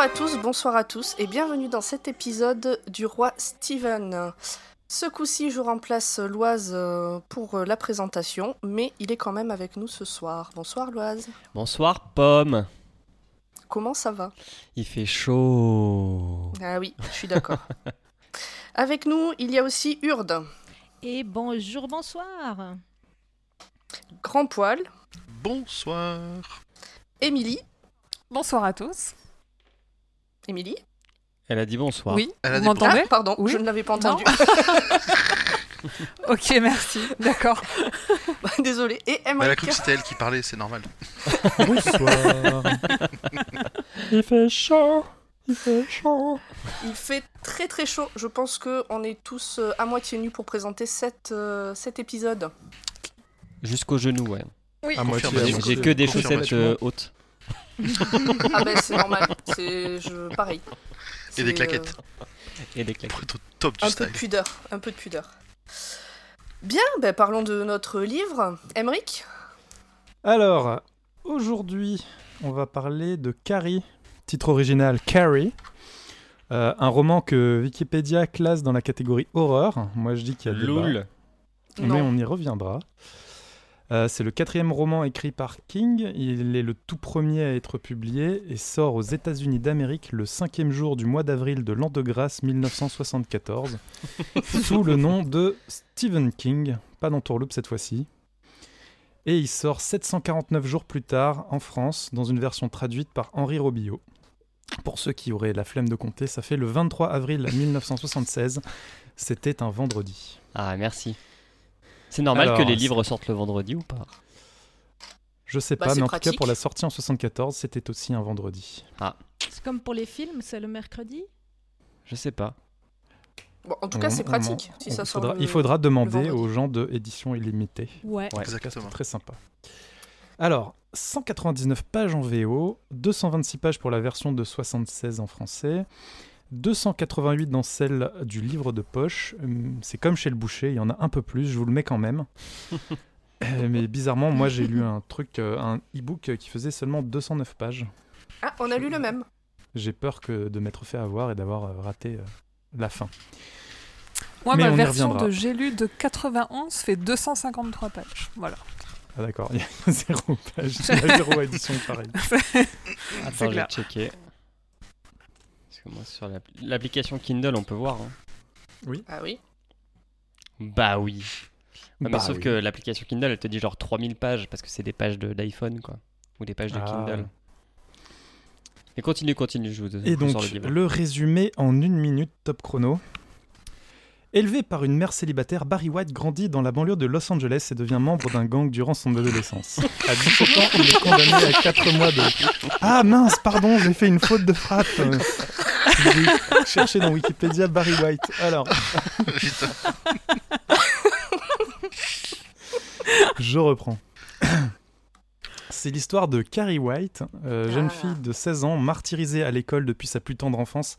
Bonjour à tous, bonsoir à tous et bienvenue dans cet épisode du roi Steven. Ce coup-ci, je remplace Loise euh, pour euh, la présentation, mais il est quand même avec nous ce soir. Bonsoir Loise. Bonsoir Pomme. Comment ça va? Il fait chaud. Ah oui, je suis d'accord. avec nous, il y a aussi Urde. Et bonjour, bonsoir. Grand Poil. Bonsoir. Émilie. Bonsoir à tous. Émilie Elle a dit bonsoir. Oui, Elle a vous dit m'entendez Ah, pardon, Oui. je ne l'avais pas Non. entendu. Ok, merci. D'accord. Désolée. Et Elle a cru que c'était elle qui parlait, c'est normal. Bonsoir. Il fait chaud. Il fait chaud. Il fait très très chaud. Je pense que on est tous euh, à moitié nus pour présenter cet, euh, cet épisode. Jusqu'au genou, ouais. Oui. À moitié, Confirmation. à moitié. J'ai que des Confirmation. chaussettes euh, hautes. Ah ben c'est normal. C'est je pareil. Et des claquettes. Et des claques. Pour être au top euh, du un peu de pudeur, un peu de pudeur. Bien, ben parlons de notre livre. Emric Alors, aujourd'hui, on va parler de Carrie, titre original Carrie. Euh, un roman que Wikipédia classe dans la catégorie horreur. Moi, je dis qu'il y a débat, Loul. mais Non. on y reviendra. Euh, c'est le quatrième roman écrit par King. Il est le tout premier à être publié et sort aux États-Unis d'Amérique le cinquième jour du mois d'avril de l'an de grâce 1974, sous le nom de Stephen King, pas d'entourloupe cette fois-ci. Et il sort 749 jours plus tard en France, dans une version traduite par Henri Robillot. Pour ceux qui auraient la flemme de compter, ça fait le 23 avril 1976. C'était un vendredi. Ah, merci. C'est normal Alors, que les livres sortent le vendredi ou pas Je sais Bah, pas, mais en tout cas pour la sortie en 74, c'était aussi un vendredi. C'est comme pour les films, c'est le mercredi Je sais pas. Bon, en tout cas, c'est on- pratique. Si on ça sort faudra- le- il faudra demander aux gens de édition illimitée. Ouais. Ouais. Exactement. Très sympa. Alors, 199 pages en VO, 226 pages pour la version de 76 en français, 288 dans celle du livre de poche. Hum, C'est comme chez le boucher, il y en a un peu plus, je vous le mets quand même. Euh, Mais bizarrement, moi j'ai lu un truc, euh, un e-book qui faisait seulement 209 pages. Ah, on a lu le même. J'ai peur que de m'être fait avoir et d'avoir euh, raté la fin. Moi, Mais ma version de J'ai lu de 91 fait 253 pages. Voilà. Ah d'accord, il y a zéro page, il y a zéro édition pareil. Attends, je vais checker. Moi, sur l'appli- l'application Kindle, on peut voir. hein. Ah oui? Bah oui. Ouais, mais Bah sauf oui. que l'application Kindle, elle te dit genre 3000 pages parce que c'est des pages de- d'iPhone, quoi. Ou des pages de Ah. Kindle. Et continue, continue, je vous Et donc, le le résumé en une minute top chrono. Élevé par une mère célibataire, Barry White grandit dans la banlieue de Los Angeles et devient membre d'un gang durant son adolescence. À 17 ans, il est condamné à 4 mois de... Ah mince, pardon, j'ai fait une faute de frappe. Cherché dans Wikipédia Barry White. Alors, je reprends. C'est l'histoire de Carrie White, euh, jeune Ah. fille de 16 ans, martyrisée à l'école depuis sa plus tendre enfance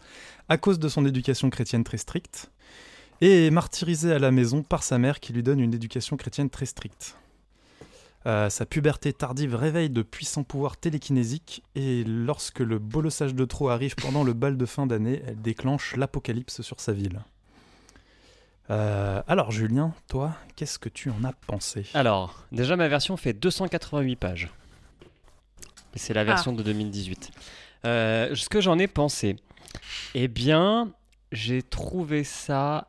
à cause de son éducation chrétienne très stricte, et martyrisée à la maison par sa mère qui lui donne une éducation chrétienne très stricte. Euh, sa puberté tardive réveille de puissants pouvoirs télékinésiques, et lorsque le bolossage de trop arrive pendant le bal de fin d'année, elle déclenche l'apocalypse sur sa ville. Euh, alors Julien, toi, qu'est-ce que tu en as pensé? Alors, déjà, ma version fait 288 pages. C'est la Ah. version de 2018. Euh, ce que j'en ai pensé, eh bien, j'ai trouvé ça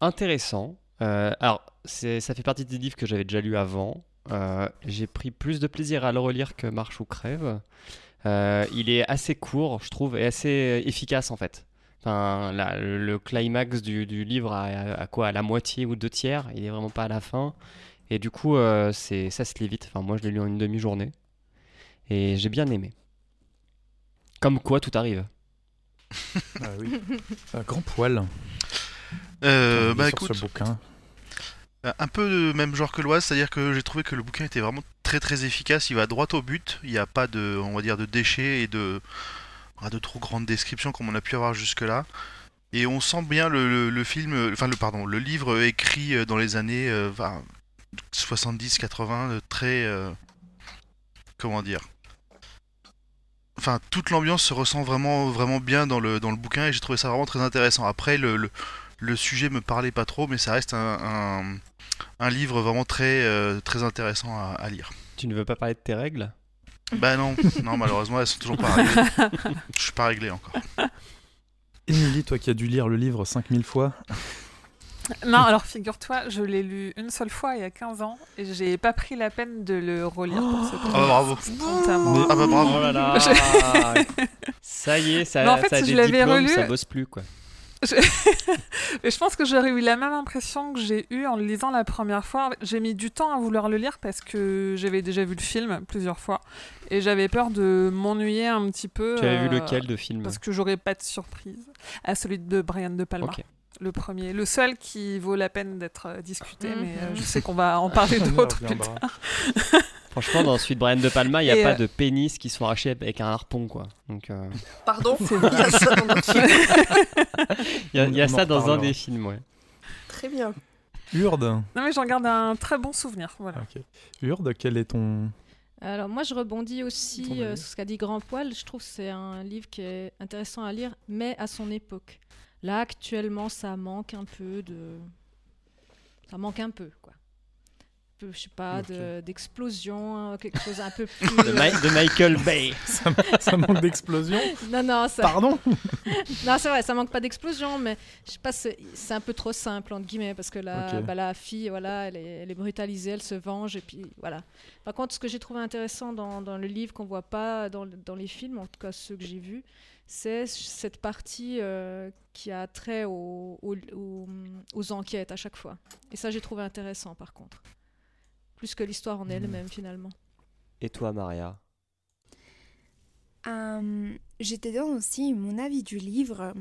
intéressant. Euh, alors, ça fait partie des livres que j'avais déjà lus avant. Euh, j'ai pris plus de plaisir à le relire que Marche ou Crève. Euh, il est assez court, je trouve, et assez efficace en fait. Enfin, la- le, climax du, du livre à, à quoi À la moitié ou deux tiers? Il est vraiment pas à la fin. Et du coup, euh, c'est ça se lit vite. Enfin, moi, je l'ai lu en une demi-journée. Et j'ai bien aimé. Comme quoi, tout arrive. Ah oui. Euh, grand poil. Euh, bah sur écoute, ce bouquin. Euh, un peu le même genre que l'Oise, c'est-à-dire que j'ai trouvé que le bouquin était vraiment très très efficace, il va droit au but, il n'y a pas de, on va dire, de déchets et de, ah, de trop grandes descriptions comme on a pu avoir jusque-là. Et on sent bien le, le- film, euh, enfin le pardon, le livre écrit euh, dans les années euh, enfin, 70-80, euh, très, comment dire, enfin toute l'ambiance se ressent vraiment vraiment bien dans le dans le bouquin et j'ai trouvé ça vraiment très intéressant. Après le, le sujet me parlait pas trop, mais ça reste un, un, un livre vraiment très euh, très intéressant à, à lire. Tu ne veux pas parler de tes règles? Bah non, non malheureusement elles sont toujours pas réglées. Je suis pas réglé encore. Émilie, toi qui as dû lire le livre 5000 fois, Non, alors figure-toi, je l'ai lu une seule fois il y a 15 ans et j'ai pas pris la peine de le relire pour ce Ah bah bravo. Ah bah bravo. Oh là là Ça y est, ça, Mais en fait, ça a si des je l'avais diplômes, relu- ça bosse plus quoi. Et je pense que j'aurais eu la même impression que j'ai eu en le lisant la première fois. J'ai mis du temps à vouloir le lire parce que j'avais déjà vu le film plusieurs fois et j'avais peur de m'ennuyer un petit peu. Tu avais vu euh, lequel de film? Parce que j'aurais pas de surprise. À celui de Brian De Palma. Le premier. Le seul qui vaut la peine d'être euh, discuté, mais euh, Mhm. je sais qu'on va en parler d'autres plus tard. Franchement, dans celui de Brian De Palma, il n'y a Et, pas euh, de pénis qui sont arrachés avec un harpon quoi. Donc euh, Pardon Il y a ça dans notre film. il y a, y ça dans un des films, ouais. Très bien. Urde. Non, mais j'en garde un très bon souvenir. Voilà. Urde, quel est ton. Alors moi je rebondis aussi euh, sur ce qu'a dit Grand Poil. Je trouve que c'est un livre qui est intéressant à lire, mais à son époque. Là actuellement ça manque un peu de... Ça manque un peu quoi. Peu, je sais pas, Ok. de- d'explosion, euh, quelque chose un peu plus... De, Mi- de Michael Bay. ça, ça manque d'explosion non, non, ça... Pardon Non, c'est vrai, ça manque pas d'explosion, mais je sais pas, c'est un peu trop simple, entre guillemets, parce que la, bah, la fille, voilà, elle est, elle est brutalisée, elle se venge, et puis voilà. Par contre, ce que j'ai trouvé intéressant dans, dans le livre qu'on voit pas dans, dans les films, en tout cas ceux que j'ai vus, c'est cette partie euh, qui a trait au- au- au- aux enquêtes à chaque fois. Et ça, j'ai trouvé intéressant, par contre. Plus que l'histoire en elle-même, finalement. Et toi, Maria? Euh, je te donne aussi mon avis du livre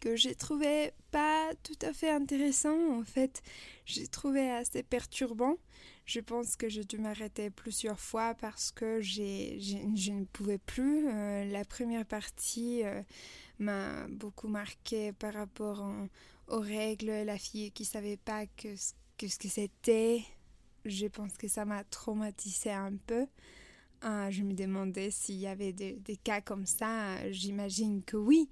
que j'ai trouvé pas tout à fait intéressant en fait. J'ai trouvé assez perturbant. Je pense que j'ai dû m'arrêter plusieurs fois parce que je ne pouvais plus. Euh, la première partie euh, m'a beaucoup marqué par rapport aux règles, la fille qui savait pas que, ce- que c'était. Je pense que ça m'a traumatisé un peu. Ah, je me demandais s'il y avait des cas comme ça. J'imagine que oui.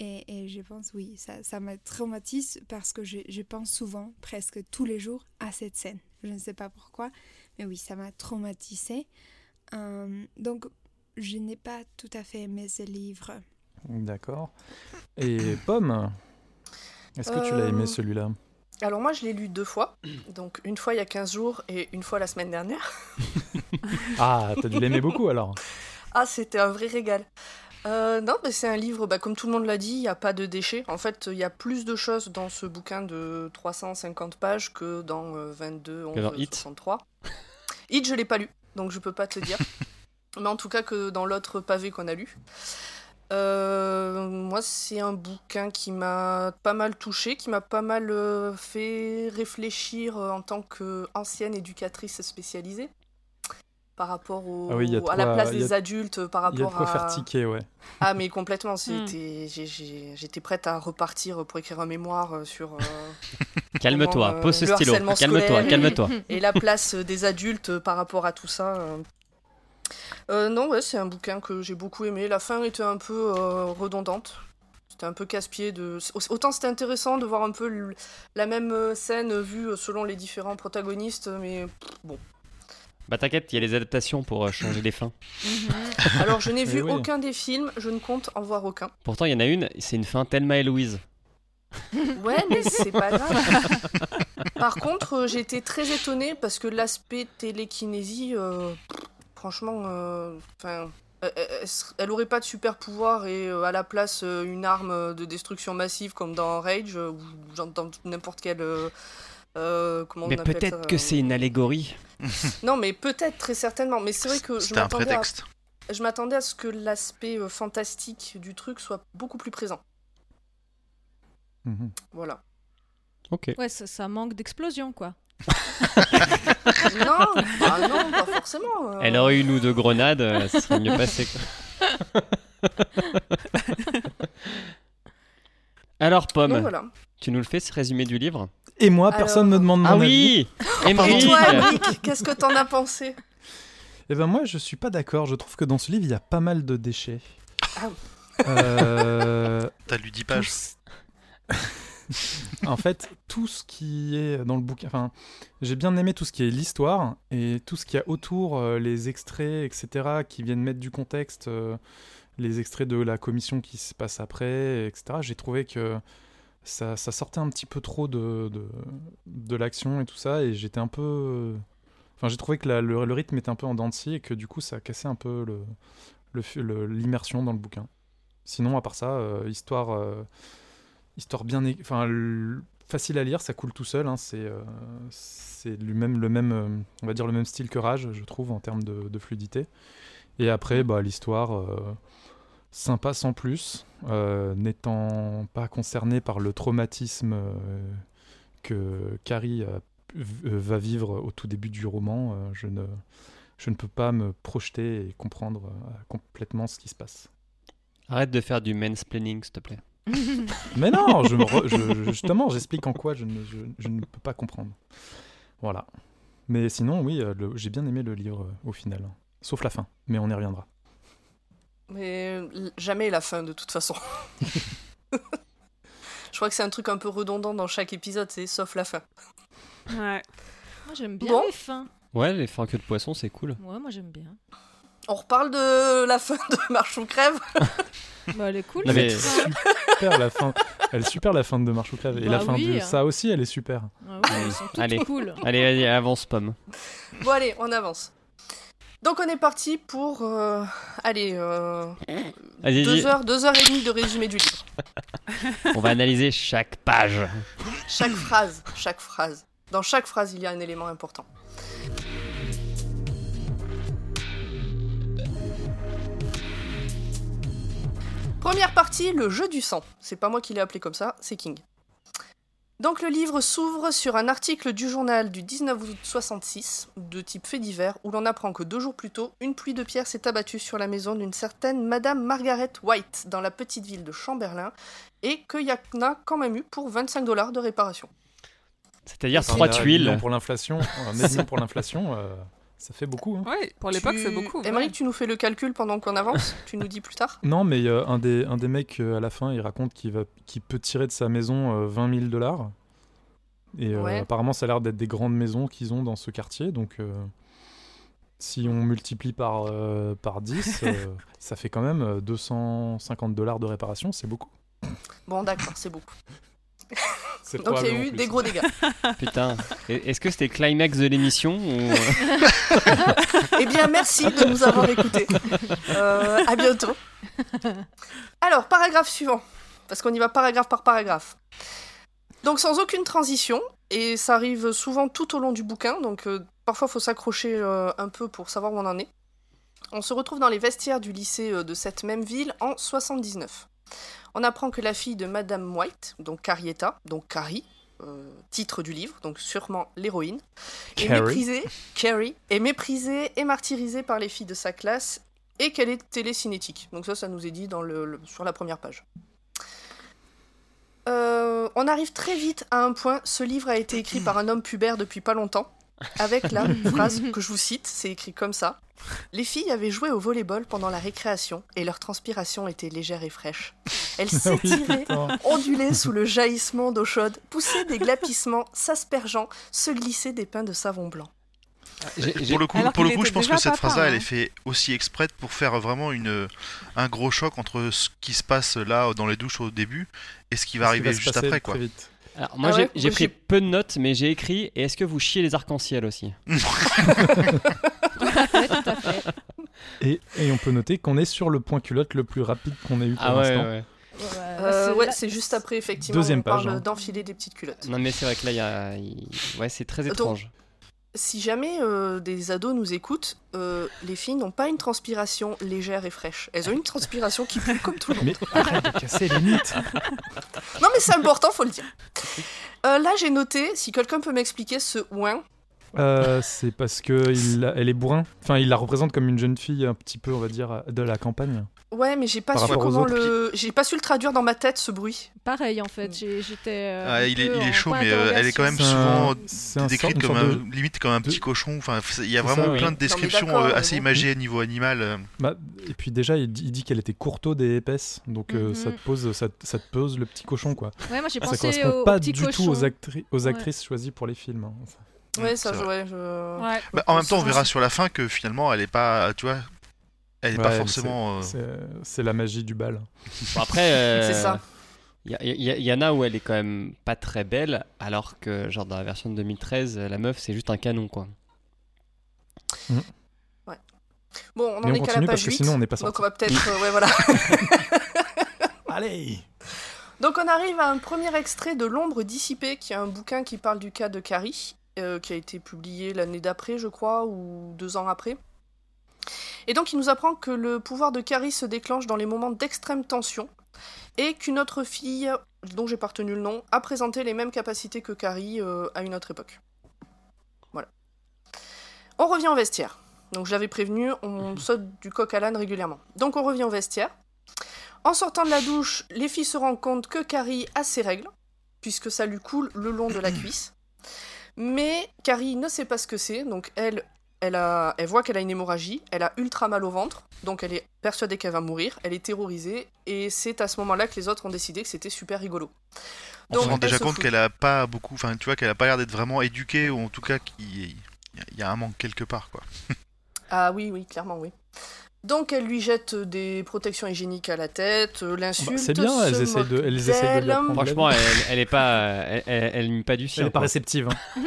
Et, et je pense oui, ça, ça me traumatise parce que je, je pense souvent, presque tous les jours, à cette scène. Je ne sais pas pourquoi, mais oui, ça m'a traumatisé. Euh, donc, je n'ai pas tout à fait aimé ce livre. D'accord. Et Pomme Est-ce que tu l'as aimé Euh, celui-là? Alors moi je l'ai lu deux fois, donc une fois il y a 15 jours et une fois la semaine dernière. Ah, t'as dû l'aimer beaucoup alors Ah c'était un vrai régal. Euh, non, mais c'est un livre, bah, comme tout le monde l'a dit, il n'y a pas de déchets. En fait, il y a plus de choses dans ce bouquin de 350 pages que dans euh, 22, 11, Que dans Hit. 63. Hit, je l'ai pas lu, donc je peux pas te le dire. mais en tout cas que dans l'autre pavé qu'on a lu. Euh, moi, c'est un bouquin qui m'a pas mal touché, qui m'a pas mal euh, fait réfléchir euh, en tant qu'ancienne éducatrice spécialisée par rapport au, Ah oui, il y a à la place a- des adultes, par Il y a de rapport quoi à... faire tiquer, ouais. Ah mais complètement, j'ai- j'étais prête à repartir pour écrire un mémoire euh, sur euh, Calme-toi, euh, pose ce stylo. Calme-toi, calme-toi. et la place des adultes par rapport à tout ça. euh. Non, ouais, c'est un bouquin que j'ai beaucoup aimé. La fin était un peu euh, redondante. C'était un peu casse-pied de. Autant c'était intéressant de voir un peu la même scène vue selon les différents protagonistes, mais bon. Bah t'inquiète, il y a les adaptations pour euh, changer les fins. Alors je n'ai Eh vu oui. aucun des films, je ne compte en voir aucun. Pourtant, il y en a une, c'est une fin Thelma et Louise. Ouais, mais c'est pas grave. Par contre, euh, j'ai été très étonnée parce que l'aspect télékinésie, euh, franchement, euh, enfin, euh, euh, elle, ser- elle aurait pas de super pouvoir et euh, à la place euh, une arme de destruction massive comme dans Rage euh, ou genre dans n'importe quel. euh, euh, comment Mais peut-être que euh, c'est une allégorie. Non, mais peut-être très certainement. Mais c'est vrai que je m'attendais à prétexte. je m'attendais à ce que l'aspect euh, fantastique du truc soit beaucoup plus présent. Mhm. Voilà. Ok. Ouais, ça, ça manque d'explosion, quoi. non, bah non, pas forcément. euh. Elle aurait eu une ou deux grenades, euh, ça serait mieux passé. quoi. Alors, Pomme, Donc voilà. Tu nous le fais, ce résumé du livre? Et moi, personne Alors- me demande mon Ah avis. oui Et toi, qu'est-ce que t'en as pensé? Eh ben moi, je suis pas d'accord. Je trouve que dans ce livre, il y a pas mal de déchets. Ah. Euh, T'as lu 10 pages. en fait, tout ce qui est dans le bouquin, enfin, j'ai bien aimé tout ce qui est l'histoire et tout ce qu'il y a autour, euh, les extraits, etc., qui viennent mettre du contexte, euh, les extraits de la commission qui se passe après, etc. J'ai trouvé que ça, sortait un petit peu trop de, de, l'action et tout ça, et j'étais un peu. Enfin, j'ai trouvé que le, le rythme était un peu en dents de scie et que du coup, ça cassait un peu le- le l'immersion dans le bouquin. Sinon, à part ça, euh, histoire, euh, histoire bien, enfin, facile à lire, ça coule tout seul. hein, c'est, euh, c'est lui-même le même, on va dire le même style que Rage, je trouve, en termes de, de fluidité. Et après, bah, l'histoire euh, sympa sans plus, euh, n'étant pas concerné par le traumatisme euh, que Carrie v- va vivre au tout début du roman, euh, je ne je ne peux pas me projeter et comprendre euh, complètement ce qui se passe. Arrête de faire du mansplaining, s'il te plaît. Mais non, je me re- je- justement, j'explique en quoi je ne, je- je ne peux pas comprendre. Voilà. Mais sinon, oui, euh, j'ai bien aimé le livre euh, au final. Sauf la fin, mais on y reviendra. Mais jamais la fin de toute façon. Je crois que c'est un truc un peu redondant dans chaque épisode, c'est sauf la fin. Ouais. Moi, j'aime bien Bon. les fins. Ouais, les fins queue de poisson, c'est cool. Ouais, moi, j'aime bien. On reparle de la fin de Marche ou Crève Bah, elle est cool. Non, mais- cette fin. Super la fin. Elle est super la fin de Marche ou Crève. Et Bah la fin oui, de hein. ça aussi, elle est super. Ah ouais, elles sont toutes Allez. cool. Allez, vas-y, avance, pomme. Bon allez, on avance. Donc on est parti pour, euh, allez, euh, deux heures, deux heures et demie de résumé du livre. on va analyser chaque page. Chaque phrase, chaque phrase. Dans chaque phrase, il y a un élément important. Première partie, le jeu du sang. C'est pas moi qui l'ai appelé comme ça, c'est King. Donc le livre s'ouvre sur un article du journal du 19 août 66, de type fait divers, où l'on apprend que deux jours plus tôt, une pluie de pierre s'est abattue sur la maison d'une certaine Madame Margaret White, dans la petite ville de Chamberlain, et qu'il y en a quand même eu pour 25 dollars de réparation. C'est-à-dire trois tuiles. pour l'inflation, un pour l'inflation, euh, ça fait beaucoup. hein. Oui, pour l'époque, Tu- c'est beaucoup. Émeric, tu nous fais le calcul pendant qu'on avance Tu nous dis plus tard Non, mais euh, un, des, un des mecs, euh, à la fin, il raconte qu'il va, qu'il peut tirer de sa maison euh, 20 000 dollars. Et euh, Ouais. apparemment, ça a l'air d'être des grandes maisons qu'ils ont dans ce quartier. Donc, euh, si on multiplie par, euh, par 10, euh, ça fait quand même euh, 250 dollars de réparation. C'est beaucoup. Bon, d'accord, c'est beaucoup. C'est Donc il y a eu plus. des gros dégâts. Putain. Et- Est-ce que c'était le climax de l'émission ou... eh bien, merci de nous avoir écoutés. Euh, à bientôt. Alors, paragraphe suivant. Parce qu'on y va paragraphe par paragraphe. Donc, sans aucune transition, et ça arrive souvent tout au long du bouquin, donc euh, parfois il faut s'accrocher euh, un peu pour savoir où on en est. On se retrouve dans les vestiaires du lycée euh, de cette même ville en 79. On apprend que la fille de Madame White, donc Carrietta, donc Carrie, euh, titre du livre, donc sûrement l'héroïne, est méprisée, Carrie, est méprisée et martyrisée par les filles de sa classe et qu'elle est télécinétique. Donc ça, ça nous est dit dans le, le- sur la première page. Euh, on arrive très vite à un point. Ce livre a été écrit par un homme pubère depuis pas longtemps, avec la phrase que je vous cite. C'est écrit comme ça. Les filles avaient joué au volleyball pendant la récréation et leur transpiration était légère et fraîche. Elles s'étiraient, Putain. ondulaient sous le jaillissement d'eau chaude, poussaient des glapissements, s'aspergeant, se glissaient des pains de savon blanc. J'ai- Pour le coup, pour le coup je pense que cette phrase-là, elle hein. est faite aussi exprès pour faire vraiment une, un gros choc entre ce qui se passe là dans les douches au début et ce qui va Ce arriver juste après. très Quoi. vite. Alors, moi, Ah j'ai ouais, j'ai moi, pris peu de notes, mais j'ai écrit. Et est-ce que vous chiez les arcs-en-ciel aussi Ouais, tout à fait. Et, et on peut noter qu'on est sur le point culotte le plus rapide qu'on ait eu pour Ah ouais, l'instant. ouais. Ouais, Euh, ouais, là- c'est juste après, effectivement. Deuxième on parle page, hein. d'enfiler des petites culottes. Non, mais c'est vrai que là, il y a. Ouais, c'est très Donc, étrange. Si jamais euh, des ados nous écoutent, euh, les filles n'ont pas une transpiration légère et fraîche. Elles ont une transpiration qui pue comme tout le monde. Mais arrête de casser les mythes. Non mais c'est important, faut le dire. Euh, là j'ai noté, si quelqu'un peut m'expliquer ce ouin, Euh, c'est parce que il, elle est bourrin. Enfin, il la représente comme une jeune fille un petit peu, on va dire, de la campagne. Ouais, mais j'ai pas Par su comment autres. le, j'ai pas su le traduire dans ma tête ce bruit. Pareil en fait, j'ai- j'étais. euh, Ah, il, est, il chaud, mais euh, elle est quand même souvent un- c'est un décrite comme un, de- limite comme un de- petit cochon. Enfin, il y a vraiment ça, oui. plein de descriptions euh, assez bon. imagées à niveau animal. Bah, et puis déjà, il dit, qu'elle était courtaude et épaisse, donc euh, Mhm. ça, te pose, ça, ça te pose le petit cochon, quoi. Ouais, moi j'ai Ça pensé correspond au, pas au petit du cochon. tout aux, actri- aux Ouais. actrices choisies pour les films. hein. Ouais, Mm, ça, c'est je, ouais. Ouais. Bah, en même temps, on verra sur la fin que finalement, elle est pas, tu vois, elle est Ouais, pas forcément. euh, C'est la magie du bal. Bon, après, euh, C'est ça. Il y, en a où elle est quand même pas très belle, alors que genre dans la version de 2013, la meuf c'est juste un canon quoi. Bon, on en Mais est qu'à la continue page parce que 8, sinon on n'est pas donc on va peut-être... euh, ouais, voilà. Allez Donc on arrive à un premier extrait de L'ombre dissipée, qui est un bouquin qui parle du cas de Carrie, euh, qui a été publié l'année d'après, je crois, ou deux ans après. Et donc il nous apprend que le pouvoir de Carrie se déclenche dans les moments d'extrême tension, et qu'une autre fille, dont j'ai pas retenu le nom, a présenté les mêmes capacités que Carrie euh, à une autre époque. Voilà. On revient au vestiaire. Donc je l'avais prévenu, on saute du coq à l'âne régulièrement. Donc on revient au vestiaire. En sortant de la douche, les filles se rendent compte que Carrie a ses règles, puisque ça lui coule le long de la cuisse. Mais Carrie ne sait pas ce que c'est, donc elle, elle, a, elle voit qu'elle a une hémorragie, elle a ultra mal au ventre, donc elle est persuadée qu'elle va mourir, elle est terrorisée, et c'est à ce moment-là que les autres ont décidé que c'était super rigolo. On Donc, se rend déjà se compte qu'elle a pas beaucoup, enfin, tu vois, qu'elle a pas l'air d'être vraiment éduquée, ou en tout cas qu'il y a un manque quelque part, quoi. Ah oui, oui, clairement, oui. Donc elle lui jette des protections hygiéniques à la tête, euh, l'insulte. Bah, c'est bien, elles se essayent de- elles essayent de lui d'elle. apprendre. Franchement, elle, elle est pas, elle, elle, elle nie pas du sien. Elle est pas réceptive. hein.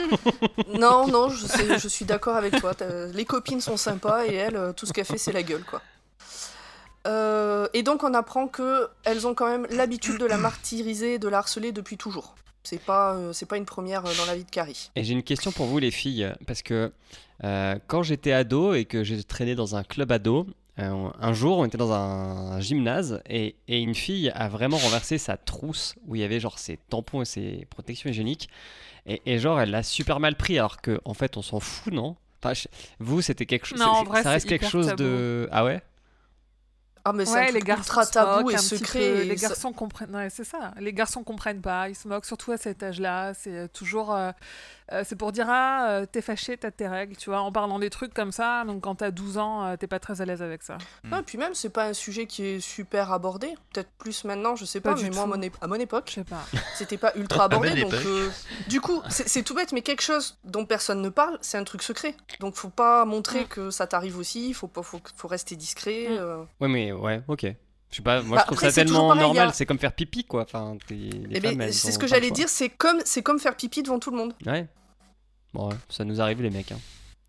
Non, non, je, sais- je suis d'accord avec toi. Les copines sont sympas et elle, euh, tout ce qu'elle fait, c'est la gueule, quoi. Euh, et donc on apprend que elles ont quand même l'habitude de la martyriser, de la harceler depuis toujours. C'est pas, euh, c'est pas une première dans la vie de Carrie. Et j'ai une question pour vous les filles, parce que euh, quand j'étais ado et que j'ai traîné dans un club ado, euh, un jour on était dans un gymnase et, et une fille a vraiment renversé sa trousse où il y avait genre ses tampons et ses protections hygiéniques. Et, et genre elle l'a super mal pris alors que en fait on s'en fout non? Enfin, je- vous c'était quelque chose Non, en c'est- vrai, ça reste quelque chose tabou. de ah ouais? Ah mais c'est Ouais, les garçons ultra tabou et secret. peu, et Les garçons comprennent. Ouais, c'est ça. Les garçons comprennent pas. Ils se moquent surtout à cet âge-là. C'est euh, toujours. euh, euh, c'est pour dire ah euh, t'es fâché, t'as tes règles, tu vois, en parlant des trucs comme ça. Donc quand t'as 12 ans, euh, t'es pas très à l'aise avec ça. Ouais, et puis même, c'est pas un sujet qui est super abordé. Peut-être plus maintenant, je sais Pas pas, du mais moi, à mon, à mon époque, Je sais pas. c'était pas ultra abordé. même donc, euh, du coup, c'est c'est tout bête, mais quelque chose dont personne ne parle, c'est un truc secret. Donc, faut pas montrer Mm. que ça t'arrive aussi. Faut pas, faut, faut rester discret. Mm. euh. ouais mais ouais ok je sais pas moi Bah, je trouve après, ça tellement pareil, normal a- c'est comme faire pipi quoi enfin Eh ben, c'est ce que j'allais dire. C'est comme, c'est comme faire pipi devant tout le monde. ouais bon ouais, ça nous arrive les mecs hein.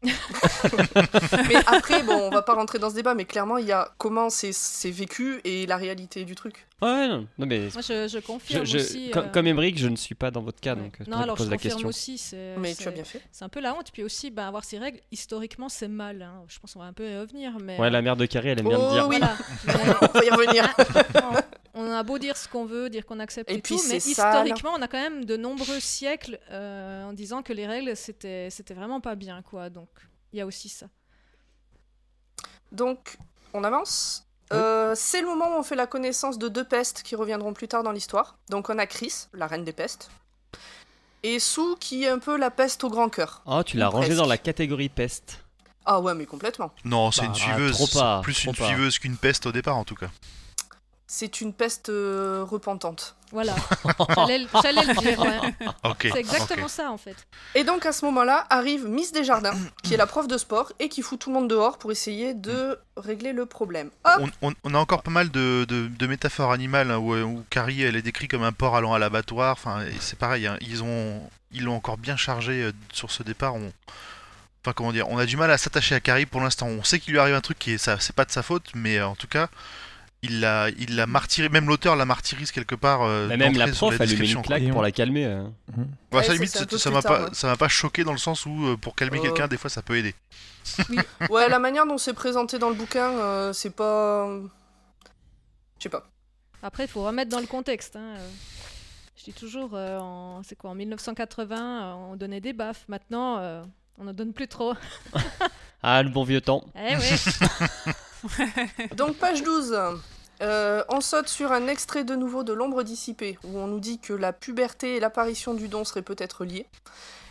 mais après, bon, on va pas rentrer dans ce débat, mais clairement, il y a comment c'est c'est vécu et la réalité du truc. Ouais non, non mais Moi je, je confirme je- aussi. comme, euh, comme Emmerich, je ne suis pas dans votre cas, ouais. donc euh, c'est non, alors pose je la confirme question. aussi. c'est- Mais tu as bien fait. C'est un peu la honte. Puis aussi, ben, avoir ses règles, historiquement, c'est mal. hein. Je pense qu'on va un peu y revenir. Mais, Ouais, la mère de Carrie, elle aime bien Oh le dire. oui. Voilà. Mais- On va y revenir. on a beau dire ce qu'on veut, dire qu'on accepte Et et, puis tout, mais historiquement, on a quand même de nombreux siècles euh, en disant que les règles, c'était c'était vraiment pas bien, quoi. Donc, il y a aussi ça. Donc, on avance? Euh, c'est le moment où on fait la connaissance de deux pestes qui reviendront plus tard dans l'histoire. Donc, on a Chris, la reine des pestes, et Sue, qui est un peu la peste au grand cœur. Oh, tu l'as Ou rangé presque. dans la catégorie peste. Ah ouais, mais complètement. Non, c'est Bah, une ah, suiveuse. trop pas, plus trop une pas. suiveuse qu'une peste au départ, en tout cas. C'est une peste euh, repentante. Voilà. J'allais le dire, ouais. Ok. C'est exactement ça, en fait. Et donc, à ce moment-là, arrive Miss Desjardins, qui est la prof de sport, et qui fout tout le monde dehors pour essayer de régler le problème. Hop On, on- on a encore pas mal de, de- de métaphores animales hein, où, où Carrie elle est décrite comme un porc allant à l'abattoir. Enfin, c'est pareil, hein, ils ont ils l'ont encore bien chargé euh, sur ce départ. On, enfin comment dire, on a du mal à s'attacher à Carrie pour l'instant. On sait qu'il lui arrive un truc qui est ça, c'est pas de sa faute, mais euh, en tout cas, il l'a il l'a martyrisé. Même l'auteur la martyrise quelque part. euh, Mais même la prof, elle lui met une claque pour la calmer. Ouais, Ouais, ça limite, ça- ça m'a tard, pas ouais. ça m'a pas choqué dans le sens où euh, pour calmer Euh. quelqu'un, des fois ça peut aider. Ouais, la manière dont c'est présenté dans le bouquin, euh, c'est pas... Je sais pas. Après, il faut remettre dans le contexte. hein. Je dis toujours, euh, en- c'est quoi, en 1980, euh, on donnait des baffes. Maintenant, euh, On ne donne plus trop. Ah, le bon vieux temps. Eh oui. Donc, page 12. Euh, on saute sur un extrait de nouveau de L'ombre dissipée, où on nous dit que la puberté et l'apparition du don seraient peut-être liées.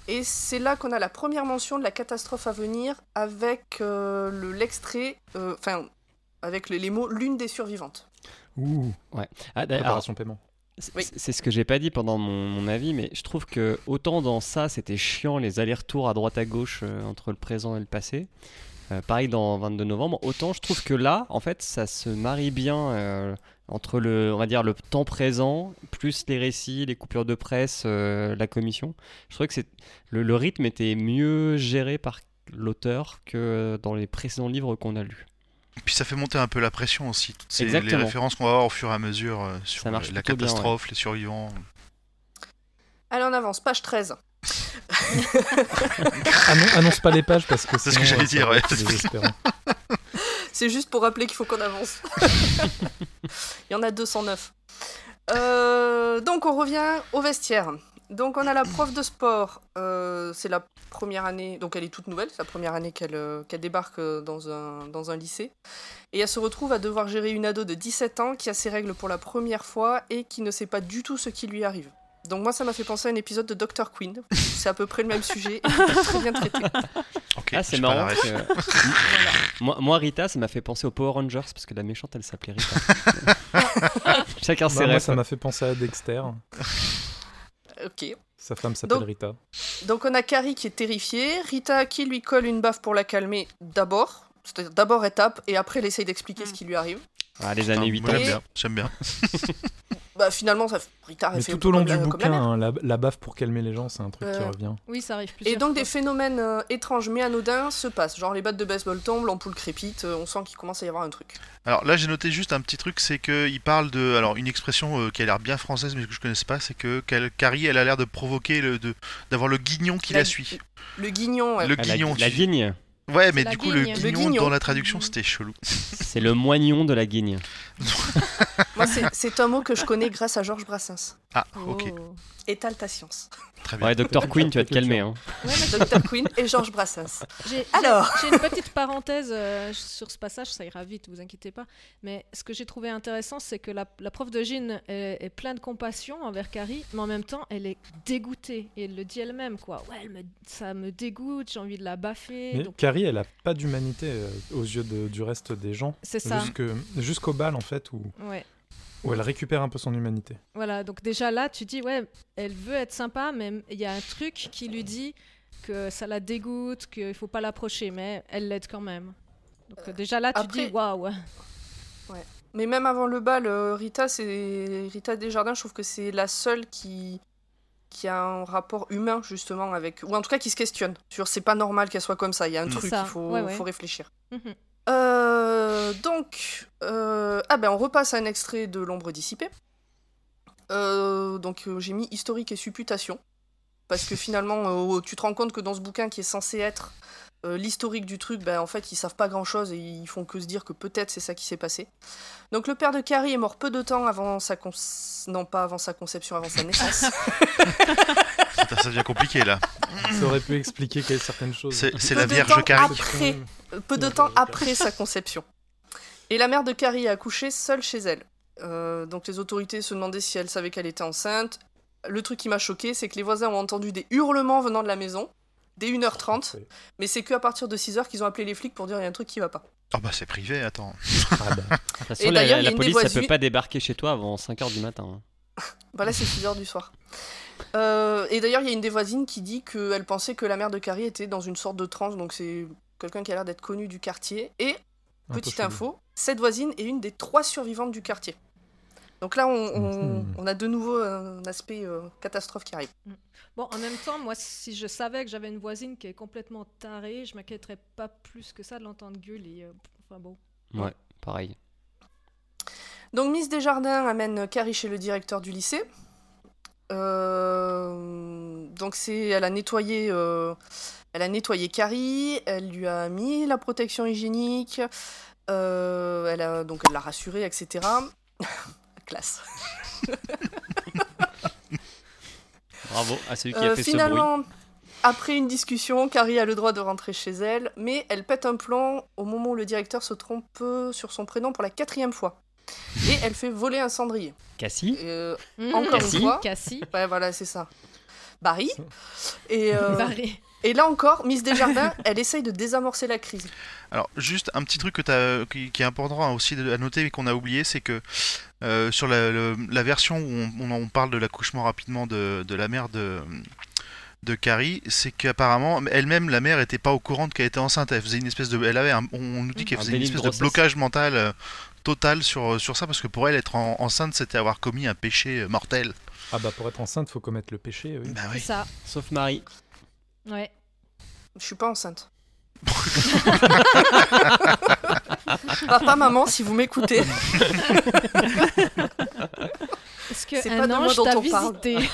Et c'est là qu'on a la première mention de la catastrophe à venir avec euh, le- l'extrait, euh, enfin, avec les, les mots l'une des survivantes. Ouh, Ah, d'ailleurs, préparation paiement. C'est Oui. ce que j'ai pas dit pendant mon, mon avis, mais je trouve que autant dans ça c'était chiant les allers-retours à droite à gauche euh, entre le présent et le passé, euh, pareil dans 22 novembre, autant je trouve que là en fait ça se marie bien euh, entre le, on va dire le temps présent plus les récits, les coupures de presse, euh, la commission. Je trouvais que c'est le, le rythme était mieux géré par l'auteur que dans les précédents livres qu'on a lus. Et puis ça fait monter un peu la pression aussi, toutes ces, les références qu'on va avoir au fur et à mesure euh, sur la bien, catastrophe, les survivants. Allez, on avance, page 13. Annon- annonce pas les pages parce que C'est ce que j'allais ça dire, ouais. C'est juste pour rappeler qu'il faut qu'on avance. Il y en a 209. Euh, donc on revient au vestiaire. Donc on a la prof de sport. Euh, c'est la première année, donc elle est toute nouvelle, c'est la première année qu'elle euh, qu'elle débarque euh, dans un, dans un lycée. Et elle se retrouve à devoir gérer une ado de 17 ans qui a ses règles pour la première fois et qui ne sait pas du tout ce qui lui arrive. Donc moi ça m'a fait penser à un épisode de Dr Queen. C'est à peu près le même sujet et très bien traité. Ok, Ah, c'est marrant. moi, moi, Rita, ça m'a fait penser aux Power Rangers parce que la méchante, elle s'appelait Rita. Chacun ses Bah, moi, ça m'a fait penser à Dexter. Ok. Sa femme s'appelle Rita. Donc on a Carrie qui est terrifiée, Rita qui lui colle une baffe pour la calmer d'abord, c'est-à-dire d'abord elle tape et après elle essaye d'expliquer ce qui lui arrive. Ah, les années Putain, 80. moi, J'aime bien, j'aime bien. Bah finalement ça, Rita elle Mais fait tout au long du la- comme la bouquin, hein, la, la baffe pour calmer les gens, c'est un truc qui Euh, revient. Oui, ça arrive plusieurs Et donc fois. des phénomènes euh, étranges mais anodins se passent, genre les battes de baseball tombent, l'ampoule crépite, euh, on sent qu'il commence à y avoir un truc. Alors là, j'ai noté juste un petit truc, c'est qu'il parle de, alors une expression euh, qui a l'air bien française, mais que je connaissais pas, c'est que Carrie, elle a l'air de provoquer, le, de, d'avoir le guignon qui la, La- suit. Le guignon, ouais. Le la, guignon. la tu- guigne. Ouais, mais du coup, le guigne. Le guignon, guignon. dans la traduction, c'était chelou. C'est le moignon de la guigne. moi c'est- un mot que je connais grâce à Georges Brassens. Ah, Oh. ok, Étale ta science. Très bien. Ouais, Dr. Queen, tu vas te calmer. Hein. Ouais, mais Dr Queen et Georges Brassens. J'ai- Alors. j'ai une petite parenthèse euh, sur ce passage, ça ira vite, vous inquiétez pas. Mais ce que j'ai trouvé intéressant, c'est que la, la prof de Jean est, est pleine de compassion envers Carrie, mais en même temps, elle est dégoûtée. Et elle le dit elle-même, quoi. Ouais, elle me- ça me dégoûte, j'ai envie de la baffer. Mais donc- Carrie, elle a pas d'humanité euh, aux yeux de- du reste des gens. C'est ça. Jusqu'au bal, en fait, où, Ouais. Où elle récupère un peu son humanité. Voilà, donc déjà là, tu dis, ouais, elle veut être sympa, mais il y a un truc qui lui dit que ça la dégoûte, qu'il faut pas l'approcher, mais elle l'aide quand même. Donc euh, déjà là, tu après- dis, waouh. Mais même avant le bal, euh, Rita, c'est Rita Desjardins, je trouve que c'est la seule qui qui a un rapport humain justement avec ou en tout cas qui se questionne sur c'est pas normal qu'elle soit comme ça, il y a un truc, il faut, ouais, ouais. faut réfléchir. Mhm. Euh, donc euh, ah ben on repasse à un extrait de l'ombre dissipée. Euh, donc j'ai mis historique et supputation parce que finalement tu te rends compte que dans ce bouquin qui est censé être euh, l'historique du truc, ben, en fait, ils savent pas grand chose et ils font que se dire que peut-être c'est ça qui s'est passé. Donc, le père de Carrie est mort peu de temps avant sa con... non pas avant sa conception, avant sa naissance. Putain, ça devient compliqué là. Ça aurait pu expliquer certaines choses. C'est la Vierge Carrie. après. peu de temps après sa conception. Et la mère de Carrie a accouché seule chez elle. Euh, donc les autorités se demandaient si elle savait qu'elle était enceinte. Le truc qui m'a choqué, c'est que les voisins ont entendu des hurlements venant de la maison, dès 1h30, mais c'est qu'à partir de 6h qu'ils ont appelé les flics pour dire il y a un truc qui va pas. Oh bah c'est privé, attends. Ah bah, De toute façon, Et la, d'ailleurs, la police, ça peut pas débarquer chez toi avant 5h du matin. hein. Bah là, c'est 6h du soir. Euh, et d'ailleurs, il y a une des voisines qui dit qu'elle pensait que la mère de Carrie était dans une sorte de transe, donc c'est quelqu'un qui a l'air d'être connu du quartier. Et, un petite info, cette voisine est une des trois survivantes du quartier. Donc là, on, on- Mhm. on a de nouveau un aspect euh, catastrophe qui arrive. Bon, en même temps, moi, si je savais que j'avais une voisine qui est complètement tarée, je m'inquiéterais pas plus que ça de l'entendre gueuler. euh, Enfin bon. Ouais, pareil. Donc Miss Desjardins amène Carrie chez le directeur du lycée. Euh, donc c'est, elle a nettoyé, euh, elle a nettoyé Carrie, elle lui a mis la protection hygiénique, euh, elle a donc elle l'a rassurée, etc. Classe. Bravo à celui qui Euh, a fait ce bruit. finalement, après une discussion, Carrie a le droit de rentrer chez elle, mais elle pète un plomb au moment où le directeur se trompe sur son prénom pour la quatrième fois. Et elle fait voler un cendrier. Cassie Euh, Mmh. Encore Cassie. une fois. Cassie. Ouais, voilà, c'est ça. Barry. Et, euh, Barry. Et là encore, Miss Desjardins, elle essaye de désamorcer la crise. Alors, juste un petit truc que t'as- qui, qui est important aussi à noter et qu'on a oublié, c'est que euh, sur la, le- la version où on, on- on parle de l'accouchement rapidement de, de la mère de, de Carrie, c'est qu'apparemment, elle-même, la mère, était pas au courant qu'elle était enceinte. Elle faisait une espèce de. Elle avait un- on nous dit qu'elle Un faisait une de espèce de blocage mental euh, total sur, sur ça, parce que pour elle, être en- enceinte, c'était avoir commis un péché euh, mortel. Ah bah pour être enceinte, faut commettre le péché, oui. Bah oui. ça. Sauf Marie. Ouais. Je suis pas enceinte. Papa, maman, si vous m'écoutez, Est-ce que C'est un pas de moi ange dont t'a on parle. visité?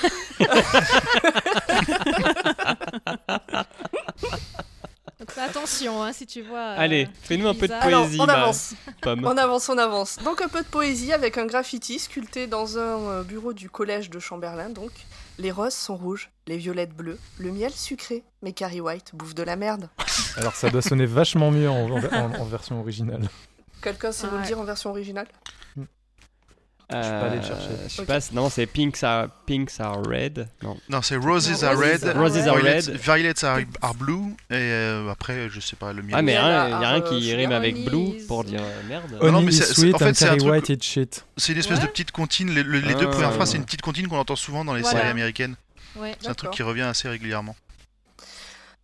Donc fais attention hein, si tu vois. euh, Allez, fais-nous un peu de bizarre. alors Poésie, on bah. avance. On avance, on avance. Donc un peu de poésie avec un graffiti sculpté dans un euh, bureau du collège de Chamberlain. Donc les roses sont rouges, les violettes bleues, le miel sucré, mais Carrie White bouffe de la merde. Alors ça doit sonner vachement mieux en, en- en version originale. Quelqu'un sait nous le Ouais. dire en version originale? Suis pas allé le chercher. Euh, Je sais pas, si- non, c'est Pinks are, pinks are red. Non. Non, c'est Roses are red. are Roses are Violets, red. Violets are, are blue. Et euh, après, je sais pas, le miel. Ah, mais à- y a rien qui rime avec blue pour dire euh, merde. non, mais is c'est- en fait, and c'est un truc- White is shit. C'est une espèce Ouais. de petite comptine. Les, deux Ah. premières phrases, c'est une petite comptine qu'on entend souvent dans les Voilà. séries américaines. Ouais. C'est un truc qui revient assez régulièrement.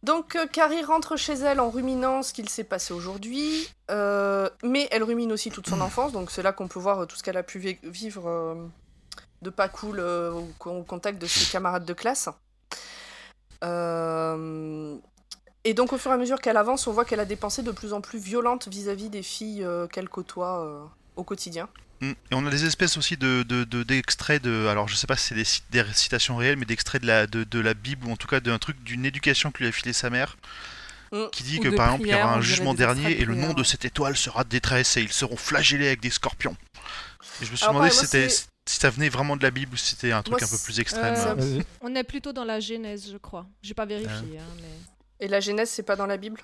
Donc euh, Carrie rentre chez elle en ruminant ce qu'il s'est passé aujourd'hui, euh, mais elle rumine aussi toute son enfance, donc c'est là qu'on peut voir euh, tout ce qu'elle a pu vi- vivre de pas cool au, contact de ses camarades de classe. Et donc au fur et à mesure qu'elle avance, on voit qu'elle a des pensées de plus en plus violentes vis-à-vis des filles qu'elle côtoie au quotidien. Mm. Et on a des espèces aussi de de- de- d'extraits de, Alors, je sais pas si c'est des, cit- des citations réelles, mais d'extraits de la, de, de la Bible, ou en tout cas d'un truc, d'une éducation que lui a filé sa mère. Mm. Qui dit que par exemple, il y aura un jugement dernier de et le nom de cette étoile sera détresse et ils seront flagellés avec des scorpions. Et je me suis Alors, demandé si, c'était- ça venait vraiment de la Bible ou si c'était un truc Moi, un peu plus extrême. Euh. On est plutôt dans la Genèse, je crois. J'ai pas vérifié, hein, mais. Et la Genèse, c'est pas dans la Bible?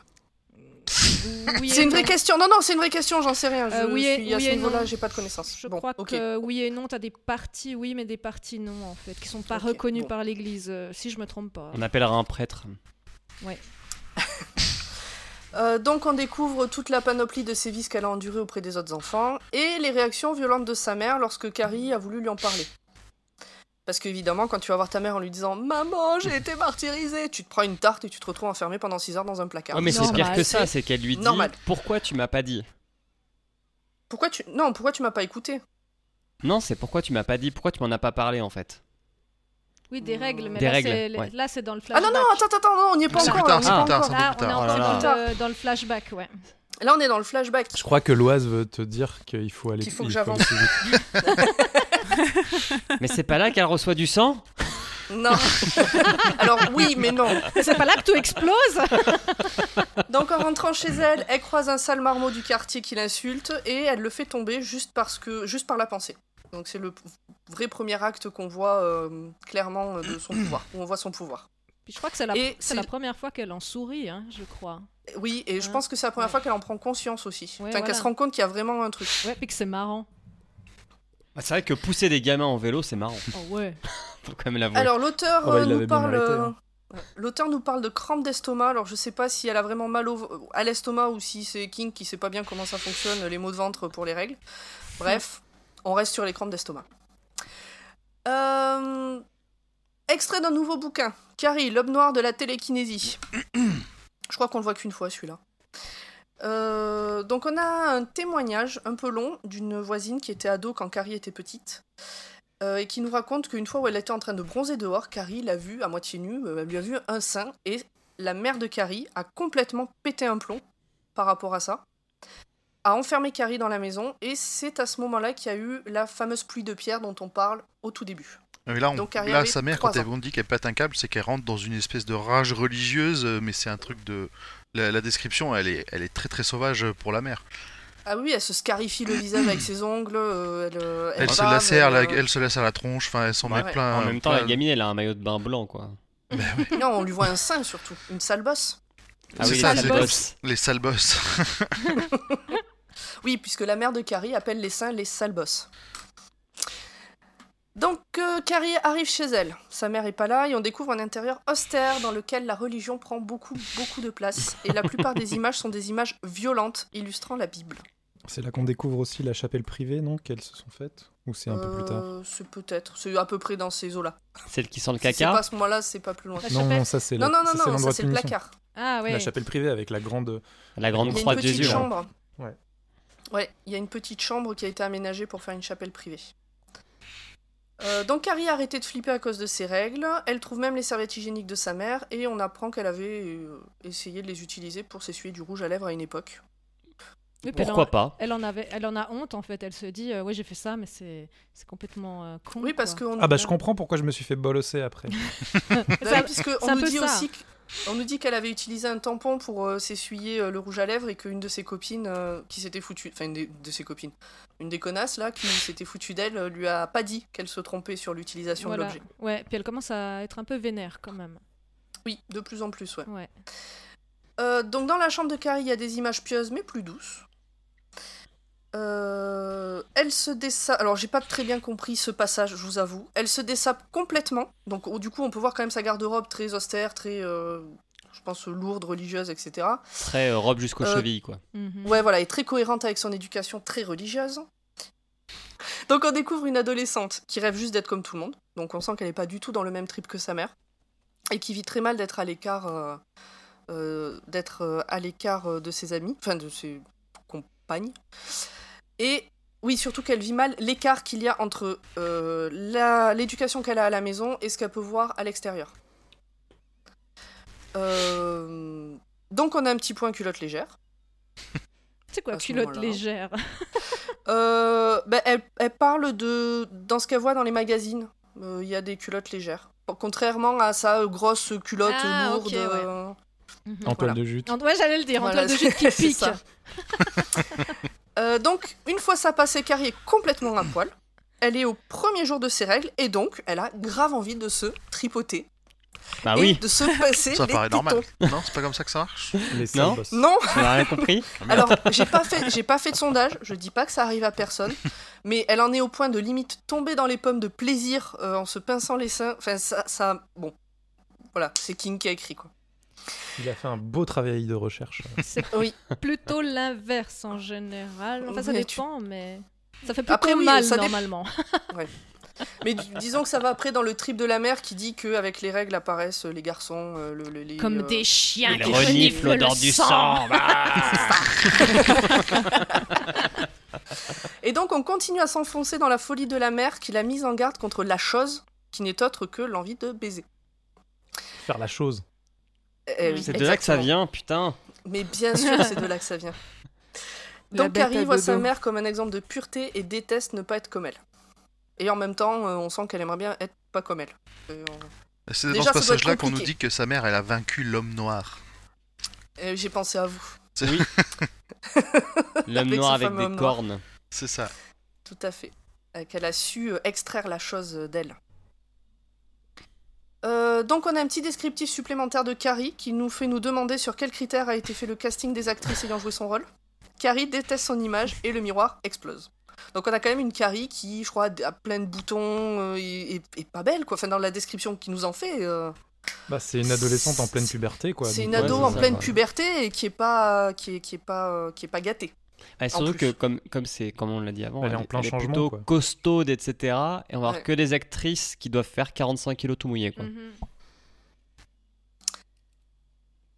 Oui C'est une vraie question. Non, non, c'est une vraie question, j'en sais rien. Je Euh, oui et- suis à ce niveau-là, non. j'ai pas de connaissances. Je Bon, crois ok. que oui et non, tu as des parties oui, mais des parties non, en fait, qui sont pas reconnues bon. par l'Église, euh, si je me trompe pas. On appellera un prêtre. Euh, donc on découvre toute la panoplie de sévices qu'elle a endurés auprès des autres enfants et les réactions violentes de sa mère lorsque Carrie a voulu lui en parler. Parce qu'évidemment, quand tu vas voir ta mère en lui disant Maman, j'ai été martyrisée, tu te prends une tarte et tu te retrouves enfermé pendant 6 heures dans un placard. Ouais, mais c'est pire que ça, c'est qu'elle lui dit normal. Pourquoi tu m'as pas dit? Pourquoi tu. Non, pourquoi tu m'as pas écouté Non, c'est pourquoi tu m'as pas dit, pourquoi tu m'en as pas parlé en fait? Oui, des règles, mais Des là, règles, c'est ouais. là c'est dans le Ah flashback. non, non, attends, attends, non, on n'y est pas C'est encore. plus tard, on est c'est pas plus tard, encore. c'est Là, plus on est tard. en Oh là train là. de- dans le flashback, ouais. Là, on est dans le flashback. Je crois que Loise veut te dire qu'il faut aller Qu'il faut que j'avance. Mais c'est pas là qu'elle reçoit du sang? Non. Alors oui, mais non. Mais c'est pas là que tout explose? Donc en rentrant chez elle, elle croise un sale marmot du quartier qui l'insulte et elle le fait tomber juste parce que juste par la pensée. Donc c'est le vrai premier acte qu'on voit euh, clairement euh, de son pouvoir, où on voit son pouvoir. Puis je crois que c'est la, Et c'est c'est- la première fois qu'elle en sourit, hein, je crois. Oui, et je pense que c'est la première Ouais. fois qu'elle en prend conscience aussi. Ouais, enfin, qu'elle se rend compte qu'il y a vraiment un truc. Ouais, puis que c'est marrant. Bah, C'est vrai que pousser des gamins en vélo, c'est marrant. Oh ouais. Faut quand même l'avouer. Alors l'auteur Oh, bah, euh, nous parle. mérité, euh, hein. L'auteur nous parle de crampes d'estomac. Alors je sais pas si elle a vraiment mal au- à l'estomac ou si c'est King qui sait pas bien comment ça fonctionne les maux de ventre pour les règles. Bref, on reste sur les crampes d'estomac. Euh, Extrait d'un nouveau bouquin. Carrie, l'homme noir de la télékinésie. Je crois qu'on le voit qu'une fois celui-là. Euh, donc on a un témoignage un peu long d'une voisine qui était ado quand Carrie était petite euh, et qui nous raconte qu'une fois où elle était en train de bronzer dehors, Carrie l'a vue à moitié nue, euh, elle lui a vu un sein et la mère de Carrie a complètement pété un plomb par rapport à ça, a enfermé Carrie dans la maison et c'est à ce moment-là qu'il y a eu la fameuse pluie de pierre dont on parle au tout début. Mais là, on- Donc, Carrie là sa mère, quand elle dit qu'elle pète un câble, c'est qu'elle rentre dans une espèce de rage religieuse, euh, mais c'est un truc de. La, la description, elle est, elle est très très sauvage pour la mère. Ah oui, elle se scarifie le visage avec ses ongles, euh, elle, euh, elle Elle, se lacère, euh, elle se lacère la tronche, enfin, elle s'en Ouais. met plein. en même temps, plein- la gamine, elle a un maillot de bain blanc, quoi. Non, on lui voit un sein surtout, une sale bosse. Ah C'est oui, ça, les boss. Les sales boss. Oui, puisque la mère de Carrie appelle les seins les sales bosses. Donc, euh, Carrie arrive chez elle. Sa mère est pas là et on découvre un intérieur austère dans lequel la religion prend beaucoup, beaucoup de place. Et la plupart des images sont des images violentes illustrant la Bible. C'est là qu'on découvre aussi la chapelle privée, non Qu'elles se sont faites? Ou c'est un peu plus tard? Euh, C'est peut-être, c'est à peu près dans ces eaux-là. Celle qui sent le Si c'est caca? pas à ce moment-là, c'est pas plus loin. Non, non, ça c'est Non, la- non, ça, non, c'est non, l'endroit ça c'est de le punition. placard. Ah ouais. La chapelle privée avec la grande. La grande Il y a croix une de Jésus. petite là. chambre. Ouais. Ouais, il y a une petite chambre qui a été aménagée pour faire une chapelle privée. Euh, donc Carrie a arrêté de flipper à cause de ses règles. Elle trouve même les serviettes hygiéniques de sa mère et on apprend qu'elle avait euh, essayé de les utiliser pour s'essuyer du rouge à lèvres à une époque. Oui, puis elle en- Pourquoi pas elle en avait, elle en a honte en fait. Elle se dit, euh, ouais, j'ai fait ça, mais c'est, c'est complètement euh, con. Oui, parce Ah bah je comprends pourquoi je me suis fait bolosser après. C'est on un nous peu dit ça. aussi que- on nous dit qu'elle avait utilisé un tampon pour euh, s'essuyer euh, le rouge à lèvres et qu'une de ses copines euh, qui s'était foutue, enfin une de ses copines, une des connasses là qui s'était foutue d'elle lui a pas dit qu'elle se trompait sur l'utilisation Voilà. de l'objet. Ouais, puis elle commence à être un peu vénère quand même. Oui, de plus en plus, ouais. Ouais. Donc dans la chambre de Carrie, il y a des images pieuses mais plus douces. Euh, elle se dessape. Alors j'ai pas très bien compris ce passage, je vous avoue. Elle se dessape complètement. Donc oh, du coup, on peut voir quand même sa garde-robe très austère, très, euh, je pense, lourde, religieuse, etc. Très euh, robe jusqu'aux Euh, chevilles, quoi. Mhm. Ouais, voilà, et très cohérente avec son éducation très religieuse. Donc on découvre une adolescente qui rêve juste d'être comme tout le monde. Donc on sent qu'elle n'est pas du tout dans le même trip que sa mère. Et qui vit très mal d'être à l'écart euh, euh, d'être euh, à l'écart de ses amis, enfin de ses compagnes. Et oui, surtout qu'elle vit mal l'écart qu'il y a entre euh, la- l'éducation qu'elle a à la maison et ce qu'elle peut voir à l'extérieur. Euh, Donc on a un petit point culotte légère. C'est quoi, à ce culotte moment-là. légère? Euh, ben, elle, elle parle de dans ce qu'elle voit dans les magazines. Euh, Il y a des culottes légères. Contrairement à sa grosse culotte Ah, lourde. ok, ouais. euh, Mhm. En toile Voilà. de jute. En- Ouais, j'allais le dire, en Voilà, toile de jute qui pique. Euh, donc, une fois ça passé, Carrie est complètement à poil. Elle est au premier jour de ses règles et donc elle a grave envie de se tripoter Bah et oui, de se passer Ça les paraît tétons. normal. Non, c'est pas comme ça que ça marche? Non. Non, on a rien compris. Alors, j'ai pas fait, j'ai pas fait de sondage. Je dis pas que ça arrive à personne, mais elle en est au point de limite tomber dans les pommes de plaisir euh, en se pinçant les seins. Enfin, ça, ça, bon, voilà, c'est King qui a écrit quoi. Il a fait un beau travail de recherche. C'est Oui. plutôt l'inverse en général. Enfin, ça dépend, mais ça fait plutôt Après, oui, mal ça dé- normalement. Mais dis- disons que ça va après dans le trip de la mère qui dit qu'avec les règles apparaissent les garçons, euh, le, le- les, Comme euh, des chiens qui renifle reniflent l'odeur du sang. sang. bah. Et donc on continue à s'enfoncer dans la folie de la mère qui l'a mise en garde contre la chose qui n'est autre que l'envie de baiser. Faire la chose. Eh oui, C'est de là que ça vient, putain. Mais bien sûr, c'est de là que ça vient. Donc Carrie voit sa mère comme un exemple de pureté et déteste ne pas être comme elle. Et en même temps, euh, on sent qu'elle aimerait bien être pas comme elle. Euh, on- C'est dans ce passage-là qu'on nous dit que sa mère, elle a vaincu l'homme noir. euh, J'ai pensé à vous, Oui. L'homme Avec noir avec des cornes. C'est ça. tout à fait. Euh, Qu'elle a su euh, extraire la chose euh, d'elle. Euh, donc on a un petit descriptif supplémentaire de Carrie qui nous fait nous demander sur quels critères a été fait le casting des actrices ayant joué son rôle. Carrie déteste son image et le miroir explose. Donc on a quand même une Carrie qui, je crois, a plein de boutons euh, et, et- et pas belle quoi. Enfin dans la description qu'il nous en fait, euh, Bah, c'est une adolescente en pleine puberté, quoi. c'est une ado en ça, pleine ouais. puberté et qui est pas, qui est, qui est pas, qui est pas gâtée. Ah, surtout plus. que comme comme c'est comme on l'a dit avant, Elle est en plein changement, plutôt quoi. costaude, etc. Et on va voir Ouais. que des actrices qui doivent faire 45 kilos tout mouillé, quoi. Mhm.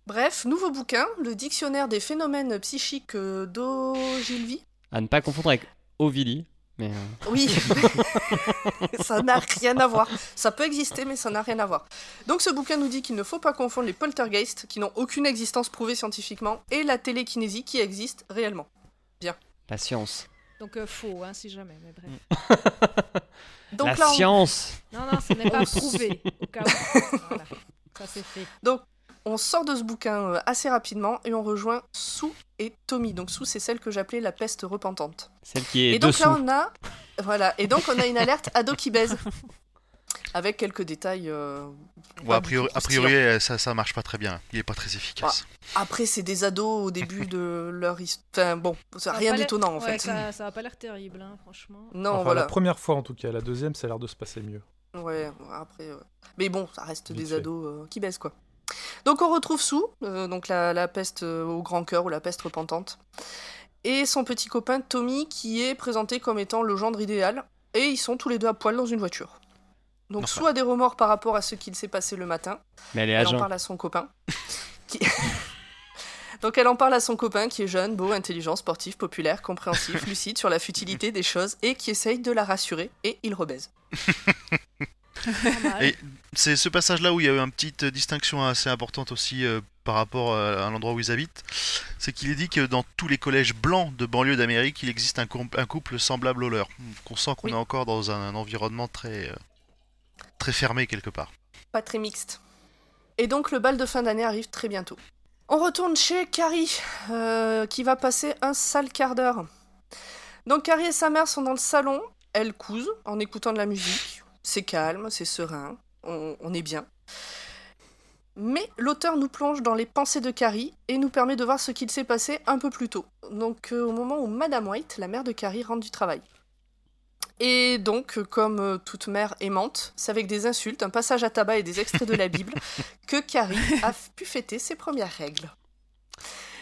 Bref, nouveau bouquin, le dictionnaire des phénomènes psychiques euh, d'Ogilvy. À ne pas confondre avec Ovilly. Mais euh, Oui, ça n'a rien à voir. Ça peut exister, mais ça n'a rien à voir. Donc ce bouquin nous dit qu'il ne faut pas confondre les poltergeists, qui n'ont aucune existence prouvée scientifiquement, et la télékinésie, qui existe réellement. La science. Donc euh, faux, hein, si jamais, mais bref. Donc la là, on- science. Non, non, ce n'est pas prouvé, au cas où. Voilà. Ça c'est fait. on sort de ce bouquin euh, assez rapidement et on rejoint Sue et Tommy. Donc Sue, c'est celle que j'appelais la peste repentante. Celle qui est Et donc dessous. là, on a, voilà, et donc on a une alerte ado qui baise. avec quelques détails. euh, Ouais, a priori, a ça, ça marche pas très bien. Il est pas très efficace. Après, c'est des ados au début de leur histoire. Enfin, bon, Ça a rien d'étonnant en ouais, fait. Ça, ça a pas l'air terrible, hein, franchement. Non, Enfin, voilà. la première fois en tout cas, la deuxième, ça a l'air de se passer mieux. Ouais, après. Mais bon, ça reste Vite des fait. ados euh, qui baissent quoi. Donc on retrouve Sue, euh, donc la, la peste au grand cœur ou la peste repentante, et son petit copain Tommy qui est présenté comme étant le gendre idéal, et ils sont tous les deux à poil dans une voiture. Donc a des remords par rapport à ce qu'il s'est passé le matin, Mais elle est elle en agent. parle à son copain. qui- Donc elle en parle à son copain qui est jeune, beau, intelligent, sportif, populaire, compréhensif, lucide sur la futilité des choses et qui essaye de la rassurer et il rebaise. C'est ce passage-là où il y a eu une petite distinction assez importante aussi euh, par rapport à, à l'endroit où ils habitent. C'est qu'il est dit que dans tous les collèges blancs de banlieue d'Amérique, il existe un, couple semblable au leur. Qu'on sent qu'on Oui. est encore dans un, environnement très, euh, très fermé quelque part. pas très mixte. Et donc le bal de fin d'année arrive très bientôt. On retourne chez Carrie, euh, qui va passer un sale quart d'heure. Donc Carrie et sa mère sont dans le salon, elles cousent en écoutant de la musique. C'est calme, c'est serein, on, est bien. Mais l'auteur nous plonge dans les pensées de Carrie et nous permet de voir ce qu'il s'est passé un peu plus tôt. Donc euh, au moment où Madame White, la mère de Carrie, rentre du travail. Et donc, comme euh, toute mère aimante, c'est avec des insultes, un passage à tabac et des extraits de la Bible que Carrie a pu fêter ses premières règles.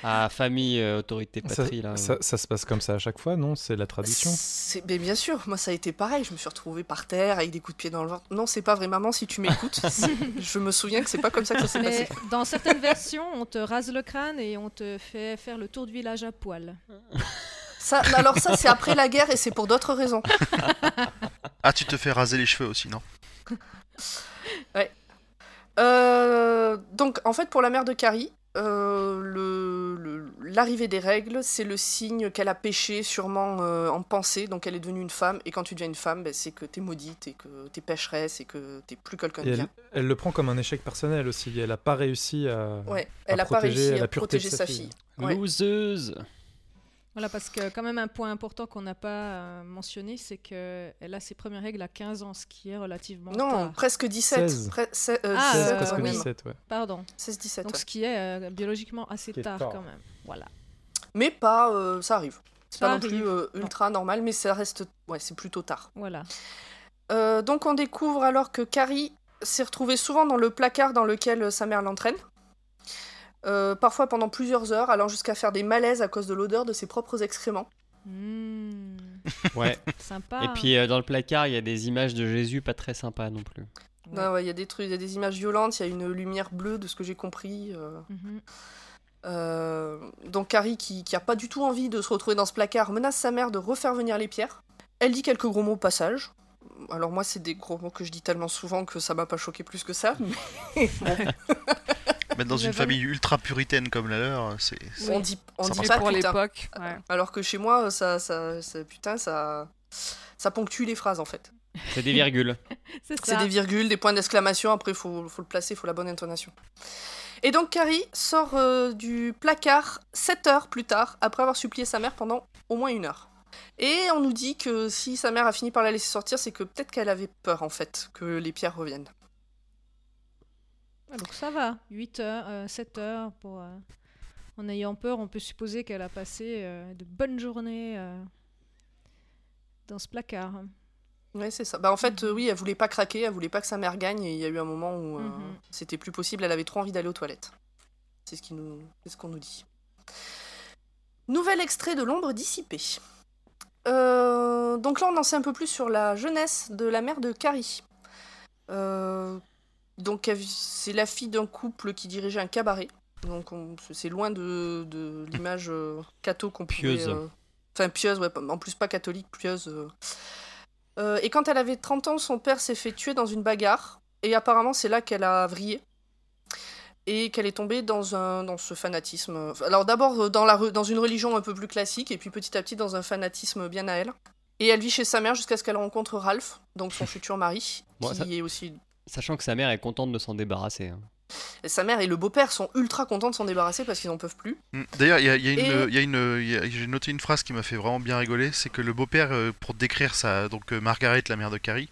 Ah, famille, euh, autorité, Ça, patrie, là. ça- ça se passe comme ça à chaque fois, non? C'est la tradition? C'est mais bien sûr, moi ça a été pareil, je me suis retrouvée par terre avec des coups de pied dans le ventre. Non, c'est pas vrai maman si tu m'écoutes. je me souviens que c'est pas comme ça que ça s'est Mais passé. dans certaines versions, on te rase le crâne et on te fait faire le tour du village à poil. Ça, alors ça c'est après la guerre et c'est pour d'autres raisons. Ah, tu te fais raser les cheveux aussi, non? Euh, donc, en fait, pour la mère de Carrie, euh, le- le- l'arrivée des règles, c'est le signe qu'elle a péché sûrement euh, en pensée, donc elle est devenue une femme, et quand tu deviens une femme, ben, c'est que t'es maudite, et que t'es pécheresse, et que t'es plus quelqu'un de Et bien. elle, elle le prend comme un échec personnel aussi. Elle a pas réussi à. Ouais, elle a pas protéger réussi la à protéger sa sa fille. fille. Ouais. Loseuse Voilà, parce que quand même un point important qu'on n'a pas euh, mentionné, c'est qu'elle a ses premières règles à 15 ans, ce qui est relativement Non, tard. presque 17. 16. Pre- se- euh, Ah, 16, euh, presque oui. 17, ouais. Pardon. 16-17. Donc ouais. ce qui est euh, biologiquement assez tard, tard. quand même. Voilà. Mais pas, euh, ça arrive. C'est pas non plus euh, ultra normal, mais ça reste, ouais, c'est plutôt tard. Voilà. Euh, donc on découvre alors que Carrie s'est retrouvée souvent dans le placard dans lequel sa mère l'entraîne. Euh, parfois pendant plusieurs heures, allant jusqu'à faire des malaises à cause de l'odeur de ses propres excréments. Hmm, Ouais. sympa. Et puis euh, dans le placard, il y a des images de Jésus pas très sympas non plus. Ouais. Ah ouais, Il y a des trucs, il y a des images violentes, il y a une lumière bleue de ce que j'ai compris. euh. Mhm. Euh, donc Carrie, qui, qui a pas du tout envie de se retrouver dans ce placard, menace sa mère de refaire venir les pierres. Elle dit quelques gros mots au passage. Alors moi, c'est des gros mots que je dis tellement souvent que ça m'a pas choqué plus que ça. mais Mais dans une famille ultra puritaine comme la leur, c'est. on dit, on dit pas pour l'époque, ouais. Alors que chez moi, ça, ça, ça- putain, ça, ça ponctue les phrases en fait. C'est des virgules. c'est des virgules, des points d'exclamation. Après, faut, faut le placer, faut la bonne intonation. Et donc Carrie sort euh, du placard 7 heures plus tard, après avoir supplié sa mère pendant au moins une heure. Et on nous dit que si sa mère a fini par la laisser sortir, c'est que peut-être qu'elle avait peur en fait que les pierres reviennent. Ah, donc ça va. 8 heures, euh, 7 heures. Pour, euh, En ayant peur, on peut supposer qu'elle a passé euh, de bonnes journées euh, dans ce placard. Ouais, c'est ça. Bah, en fait, oui, elle voulait pas craquer, elle voulait pas que sa mère gagne, et il y a eu un moment où Mhm. c'était plus possible, elle avait trop envie d'aller aux toilettes. C'est ce qui nous... c'est ce qu'on nous dit. Nouvel extrait de l'ombre dissipée. Euh, donc là, on en sait un peu plus sur la jeunesse de la mère de Carrie. Euh, donc, c'est la fille d'un couple qui dirigeait un cabaret. Donc, on- c'est loin de, de l'image euh, catho qu'on pouvait... Pieuse. euh, Enfin, pieuse, ouais, en plus pas catholique, pieuse. euh. Euh, et quand elle avait 30 ans, son père s'est fait tuer dans une bagarre. Et apparemment, c'est là qu'elle a vrillé. Et qu'elle est tombée dans, un, dans ce fanatisme. Alors d'abord dans, la dans une religion un peu plus classique, et puis petit à petit dans un fanatisme bien à elle. Et elle vit chez sa mère jusqu'à ce qu'elle rencontre Ralph, donc son futur mari, Moi, qui ça- est aussi... Sachant que sa mère est contente de s'en débarrasser. hein. Et sa mère et le beau-père sont ultra contents de s'en débarrasser parce qu'ils n'en peuvent plus. Mm. D'ailleurs, il y a, il y a une, Et- il y a une, il y a- j'ai noté une phrase qui m'a fait vraiment bien rigoler, c'est que le beau-père, euh, pour décrire sa, donc euh, Margaret, la mère de Carrie,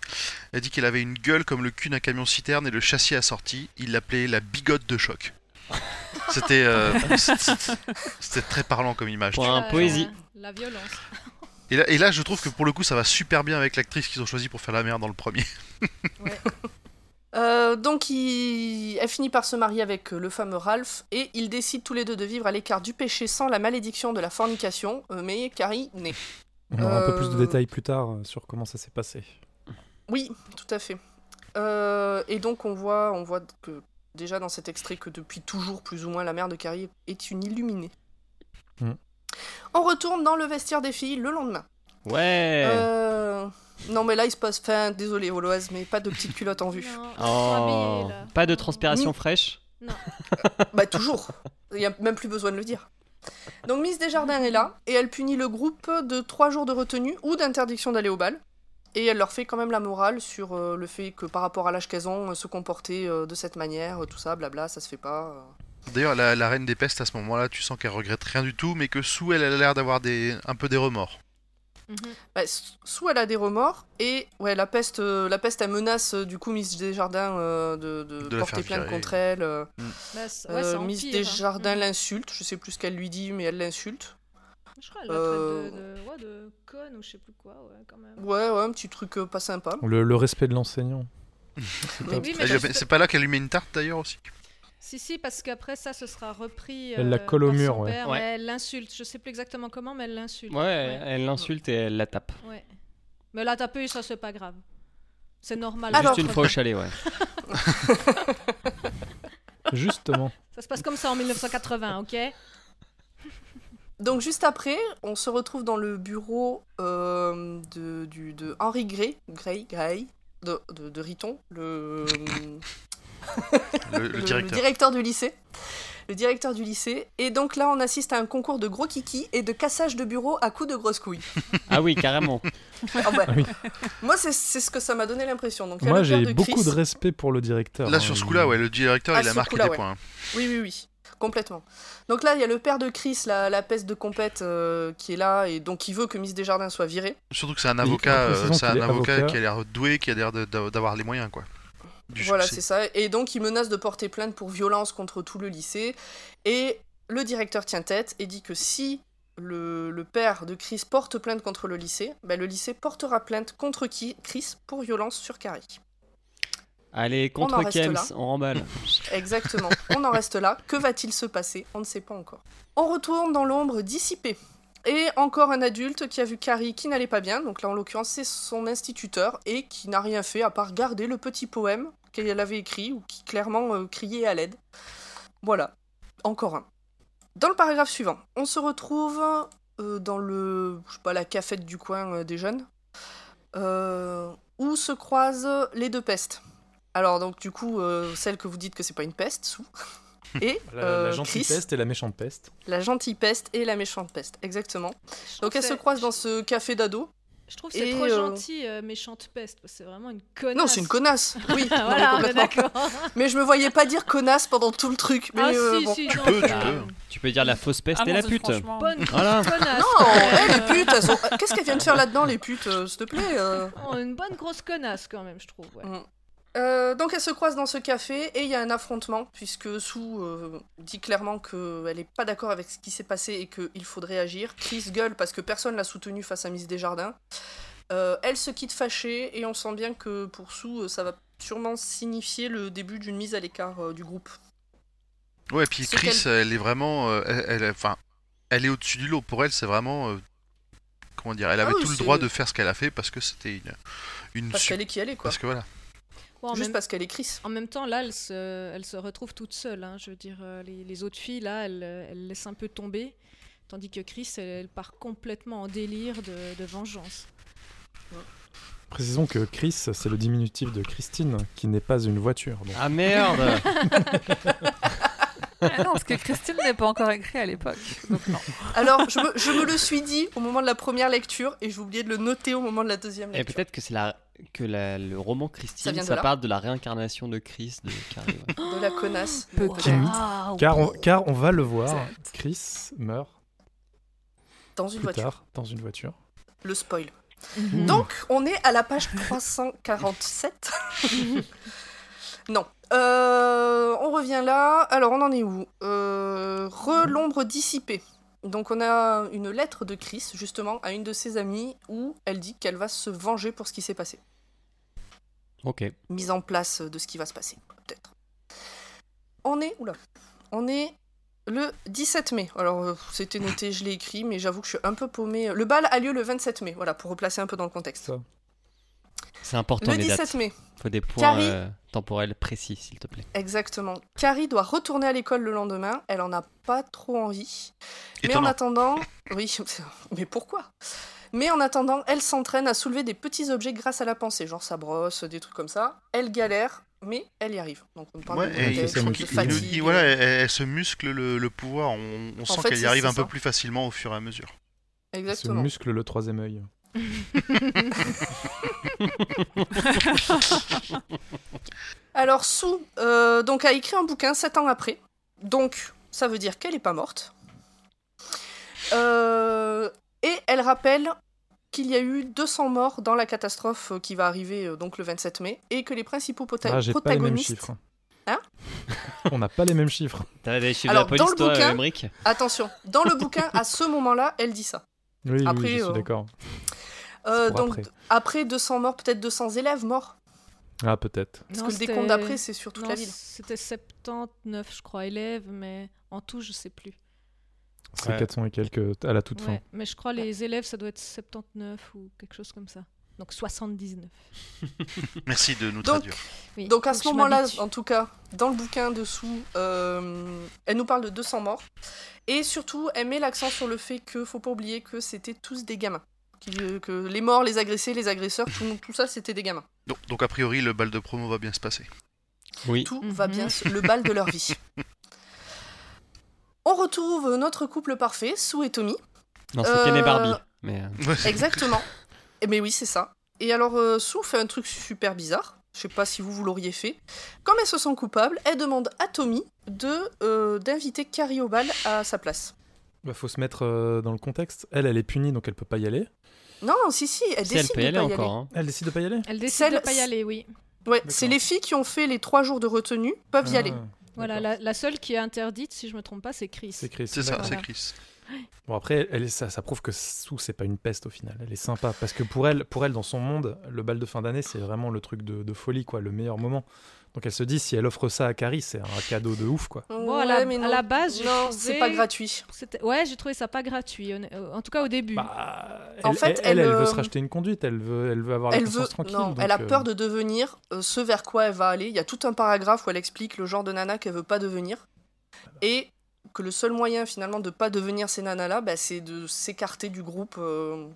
a dit qu'elle avait une gueule comme le cul d'un camion citerne et le châssis assorti. Il l'appelait la bigote de choc. C'était, euh, c'était c'était très parlant comme image. Point. Un poésie. La violence. Et là, et là, je trouve que pour le coup, ça va super bien avec l'actrice qu'ils ont choisi pour faire la mère dans le premier. Euh, donc il... elle finit par se marier avec euh, le fameux Ralph et ils décident tous les deux de vivre à l'écart du péché sans la malédiction de la fornication, euh, mais Carrie naît. On aura un peu plus de détails plus tard sur comment ça s'est passé. Oui, tout à fait. Euh, et donc on voit, on voit que déjà dans cet extrait que depuis toujours, plus ou moins, la mère de Carrie est une illuminée. Hmm. On retourne dans le vestiaire des filles le lendemain. Ouais. Euh, Non mais là il se passe... Enfin, désolé Voloise, mais pas de petite culotte en vue. Non, Oh. Pas de Non. transpiration Ni- fraîche. Bah toujours. Il n'y a même plus besoin de le dire. Donc Miss Desjardins est là et elle punit le groupe de trois jours de retenue ou d'interdiction d'aller au bal. Et elle leur fait quand même la morale sur euh, le fait que par rapport à l'âge qu'elles ont, euh, se comporter euh, de cette manière, euh, tout ça, blabla, ça se fait pas. euh. D'ailleurs, la, la reine des pestes, à ce moment-là, tu sens qu'elle regrette rien du tout, mais que Sue, elle a l'air d'avoir des, un peu des remords. Mhm. Bah, s- Sous elle a des remords et ouais la peste, euh, la peste elle menace euh, du coup Miss Desjardins euh, de, de De la porter plainte contre elle. euh. Bah, ouais, ça Miss empire, hein. Desjardins Mhm. l'insulte, je sais plus ce qu'elle lui dit mais elle l'insulte. Je crois qu'elle la traite de, de, ouais, de conne ou je sais plus quoi, ouais, quand même. Ouais ouais un petit truc euh, pas sympa. Le, le respect de l'enseignant. Oui, C'est pas là qu'elle lui met une tarte d'ailleurs aussi? Si, si, parce qu'après ça, ce sera repris. Elle la euh, colle au mur, ouais. elle l'insulte. Je sais plus exactement comment, mais elle l'insulte. Ouais, elle l'insulte et elle la tape. ouais. Mais la taper, ça, c'est pas grave. C'est normal. Alors- Juste une fois au chalet, ouais. Justement. Ça se passe comme ça en 1980, ok? Donc juste après, on se retrouve dans le bureau euh, de, du, de Henri Gray, Gray, Gray de, de, de Riton, le, Le, directeur. le directeur du lycée. Le directeur du lycée. Et donc là, on assiste à un concours de gros kiki et de cassage de bureau à coups de grosses couilles. Ah oui, carrément. Ah. Ah oui. Moi, c'est c'est ce que ça m'a donné l'impression. Donc, il Moi, j'ai beaucoup Chris. de respect pour le directeur. Là, hein. sur ce coup-là, ouais, le directeur, Ah, il a marqué des ouais. points. hein. Oui, oui, oui. Complètement. Donc là, il y a le père de Chris, la, la peste de compète, euh, qui est là et donc qui veut que Miss Desjardins soit virée. Surtout que c'est un avocat, euh, c'est un avocat, avocat. qui a l'air doué, qui a l'air d'avoir les moyens, quoi. Voilà, c'est ça. Et donc, il menace de porter plainte pour violence contre tout le lycée. Et le directeur tient tête et dit que si le, le père de Chris porte plainte contre le lycée, ben, le lycée portera plainte contre qui Chris pour violence sur Carrie. Allez, On en contre reste Kems, là. on remballe. Exactement. On en reste là. Que va-t-il se passer? On ne sait pas encore. On retourne dans l'ombre dissipée. Et encore un adulte qui a vu Carrie qui n'allait pas bien, donc là en l'occurrence c'est son instituteur, et qui n'a rien fait à part garder le petit poème qu'elle avait écrit, ou qui clairement euh, criait à l'aide. Voilà, encore un. Dans le paragraphe suivant, on se retrouve euh, dans le, je sais pas, la cafette du coin euh, des jeunes, euh, où se croisent les deux pestes. Alors donc du coup, euh, celle que vous dites que c'est pas une peste, sous. Et La, euh, la gentille Chris, peste et la méchante peste. la gentille peste et la méchante peste, exactement. Donc elles se croisent dans ce café d'ado. Je trouve que c'est trop euh, gentil, euh, méchante peste. parce que C'est vraiment une connasse. Non, c'est une connasse. Oui, non, mais voilà, on est complètement. d'accord. Mais je me voyais pas dire connasse pendant tout le truc. Mais Ah, euh, si, bon. si, Tu non, peux, tu peux. Tu peux dire la fausse peste et la pute. franchement. Bonne Voilà. connasse. Non, même, les putes, elles sont- qu'est-ce qu'elles viennent faire là-dedans, les putes, euh, s'il te plaît euh Oh, une bonne grosse connasse quand même, je trouve. ouais. Mm. Euh, donc elles se croisent dans ce café et il y a un affrontement puisque Sue euh, dit clairement qu'elle n'est pas d'accord avec ce qui s'est passé et qu'il faudrait agir. Chris gueule parce que personne l'a soutenue face à Miss Desjardins. Euh, elle se quitte fâchée et on sent bien que pour Sue ça va sûrement signifier le début d'une mise à l'écart du groupe. Ouais, puis Ce Chris, elle est vraiment, elle, elle- enfin, elle est au-dessus du lot. Pour elle, c'est vraiment, comment dire, elle avait Ah oui, tout le droit de faire ce qu'elle a fait parce que c'était une, une Parce su- qu'elle est qui elle est quoi. parce que voilà. Juste même, parce qu'elle est Chris. en même temps, là, elle se, elle se retrouve toute seule. hein. Je veux dire, euh, les, les autres filles, là, elles, euh, elles laissent un peu tomber. Tandis que Chris, elle, elle part complètement en délire de, de vengeance. Précisons que Chris, c'est le diminutif de Christine, qui n'est pas une voiture. donc. Ah merde Ah non, parce que Christine n'est pas encore écrit à l'époque. Alors je me, je me le suis dit au moment de la première lecture et j'ai oublié de le noter au moment de la deuxième Et lecture. peut-être que c'est la que la- le roman Christine, ça, de parle de la réincarnation de Chris de Carrie. ouais. De la connasse. Car on, car on va le voir, Exact. Chris meurt Dans une plus voiture. tard dans une voiture. Le spoil. Mhm. Donc, on est à la page 347. non. Euh, on revient là. Alors, on en est où? Euh, Re l'ombre dissipée. Donc, on a une lettre de Chris, justement, à une de ses amies, où elle dit qu'elle va se venger pour ce qui s'est passé. Ok. Mise en place de ce qui va se passer, peut-être. On est. Oula. On est le 17 mai. Alors, euh, c'était noté, je l'ai écrit, mais j'avoue que je suis un peu paumée. Le bal a lieu le 27 mai, voilà, pour replacer un peu dans le contexte. C'est important Le les 17 dates. mai, Faut des points Carrie. euh, temporels précis, s'il te plaît. exactement. Carrie doit retourner à l'école le lendemain. Elle en a pas trop envie. Mais en attendant, oui, mais pourquoi? Mais en attendant, elle s'entraîne à soulever des petits objets grâce à la pensée, genre sa brosse, des trucs comme ça. Elle galère, mais elle y arrive. Donc on parle Ouais, de de il fatigue. voilà, elle, elle se muscle le, le pouvoir. On, on sent qu'elle y arrive un peu plus facilement au fur et à mesure. Se Exactement. muscle le troisième œil. Alors Sue, euh, donc a écrit un bouquin sept ans après. Donc ça veut dire qu'elle n'est pas morte. Euh, et elle rappelle qu'il y a eu 200 morts dans la catastrophe euh, qui va arriver euh, donc le 27 mai et que les principaux pota- Ah, j'ai pas les mêmes protagonistes. chiffres. Hein On n'a pas les mêmes chiffres. T'as des chiffres Alors, de la dans police, le toi, bouquin- Emmerich Attention, dans le bouquin, à ce moment-là, elle dit ça. Oui, Après, oui, je suis euh, d'accord. Euh, donc après. après. 200 morts, peut-être 200 élèves morts. Ah, peut-être. Parce Non, que le décompte d'après, c'est sur toute non, la ville. C'était 79, je crois, élèves, mais en tout, je sais plus. C'est Ouais. 400 et quelques à la toute fin. Mais je crois les élèves, ça doit être 79 ou quelque chose comme ça. Donc 79. Merci de nous Donc, traduire. Oui, Donc à ce moment-là, en tout cas, dans le bouquin dessous, euh, elle nous parle de 200 morts. Et surtout, elle met l'accent sur le fait que faut pas oublier que c'était tous des gamins. Qui- euh, que les morts, les agressés, les agresseurs, tout, tout ça, c'était des gamins. Donc, donc, a priori, le bal de promo va bien se passer. Oui. Tout Mhm. va bien, le bal de leur vie. On retrouve notre couple parfait, Sue et Tommy. Non, c'est Ken et Euh, Barbie. Mais, euh, Ouais. Exactement. Eh, Mais oui, c'est ça. Et alors, euh, Sue fait un truc super bizarre. Je sais pas si vous, vous l'auriez fait. Comme elle se sent coupable, elle demande à Tommy de euh, d'inviter Carrie au bal à sa place. Bah, faut se mettre euh, dans le contexte. Elle, elle est punie, donc elle peut pas y aller. Non, si, si, elle si elle décide peut de y aller pas y encore. aller. hein. Elle décide de pas y aller? Elle décide Celle- de pas y aller, oui. Ouais, c'est les filles qui ont fait les trois jours de retenue peuvent y Ah, aller. Voilà, d'accord. la, la seule qui est interdite, si je me trompe pas, c'est Chris. C'est Chris. C'est ça, d'accord. c'est Voilà. Chris. Bon après, elle est, ça, ça prouve que Sue c'est pas une peste au final. Elle est sympa parce que pour elle, pour elle dans son monde, le bal de fin d'année c'est vraiment le truc de, de folie quoi, le meilleur moment. Donc elle se dit si elle offre ça à Carrie, c'est un cadeau de ouf quoi. Bon, à la- mais à non. la base, non, c'est pas gratuit. C'était- Ouais, j'ai trouvé ça pas gratuit, euh, en tout cas au début. Bah, En elle, fait, elle, elle, elle, veut euh, se racheter une conduite, elle veut, elle veut avoir Elle la veut, conscience tranquille. non, elle a euh, peur de devenir euh, ce vers quoi elle va aller. Il y a tout un paragraphe où elle explique le genre de nana qu'elle veut pas devenir. Et que le seul moyen finalement de pas devenir ces nanas-là, bah, c'est de s'écarter du groupe. euh,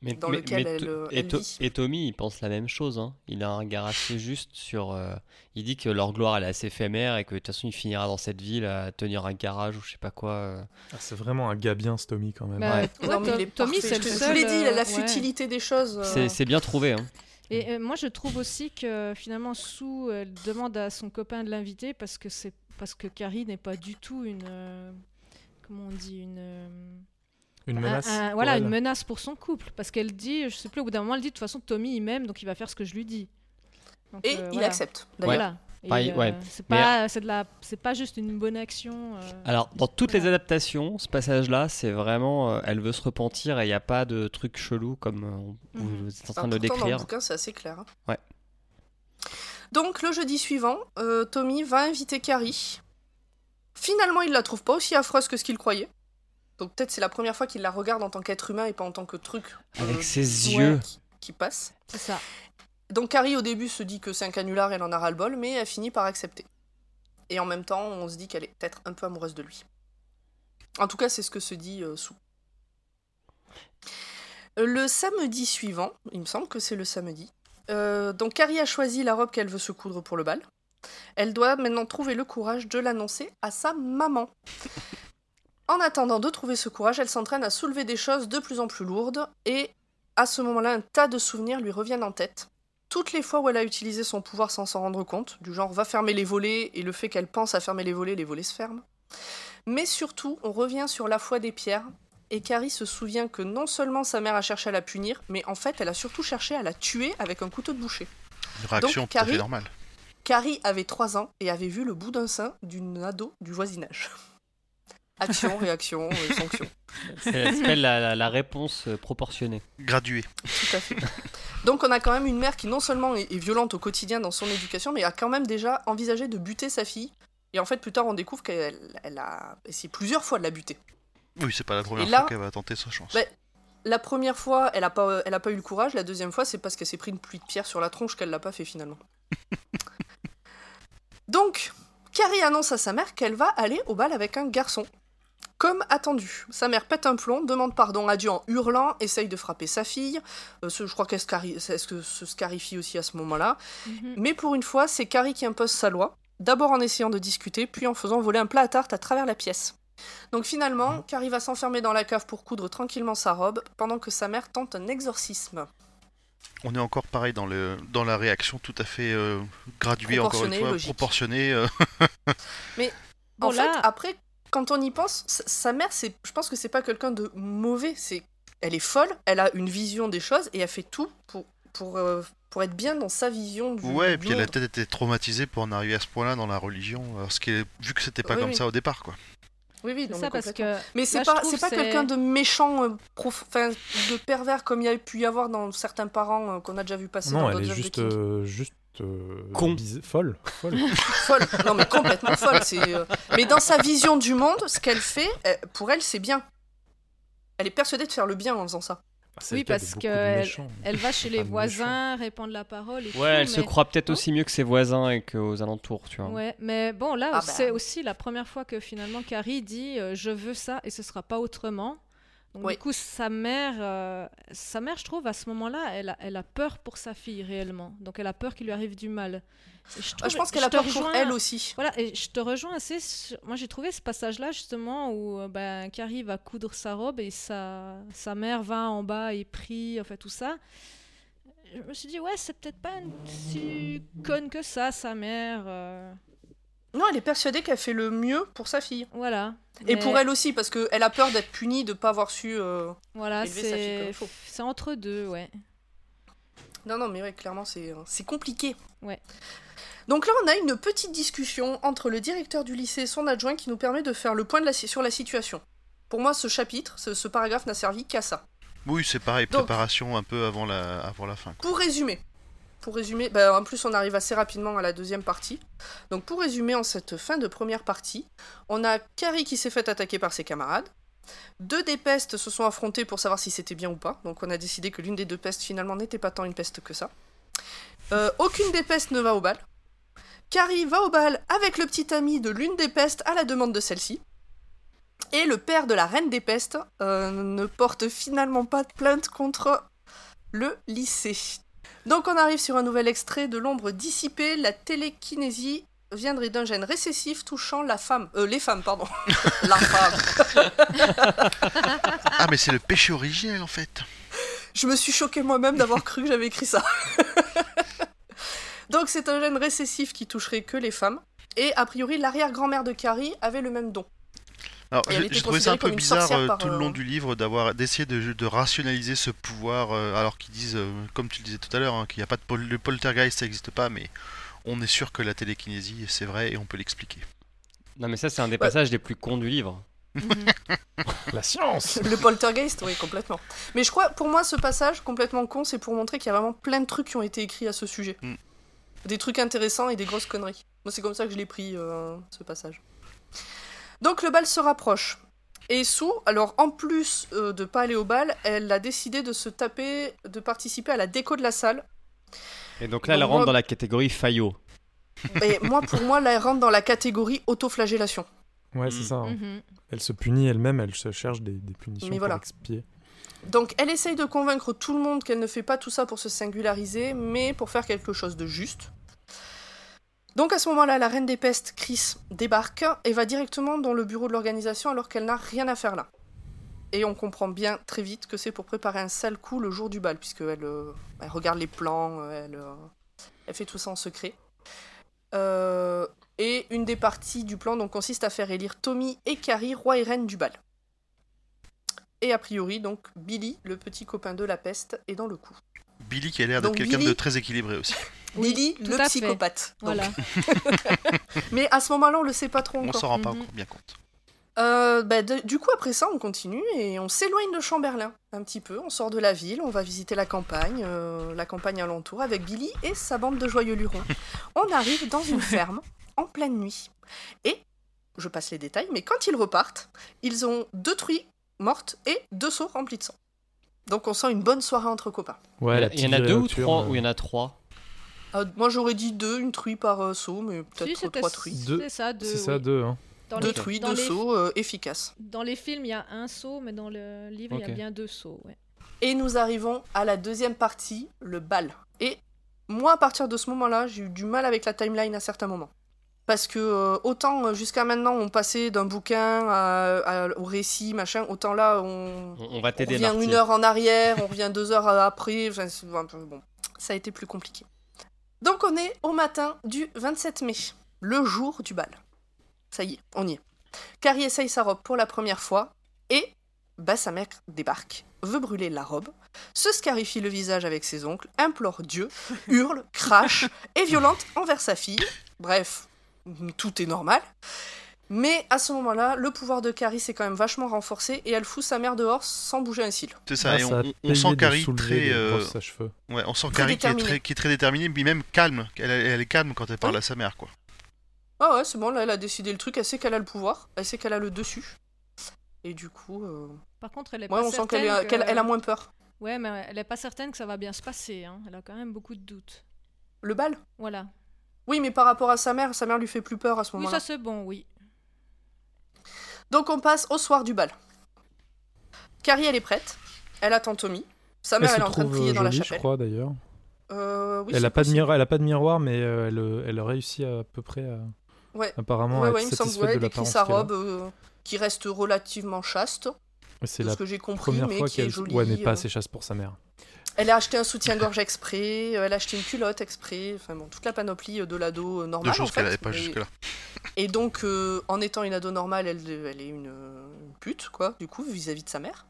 Mais, dans mais- lequel mais elle, To- euh, et, elle vit. et Tommy, il pense la même chose. hein. Il a un regard assez juste sur. euh, il dit que leur gloire, elle est assez éphémère et que de toute façon, il finira dans cette ville à tenir un garage ou je sais pas quoi. euh. ah, c'est vraiment un gars bien ce Tommy quand même. Bah, Ouais. ouais, non, mais To- il est Tommy, c'est le te- seul. Je l'ai dit, la, la ouais. futilité des choses. euh, C'est c'est bien trouvé. Hein. Et euh, moi, je trouve aussi que finalement, Sue, elle demande à son copain de l'inviter parce que c'est parce que Carrie n'est pas du tout une. euh, comment on dit une. euh, Une un- menace. un- voilà, elle. une menace pour son couple. Parce qu'elle dit, je sais plus, au bout d'un moment, elle dit de toute façon, Tommy, il m'aime, donc il va faire ce que je lui dis. Donc, Et euh, il voilà. accepte. Voilà. Ouais. euh, c'est Mais- pas, c'est de la, c'est pas juste une bonne action. euh, Alors, dans toutes les adaptations, ce passage-là, c'est vraiment. euh, elle veut se repentir et il n'y a pas de truc chelou comme euh, on- Mhm. vous êtes en train de le pourtant, Dans le décrire. bouquin, c'est assez clair. hein. Ouais. Donc, le jeudi suivant, euh, Tommy va inviter Carrie. Finalement, il la trouve pas aussi affreuse que ce qu'il croyait. Donc, peut-être c'est la première fois qu'il la regarde en tant qu'être humain et pas en tant que truc. euh, Avec ses ouais, yeux. Qui, qui passe. c'est ça. Donc, Carrie, au début, se dit que c'est un canular, elle en a ras-le-bol, mais elle finit par accepter. Et en même temps, on se dit qu'elle est peut-être un peu amoureuse de lui. En tout cas, c'est ce que se dit euh, Sue. Le samedi suivant, il me semble que c'est le samedi, euh, donc Carrie a choisi la robe qu'elle veut se coudre pour le bal. Elle doit maintenant trouver le courage de l'annoncer à sa maman. En attendant de trouver ce courage, elle s'entraîne à soulever des choses de plus en plus lourdes et à ce moment-là, un tas de souvenirs lui reviennent en tête. toutes les fois où elle a utilisé son pouvoir sans s'en rendre compte, du genre va fermer les volets, et le fait qu'elle pense à fermer les volets, les volets se ferment. Mais surtout, on revient sur la foi des pierres, et Carrie se souvient que non seulement sa mère a cherché à la punir, mais en fait, elle a surtout cherché à la tuer avec un couteau de boucher. Une réaction Donc, tout à fait Carrie- normale. Carrie avait 3 ans et avait vu le bout d'un sein d'une ado du voisinage. Action, réaction, euh, sanction. Ça s'appelle la, la- la réponse euh, proportionnée. Gradué. Tout à fait. Donc on a quand même une mère qui non seulement est, est violente au quotidien dans son éducation, mais a quand même déjà envisagé de buter sa fille. Et en fait, plus tard, on découvre qu'elle elle a essayé plusieurs fois de la buter. Oui, c'est pas la première là- fois qu'elle va tenter sa chance. Ouais. La première fois, elle a pas, elle a pas eu le courage. La deuxième fois, c'est parce qu'elle s'est pris une pluie de pierre sur la tronche qu'elle l'a pas fait finalement. Donc, Carrie annonce à sa mère qu'elle va aller au bal avec un garçon. Comme attendu, sa mère pète un plomb, demande pardon à Dieu en hurlant, essaye de frapper sa fille. Euh, ce- je crois qu'elle que se scarifie aussi à ce moment-là. Mhm. Mais pour une fois, c'est Carrie qui impose sa loi, d'abord en essayant de discuter, puis en faisant voler un plat à tarte à travers la pièce. Donc finalement, Carrie va s'enfermer dans la cave pour coudre tranquillement sa robe, pendant que sa mère tente un exorcisme. On est encore pareil dans, le, dans la réaction tout à fait euh, graduée, encore une Proportionnée, fois, logique. proportionnée. euh, En Bon, là- fait, après, quand on y pense, sa- mère, c'est, je pense que c'est pas quelqu'un de mauvais. C'est, elle est folle, elle a une vision des choses et elle fait tout pour pour euh, pour être bien dans sa vision du. Ouais, et puis elle a peut-être été traumatisée pour en arriver à ce point-là dans la religion, parce que vu que c'était pas Oui, comme oui. ça au départ, quoi. Oui, oui, C'est non, ça mais parce que. Mais c'est pas, c'est pas quelqu'un de méchant, euh, prof- enfin, de pervers comme il y a pu y avoir dans certains parents euh, qu'on a déjà vu passer dans Non, elle d'autres est de juste, euh, juste euh, Con. bise- folle. folle. folle. Non, mais complètement folle. C'est, euh, Mais dans sa vision du monde, ce qu'elle fait, euh, pour elle, c'est bien. Elle est persuadée de faire le bien en faisant ça. Ah, c'est Oui, parce qu'elle méchants. elle va chez les voisins, répandre la parole et tout. Ouais, elle se mais- croit peut-être aussi mieux que ses voisins et qu'aux alentours, tu vois. Ouais, mais bon, là, Ah c'est bah. aussi la première fois que finalement Carrie dit euh, je veux ça et ce sera pas autrement. Donc Oui. du coup, sa mère, euh, sa mère, je trouve, à ce moment-là, elle a, elle a peur pour sa fille réellement. Donc elle a peur qu'il lui arrive du mal. Je, Ah, pense qu'elle a peur pour rejoins- elle aussi. Voilà, et je te rejoins assez. Moi, j'ai trouvé ce passage-là justement où euh, ben, Carrie va coudre sa robe et sa, sa mère va en bas et prie, enfin tout ça. Je me suis dit, ouais, c'est peut-être pas une si conne que ça, sa mère. euh, Non, elle est persuadée qu'elle fait le mieux pour sa fille. Voilà. Et Mais pour elle aussi, parce qu'elle a peur d'être punie, de pas avoir su. euh, Voilà, élever sa fille comme c'est il faut. c'est entre deux, ouais. Non, non, mais ouais, clairement, c'est c'est compliqué. Ouais. Donc là, on a une petite discussion entre le directeur du lycée et son adjoint qui nous permet de faire le point de la, si- sur la situation. Pour moi, ce chapitre, ce, ce paragraphe n'a servi qu'à ça. Oui, c'est pareil, Donc- préparation un peu avant la, avant la fin. quoi. Pour résumer, pour résumer, bah, en plus on arrive assez rapidement à la deuxième partie. Donc pour résumer, en cette fin de première partie, on a Carrie qui s'est fait attaquer par ses camarades. Deux des pestes se sont affrontées pour savoir si c'était bien ou pas. Donc on a décidé que l'une des deux pestes finalement n'était pas tant une peste que ça. Euh, aucune des pestes ne va au bal. Carrie va au bal avec le petit ami de l'une des pestes à la demande de celle-ci. Et le père de la reine des pestes euh, ne porte finalement pas de plainte contre le lycée. Donc on arrive sur un nouvel extrait de l'ombre dissipée. La télékinésie viendrait d'un gène récessif touchant la femme. Euh, les femmes, pardon. la femme. Ah, mais c'est le péché originel en fait. Je me suis choquée moi-même d'avoir cru que j'avais écrit ça. Donc c'est un gène récessif qui toucherait que les femmes. Et a priori, l'arrière-grand-mère de Carrie avait le même don. Alors, j'ai trouvé ça un peu bizarre euh, tout le long euh, du livre d'avoir d'essayer de, de rationaliser ce pouvoir, euh, alors qu'ils disent, euh, comme tu le disais tout à l'heure, hein, qu'il n'y a pas de pol- le poltergeist, ça n'existe pas, mais on est sûr que la télékinésie, c'est vrai et on peut l'expliquer. Non, mais ça, c'est un des passages les plus cons du livre. La science Le poltergeist, oui, complètement. Mais je crois, pour moi, ce passage complètement con, c'est pour montrer qu'il y a vraiment plein de trucs qui ont été écrits à ce sujet. Mm. Des trucs intéressants et des grosses conneries. Moi, c'est comme ça que je l'ai pris, euh, ce passage. Donc, le bal se rapproche. Et Sue, alors en plus euh, de pas aller au bal, elle a décidé de se taper, de participer à la déco de la salle. Et donc là, elle Donc, rentre moi- dans la catégorie Fayot. Et moi, pour moi, là, elle rentre dans la catégorie autoflagellation. Ouais, c'est ça. hein. Mhm. Elle se punit elle-même, elle se cherche des, des punitions Mais pour voilà. expier. Donc elle essaye de convaincre tout le monde qu'elle ne fait pas tout ça pour se singulariser, mais pour faire quelque chose de juste. Donc à ce moment-là, la reine des pestes, Chris, débarque et va directement dans le bureau de l'organisation alors qu'elle n'a rien à faire là. Et on comprend bien très vite que c'est pour préparer un sale coup le jour du bal, puisqu'elle euh, elle regarde les plans, euh, elle, fait tout ça en secret. Euh, et une des parties du plan consiste à faire élire Tommy et Carrie roi et reine du bal. Et a priori, donc, Billy, le petit copain de la peste, est dans le coup. Billy qui a l'air d'être quelqu'un Billy- de très équilibré aussi. Billy, le psychopathe. Donc, Voilà. Mais à ce moment-là, on le sait pas trop On encore. s'en rend pas encore bien compte. Euh, bah, de- du coup, après ça, on continue et on s'éloigne de Chamberlain un petit peu. On sort de la ville, on va visiter la campagne, euh, la campagne alentour avec Billy et sa bande de joyeux lurons. On arrive dans une ferme en pleine nuit. Et, je passe les détails, mais quand ils repartent, ils ont deux mortes et deux seaux remplis de sang. Donc on sent une bonne soirée entre copains. Ouais, la il y en a deux ou trois euh, Ou il y en a trois Euh, moi j'aurais dit deux, une truie par euh, seau, mais peut-être trois truies. Deux. c'est ça, deux. C'est ça, oui. deux. Hein. Dans Deux les- truies, dans deux les- seaux euh, efficaces. Dans les films, il y a un saut, mais dans le livre, il y a bien deux sauts. ouais. Et nous arrivons à la deuxième partie, le bal. Et moi, à partir de ce moment-là, j'ai eu du mal avec la timeline à certains moments. Parce que euh, autant euh, jusqu'à maintenant on passait d'un bouquin à- à- au récit, machin, autant là on, revient une heure en arrière, on revient deux heures après. enfin, bon, ça a été plus compliqué. Donc on est au matin du 27 mai, le jour du bal. Ça y est, on y est. Carrie essaye sa robe pour la première fois et bah, sa mère débarque, veut brûler la robe, se scarifie le visage avec ses ongles, implore Dieu, hurle, crache, est violente envers sa fille. Bref, tout est normal. Mais à ce moment-là, le pouvoir de Carrie s'est quand même vachement renforcé et elle fout sa mère dehors sans bouger un cil. C'est ça, Ah, et on, sent Carrie très. euh. Ouais, on sent Carrie qui est, très, qui est très déterminée, mais même calme. Elle, elle est calme quand elle parle Oui. à sa mère, quoi. Ah ouais, c'est bon, là elle a décidé le truc, elle sait qu'elle a le pouvoir, elle sait qu'elle a le dessus. Et du coup, euh, Par contre, elle est ouais, pas on sent qu'elle que- a moins peur. Ouais, mais elle est pas certaine que ça va bien se passer. hein. Elle a quand même beaucoup de doutes. Le bal? Voilà. Oui, mais par rapport à sa mère, sa mère lui fait plus peur à ce Oui, moment-là. ça c'est bon, oui. Donc on passe au soir du bal. Carrie, elle est prête, elle attend Tommy. Sa mère, elle est en train de prier dans la jolie, je chapelle. crois, d'ailleurs. Euh, oui, elle, c'est a pas de miroir, elle a pas de miroir, mais euh, elle, euh, elle a réussi à, peu près à, Ouais. apparemment Ouais, à ouais, être il me semble elle décrit sa robe euh, qui reste relativement chaste, C'est ce que j'ai compris, première mais fois qu'elle... jolie. Ouais, mais pas euh. assez chasse pour sa mère. Elle a acheté un soutien-gorge exprès, euh, elle a acheté une culotte exprès, enfin bon, toute la panoplie euh, de l'ado euh, normale. choses en qu'elle n'avait pas Et- jusque-là. Et donc, euh, en étant une ado normale, elle, elle est une, une pute, quoi, du coup, vis-à-vis de sa mère.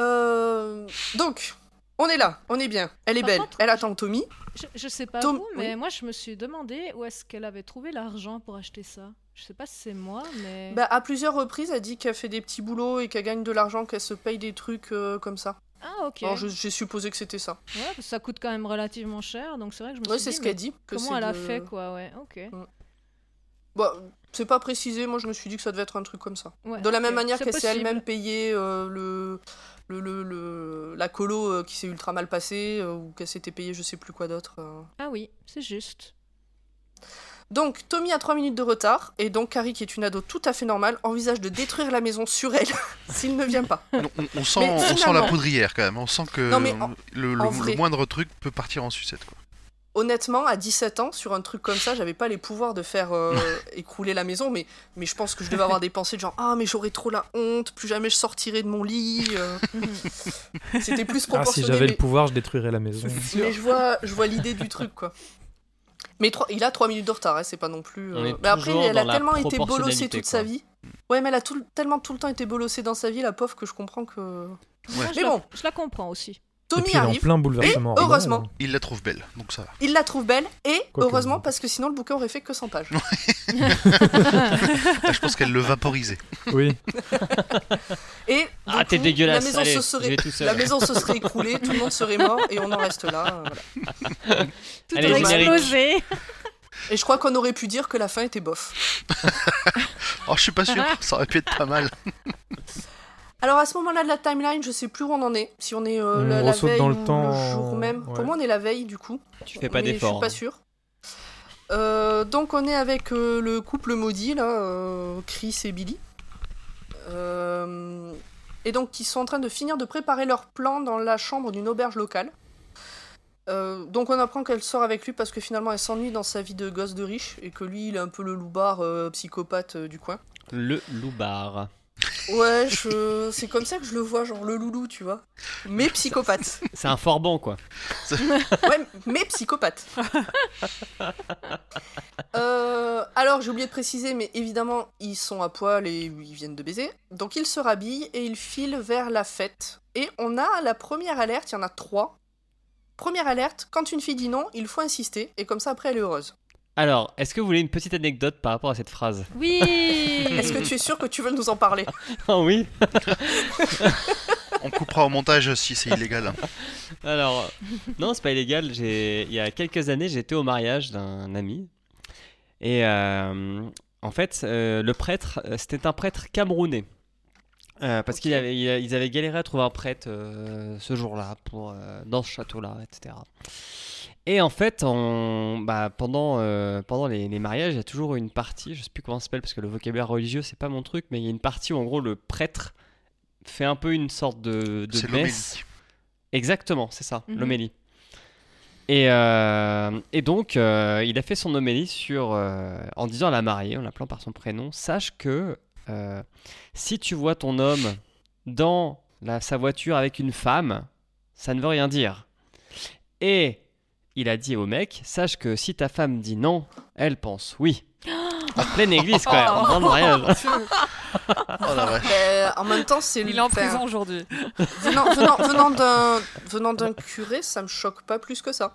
Euh, donc, on est là, on est bien. Elle est Par belle, contre, elle attend Tommy. Je, je sais pas Tom- vous, mais oui. moi je me suis demandé où est-ce qu'elle avait trouvé l'argent pour acheter ça. Je sais pas si c'est moi, mais. Bah, à plusieurs reprises, elle dit qu'elle fait des petits boulots et qu'elle gagne de l'argent, qu'elle se paye des trucs euh, comme ça. Ah, ok. Alors, j'ai supposé que c'était ça. Ouais, parce que ça coûte quand même relativement cher, donc c'est vrai que je me Ouais, suis c'est dit, ce mais qu'elle dit. que Comment c'est elle a fait, quoi, ouais, ok. Bah, c'est pas précisé, moi je me suis dit que ça devait être un truc comme ça. Ouais, De la même manière c'est qu'elle s'est elle-même payé euh, le, le, le, le- la colo euh, qui s'est ultra mal passée, euh, ou qu'elle s'était payé je sais plus quoi d'autre. Ah oui, c'est juste. Donc Tommy a 3 minutes de retard, et donc Carrie, qui est une ado tout à fait normale, envisage de détruire la maison sur elle s'il ne vient pas. Non, on, on sent, Mais on sent la poudrière quand même. On sent que Non, mais en- le, le- en le vrai. moindre truc peut partir en sucette. Quoi. Honnêtement, à 17 ans, sur un truc comme ça, j'avais pas les pouvoirs de faire euh, écrouler la maison, mais, mais je pense que je devais avoir des pensées de genre Ah, mais j'aurais trop la honte, plus jamais je sortirai de mon lit. euh. C'était plus Ah, si proportionné. j'avais mais- le pouvoir, je détruirais la maison. Mais je vois, je vois l'idée du truc, quoi. Mais trois- il a 3 minutes de retard, hein, c'est pas non plus. Est Mais après, elle a tellement été bolossée toute sa vie. Ouais, mais elle a tout, tellement tout le temps été bolossée dans sa vie, la pauvre, que je comprends que. Je, Mais la, bon. je la comprends aussi. Et Tommy puis elle est en arrive, plein bouleversement. et heureusement. Il la trouve belle, donc ça va. il la trouve belle, et heureusement, parce que sinon le bouquin aurait fait que 100 pages. Je pense qu'elle le vaporisait. Oui, Et. Ah, du t'es coup, dégueulasse, La maison, allez, se serait... vais tout seul. la maison se serait écroulée, tout le monde serait mort, et on en reste là. euh, voilà. Tout Allez, aurait explosé. Et je crois qu'on aurait pu dire que la fin était bof. Oh, je suis pas sûr, ça aurait pu être pas mal. Alors à ce moment-là de la timeline, je sais plus où on en est. Si on est euh, On la, veille dans le ou temps, jour même. ouais. Pour moi, on est la veille du coup. Tu fais pas mais Je d'effort. suis pas hein. sûre. Euh, donc on est avec euh, le couple maudit là, euh, Chris et Billy. Euh, et donc ils sont en train de finir de préparer leur plan dans la chambre d'une auberge locale. Euh, donc on apprend qu'elle sort avec lui parce que finalement elle s'ennuie dans sa vie de gosse de riche et que lui il est un peu le loupard euh, psychopathe euh, du coin. Le loupard. Ouais, je... c'est comme ça que je le vois, genre le loulou, tu vois. Mais psychopathe. C'est un forban, quoi. Ouais, mais psychopathe. Euh, alors, j'ai oublié de préciser, mais évidemment, ils sont à poil et ils viennent de baiser. Donc, ils se rhabillent et ils filent vers la fête. Et on a la première alerte, il y en a trois. Première alerte, quand une fille dit non, il faut insister, et comme ça, après, elle est heureuse. Alors, est-ce que vous voulez une petite anecdote par rapport à cette phrase? Oui Est-ce que tu es sûr que tu veux nous en parler? Ah oui On coupera au montage si c'est illégal. Alors, non, c'est pas illégal. J'ai, il y a quelques années, j'étais au mariage d'un ami. Et euh, en fait, euh, le prêtre, euh, c'était un prêtre camerounais. Euh, parce qu'ils avaient, ils avaient galéré à trouver un prêtre euh, ce jour-là, pour, euh, dans ce château-là, etc. Et en fait, on, bah, pendant, euh, pendant les, les mariages, il y a toujours une partie, je sais plus comment ça s'appelle parce que le vocabulaire religieux, c'est pas mon truc, mais il y a une partie où en gros le prêtre fait un peu une sorte de, de C'est messe. l'homélie. Exactement, c'est ça, Mhm. l'homélie. Et, euh, et donc, euh, il a fait son homélie sur, euh, en disant à la mariée, en l'appelant par son prénom, sache que euh, si tu vois ton homme dans la- sa voiture avec une femme, ça ne veut rien dire. Et il a dit au mec, sache que si ta femme dit non, elle pense oui. En pleine église, quand même, dans le mariage. Oh la vache. Ben, En même temps, c'est Il est en enfin, prison aujourd'hui. Venant, venant d'un curé, ça me choque pas plus que ça.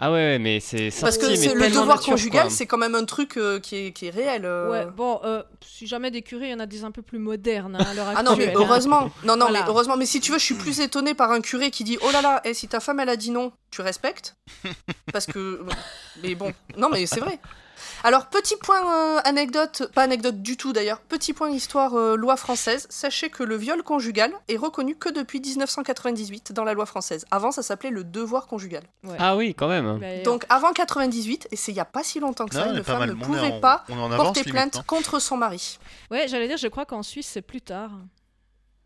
Ah ouais, ouais, mais c'est Parce sorti, que mais le devoir nature, conjugal, c'est quand même un truc euh, qui, est, qui est réel. euh. Ouais, bon, euh, si jamais des curés, il y en a des un peu plus modernes hein, à l'heure Ah non, mais actuelle, hein. heureusement. Non, non, Voilà. mais heureusement. Mais si tu veux, je suis plus étonnée par un curé qui dit Oh là là, et si ta femme elle a dit non, tu respectes? Parce que. Mais bon, non, mais c'est vrai. Alors, petit point euh, anecdote, pas anecdote du tout d'ailleurs, petit point histoire euh, loi française. Sachez que le viol conjugal est reconnu que depuis 1998 dans la loi française. Avant, ça s'appelait le devoir conjugal. Ouais. Ah oui, quand même. Bah, Donc, avant 98, et c'est il y a pas si longtemps que ça, Non, une femme mal. ne pouvait en- pas on en avance, porter limite, plainte hein. contre son mari. ouais, j'allais dire, je crois qu'en Suisse, c'est plus tard.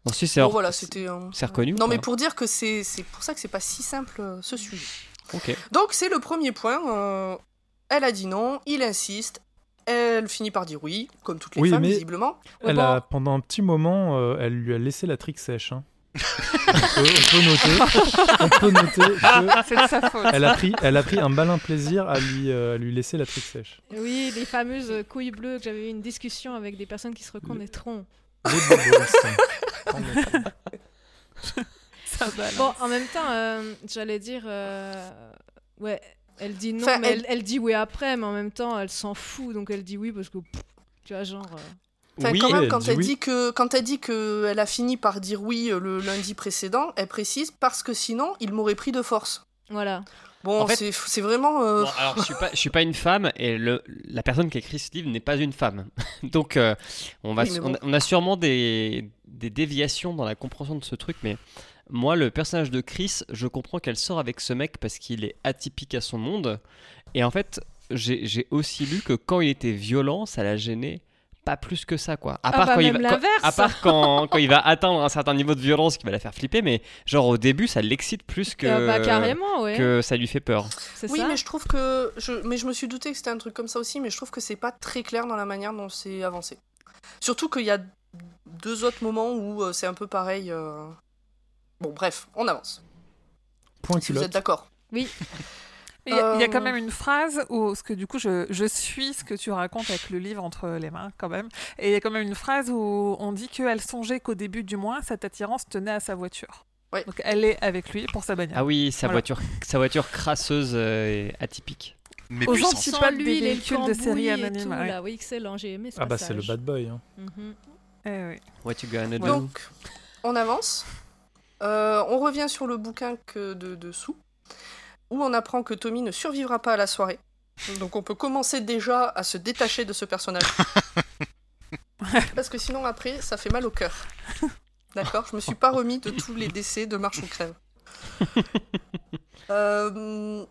Ensuite, c'est Bon, hors- voilà, c'était. un- c'est reconnu. Non, mais pour dire que c'est c'est pour ça que c'est pas si simple euh, ce sujet. Ok. Donc c'est le premier point. euh, elle a dit non, il insiste. Elle finit par dire oui, comme toutes les Oui, femmes mais- visiblement. Ouais, Elle bon, a, pendant un petit moment, euh, elle lui a laissé la trique sèche. hein. on, peut, on peut noter, on peut noter que C'est de sa faute. elle a pris, elle a pris un malin plaisir à lui, euh, à lui laisser la trique sèche. Oui, les fameuses couilles bleues que j'avais eu une discussion avec des personnes qui se reconnaîtront. Les. Bon, en même temps, euh, j'allais dire, euh, ouais, elle dit non, Enfin, mais elle- elle... elle dit oui après, mais en même temps, elle s'en fout, donc elle dit oui parce que, pff, tu vois, genre. euh, Enfin, oui, quand même, elle quand dit elle oui. dit que quand elle dit que elle a fini par dire oui euh, le lundi précédent, elle précise parce que sinon il m'aurait pris de force. Voilà. Bon, En fait- c'est vraiment. euh, Bon, alors, je suis pas, je suis pas une femme et le, la personne qui a écrit ce livre n'est pas une femme. Donc, euh, on, va, Oui, on, a, on a sûrement des, des déviations dans la compréhension de ce truc, mais moi, le personnage de Chris, je comprends qu'elle sort avec ce mec parce qu'il est atypique à son monde. Et en fait, j'ai aussi lu que quand il était violent, ça l'a gêné pas plus que ça, quoi. À Ah part, bah, quand, il va, quand- l'inverse. à part quand, quand il va atteindre un certain niveau de violence qui va la faire flipper, mais genre au début, ça l'excite plus que, Euh, bah, carrément, ouais. que ça lui fait peur. C'est Oui, ça. mais je trouve que je mais je me suis douté que c'était un truc comme ça aussi, mais je trouve que c'est pas très clair dans la manière dont c'est avancé. Surtout qu'il y a deux autres moments où euh, c'est un peu pareil. euh. Bon, bref, on avance. Point Si vous êtes d'accord? Mais Il y, a- il y a Euh. quand même une phrase où, parce que du coup, je, je suis ce que tu racontes avec le livre entre les mains, quand même. Et il y a quand même une phrase où on dit qu'elle songeait qu'au début, du moins, cette attirance tenait à sa voiture. Ouais. Donc elle est avec lui pour sa bagnole. Ah oui, sa Voilà. voiture, sa voiture crasseuse euh, et atypique. Mais Aux lui, des il est le véhicules de série anonyme, tout, ouais. là. Oui, excellent, j'ai aimé ce Ah bah c'est le bad boy. hein. Eh oui. What you gonna do? Donc, on avance. Euh, on revient sur le bouquin que de dessous, où on apprend que Tommy ne survivra pas à la soirée. Donc on peut commencer déjà à se détacher de ce personnage. Parce que sinon après, ça fait mal au cœur. D'accord? Je me suis pas remis de tous les décès de Marche ou Crève. Euh,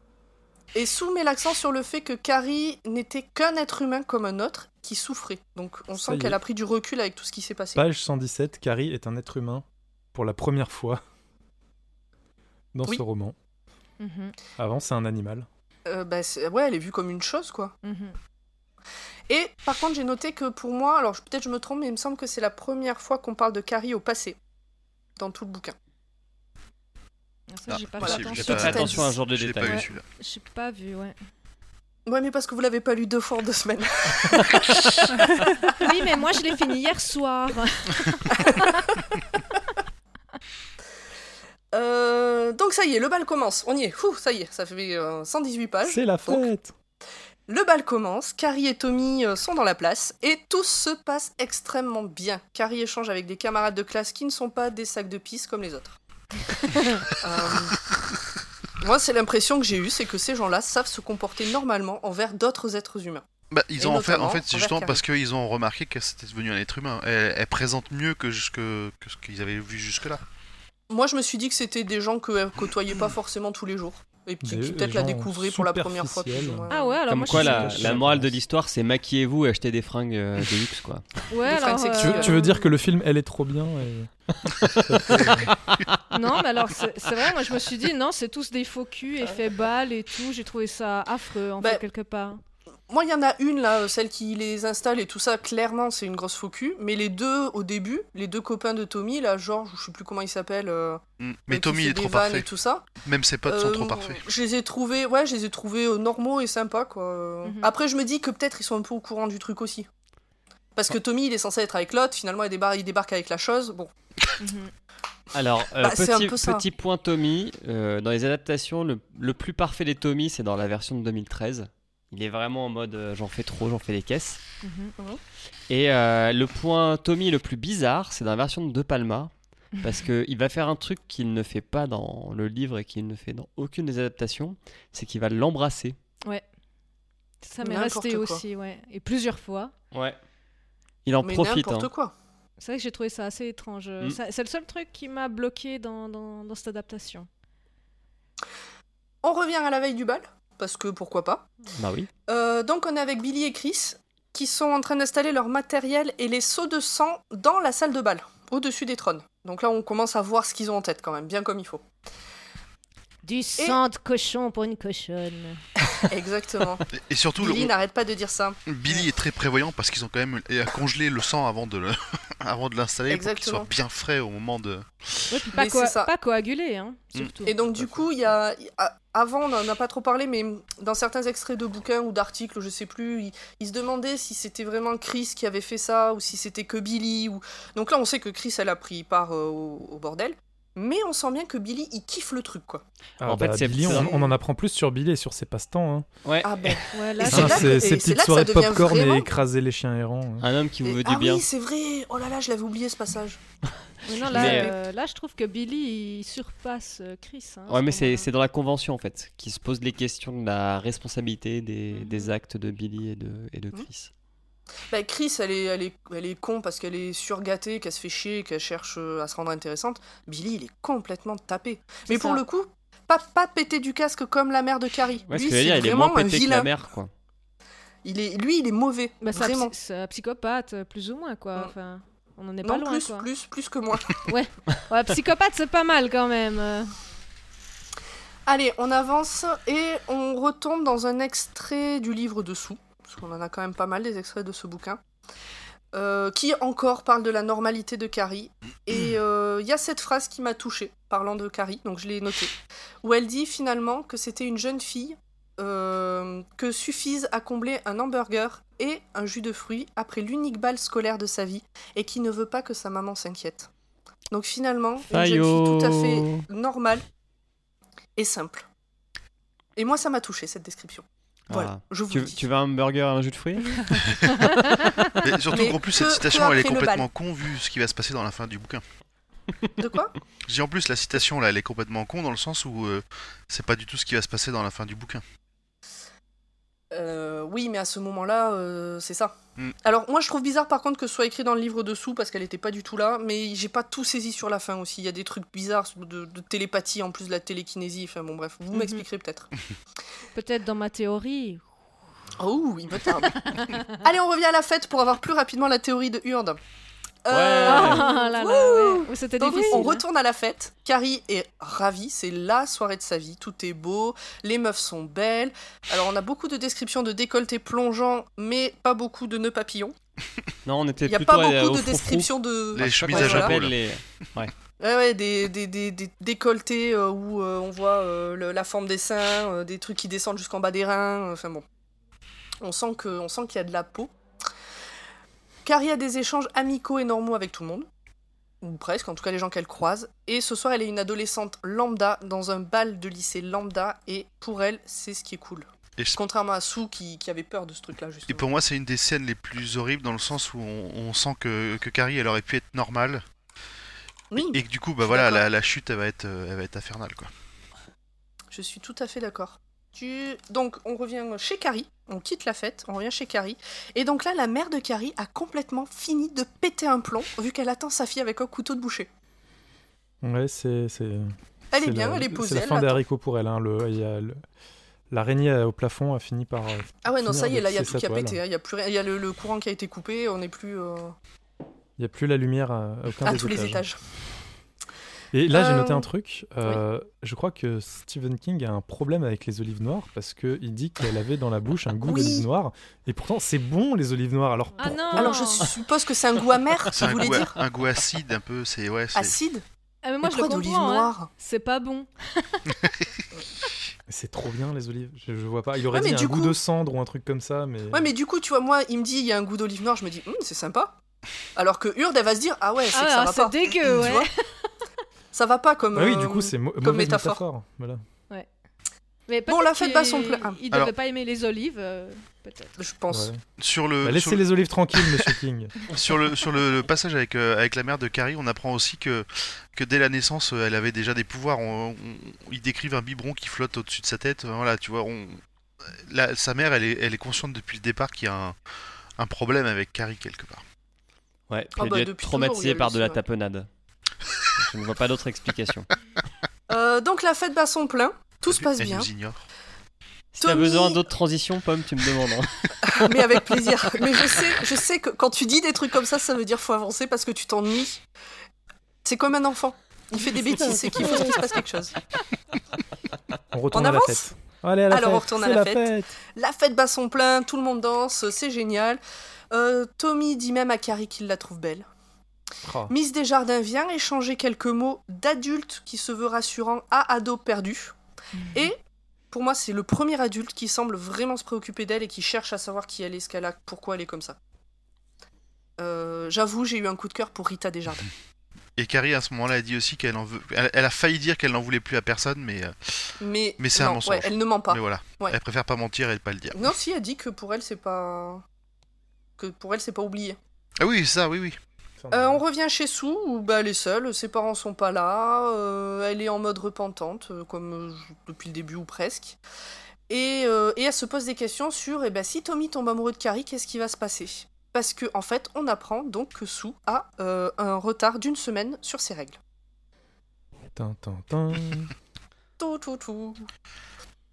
et Sue met l'accent sur le fait que Carrie n'était qu'un être humain comme un autre qui souffrait. Donc on Ça sent qu'elle a pris du recul avec tout ce qui s'est passé. Page 117, Carrie est un être humain pour la première fois dans Oui. ce roman. Mhm. Avant, c'est un animal. Euh, bah, c'est- ouais, elle est vue comme une chose, quoi. Mhm. Et par contre, j'ai noté que pour moi, alors je- peut-être je me trompe, mais il me semble que c'est la première fois qu'on parle de Carrie au passé dans tout le bouquin. Ah, Ah, j'ai pas voilà. attention. pas- à un genre de pas détail. eu Ouais. J'ai pas vu, ouais. Ouais, mais parce que vous l'avez pas lu deux fois en deux semaines. Oui, mais moi, je l'ai fini hier soir. Euh, donc ça y est, le bal commence. On y est. Fou, ça y est, ça fait euh, 118 pages. C'est la fête Le bal commence, Carrie et Tommy euh, sont dans la place et tout se passe extrêmement bien. Carrie échange avec des camarades de classe qui ne sont pas des sacs de pisse comme les autres. Euh, moi, c'est l'impression que j'ai eue, c'est que ces gens-là savent se comporter normalement envers d'autres êtres humains. Bah, ils ont en fait, en fait, justement Carrie. parce qu'ils ont remarqué qu'elle c'était devenu un être humain. Elle, elle présente mieux que, jusque, que ce qu'ils avaient vu jusque-là. Moi, je me suis dit que c'était des gens qu'elle côtoyait pas forcément tous les jours. Et qui, peut-être la découvraient pour la première fois. Ah ouais, alors Comme moi, quoi, je la, morale de l'histoire, c'est maquillez-vous et achetez des fringues euh, de luxe, quoi. Ouais, Des alors, tu, veux, euh, tu veux dire que le film Elle est trop bien et... Non, mais alors, c'est vrai, moi, je me suis dit, non, c'est tous des faux culs, effet balle et tout. J'ai trouvé ça affreux, en Bah, fait, quelque part. Moi, il y en a une là, euh, celle qui les installe et tout ça, clairement, c'est une grosse faux cul. Mais les deux, au début, les deux copains de Tommy, là, Georges, je sais plus comment il s'appelle. euh, Mm. euh, Mais Tommy est trop parfait. et tout ça. Même ses potes sont euh, trop parfaits. Je les ai trouvés, ouais, je les ai trouvés euh, normaux et sympas, quoi. Euh, Mhm. Après, je me dis que peut-être ils sont un peu au courant du truc aussi. Parce que Tommy, il est censé être avec l'autre, finalement, il débarque, il débarque avec la chose. Bon, Mhm. Alors, euh, Bah, petit, point Tommy, euh, dans les adaptations, le, le plus parfait des Tommy, c'est dans la version de 2013. Il est vraiment en mode euh, j'en fais trop, j'en fais des caisses. Mhm. Et euh, le point Tommy le plus bizarre, c'est dans la version de De Palma. Parce qu'il va faire un truc qu'il ne fait pas dans le livre et qu'il ne fait dans aucune des adaptations, c'est qu'il va l'embrasser. Ça m'est resté quoi. aussi, ouais. Et plusieurs fois. Ouais. Il en mais profite. n'importe hein. quoi. C'est vrai que j'ai trouvé ça assez étrange. Mm. C'est le seul truc qui m'a bloqué dans, dans, dans cette adaptation. On revient à la veille du bal, parce que pourquoi pas. Bah oui. Euh, donc on est avec Billy et Chris qui sont en train d'installer leur matériel et les seaux de sang dans la salle de bal, au-dessus des trônes. Donc là on commence à voir ce qu'ils ont en tête quand même, bien comme il faut. Du sang de cochon pour une cochonne. Exactement. Et, et surtout, le- Billy n'arrête pas de dire ça. Billy est très prévoyant parce qu'ils ont quand même congelé le sang avant de le- avant de l'installer pour qu'il soit bien frais au moment de. Puis pas, c'est ça. pas coagulé, hein, surtout. Et donc du coup, il y a a- avant on n'en a pas trop parlé, mais dans certains extraits de bouquins ou d'articles, je sais plus, ils il se demandaient si c'était vraiment Chris qui avait fait ça ou si c'était que Billy. Ou... Donc là, on sait que Chris elle a pris part euh, au, au bordel, mais on sent bien que Billy il kiffe le truc quoi. Ah, En fait, bah, c'est- Billy, on, on en apprend plus sur Billy et sur ses passe-temps. hein. Ouais. Ah ben. Ouais, là, c'est- là que- c'est petites soirées popcorn vraiment- et écraser les chiens errants. hein. Un homme qui vous Et- veut du ah bien. oui, c'est vrai. Oh là là, je l'avais oublié ce passage. Mais non, là, Mais- euh, là, je trouve que Billy, il surpasse euh, Chris. hein, Ouais, mais c'est moment-là. c'est dans la convention en fait, qui se pose les questions de la responsabilité des, Mhm. des actes de Billy et de, et de Mhm. Chris. Bah, Chris, elle est, elle, est, elle est con parce qu'elle est surgâtée, qu'elle se fait chier, qu'elle cherche euh, à se rendre intéressante. Billy, il est complètement tapé. Mais pour le coup, pas, pas pété du casque comme la mère de Carrie. Ouais, ce lui, que je veux dire, il est vraiment moins un pété que vilain. la mère, quoi. Il est, lui, il est mauvais. Bah, c'est un vraiment. psy- c'est un psychopathe, euh, plus ou moins, quoi. Enfin, on en est pas Non, loin, plus, quoi. plus, plus que moi. Ouais, psychopathe, c'est pas mal quand même. euh. Allez, on avance et on retombe dans un extrait du livre dessous, parce qu'on en a quand même pas mal des extraits de ce bouquin, euh, qui encore parle de la normalité de Carrie. Et euh, il y a cette phrase qui m'a touchée, parlant de Carrie, donc je l'ai notée, où elle dit finalement que c'était une jeune fille euh, que suffisent à combler un hamburger et un jus de fruits après l'unique balle scolaire de sa vie, et qui ne veut pas que sa maman s'inquiète. Donc finalement, une jeune fille tout à fait normale et simple. Et moi, ça m'a touché cette description. Voilà, Voilà. je vous Tu, tu veux un burger et un jus de fruits? Et surtout Mais qu'en plus, que- cette citation, elle est complètement con vu ce qui va se passer dans la fin du bouquin. De quoi? Je dis en plus, la citation là, elle est complètement con dans le sens où euh, c'est pas du tout ce qui va se passer dans la fin du bouquin. Euh, Oui, mais à ce moment-là, euh, c'est ça. Mm. Alors, moi, je trouve bizarre par contre que ce soit écrit dans le livre dessous parce qu'elle était pas du tout là, mais j'ai pas tout saisi sur la fin aussi. Il y a des trucs bizarres de, de télépathie en plus de la télékinésie. Enfin, bon, bref, vous Mhm. m'expliquerez peut-être. Peut-être dans ma théorie. Oh, il me tarde. Allez, on revient à la fête pour avoir plus rapidement la théorie de Hurd. Euh, Ah là là, ouais. C'était difficile. on retourne à la fête. Carrie est ravie, c'est la soirée de sa vie. Tout est beau, les meufs sont belles. Alors, on a beaucoup de descriptions de décolletés plongeants, mais pas beaucoup de nœuds papillons. Non, on était Il n'y a plutôt pas euh, beaucoup au de frou-frou. descriptions de. Les chemises à ça jabot, s'appelle, là. les- Ouais, ouais, des, des, des, des décolletés euh, où euh, on voit euh, le- la forme des seins, euh, des trucs qui descendent jusqu'en bas des reins. euh, Enfin bon. On sent que- on sent qu'il y a de la peau. Carrie a des échanges amicaux et normaux avec tout le monde. Ou presque, en tout cas les gens qu'elle croise. Et ce soir, elle est une adolescente lambda dans un bal de lycée lambda. Et pour elle, c'est ce qui est cool. Et je- Contrairement à Sue qui, qui avait peur de ce truc-là, Et pour moi, c'est une des scènes les plus horribles dans le sens où on, on sent que, que Carrie, elle aurait pu être normale. Oui, Et que du coup, bah voilà, la, la chute, elle va être, euh, elle va être infernale, quoi. Je suis tout à fait d'accord. Tu... Donc, on revient chez Carrie, on quitte la fête, on revient chez Carrie. Et donc là, la mère de Carrie a complètement fini de péter un plomb, vu qu'elle attend sa fille avec un couteau de boucher. Ouais, c'est. c'est- Elle est bien, la- elle est posée. C'est la fin des haricots pour elle. Hein. Le, y a le- L'araignée au plafond a fini par. euh, Ah ouais, non, ça y est, là, il y a tout qui a pété. hein, Il y a, plus y a le, le courant qui a été coupé, on n'est plus euh, Il n'y a plus la lumière à, à aucun à des tous les étages. Et là, j'ai noté Euh, un truc. euh, Je crois que Stephen King a un problème avec les olives noires parce qu'il dit qu'elle avait dans la bouche un goût Oui. d'olive noire. Et pourtant, c'est bon les olives noires. Alors Ah non Alors, je suppose que c'est un goût amer, C'est voulais goût, dire un goût acide, un peu. C'est ouais. c'est- Acide Ah, mais moi, je le Pourquoi d'olive comprends. hein. noire C'est pas bon. C'est trop bien les olives. Je, je vois pas. Il aurait Ouais, dit un du goût de cendre ou un truc comme ça, mais. Ouais, mais du coup, tu vois, moi, il me dit, il y a un goût d'olive noire, je me dis, Hum, c'est sympa. Alors que Urde, elle va se dire, ah ouais, c'est que ça Ah, va c'est pas. dégueu, Tu ouais. ça va pas comme. Ah oui, euh, du coup, c'est mo- comme mauvaise métaphore. métaphore. Voilà. Mais Bon, la fête bat son plein. Il Alors- devait pas aimer les olives, euh, peut-être. Je pense. Ouais. Sur le, Bah, sur, laissez les olives tranquilles, Monsieur King. sur le, sur le, le passage avec, euh, avec la mère de Carrie, on apprend aussi que, que dès la naissance, elle avait déjà des pouvoirs. On, on- ils décrivent un biberon qui flotte au-dessus de sa tête. Voilà, tu vois, on, la- sa mère, elle est, elle est consciente depuis le départ qu'il y a un, un problème avec Carrie quelque part. Ouais, puis Ah elle bah, traumatisée par de la tapenade. Je ne vois pas d'autre explication. Euh, donc la fête bat son plein, tout se passe bien. Si t'as Tommy- besoin d'autres transitions, Pomme, tu me demandes. hein. mais avec plaisir. Mais je sais, je sais que quand tu dis des trucs comme ça, ça veut dire faut avancer parce que tu t'ennuies. C'est comme un enfant. Il fait des bêtises, c'est qu'il faut qu'il se passe quelque chose. On retourne On à la avance fête. Allez, à la Alors, fête. on retourne à la fête. La fête bat son plein, tout le monde danse, c'est génial. Euh, Tommy dit même à Carrie qu'il la trouve belle. Oh. Miss Desjardins vient échanger quelques mots d'adulte qui se veut rassurant à ado perdu. Et pour moi, c'est le premier adulte qui semble vraiment se préoccuper d'elle et qui cherche à savoir qui elle est, ce qu'elle a, pourquoi elle est comme ça. Euh, J'avoue, j'ai eu un coup de cœur pour Rita Desjardins. Et Carrie, à ce moment-là, a dit aussi qu'elle en veut. Elle, elle a failli dire qu'elle n'en voulait plus à personne, mais, euh, Mais, Mais c'est un mensonge. ouais, elle ne ment pas. mais voilà. Ouais. Elle préfère pas mentir et ne pas le dire. Non, si, elle dit que pour elle, c'est pas. Que pour elle, c'est pas oublié. Ah oui, ça, oui, oui. Euh, on revient chez Sue, où bah, elle est seule, ses parents sont pas là, euh, elle est en mode repentante, euh, comme euh, depuis le début ou presque. Et, euh, et elle se pose des questions sur eh ben, si Tommy tombe amoureux de Carrie, qu'est-ce qui va se passer? Parce que en fait, on apprend donc que Sue a euh, un retard d'une semaine sur ses règles. Tin, tin, tin. Tout, tout, tout.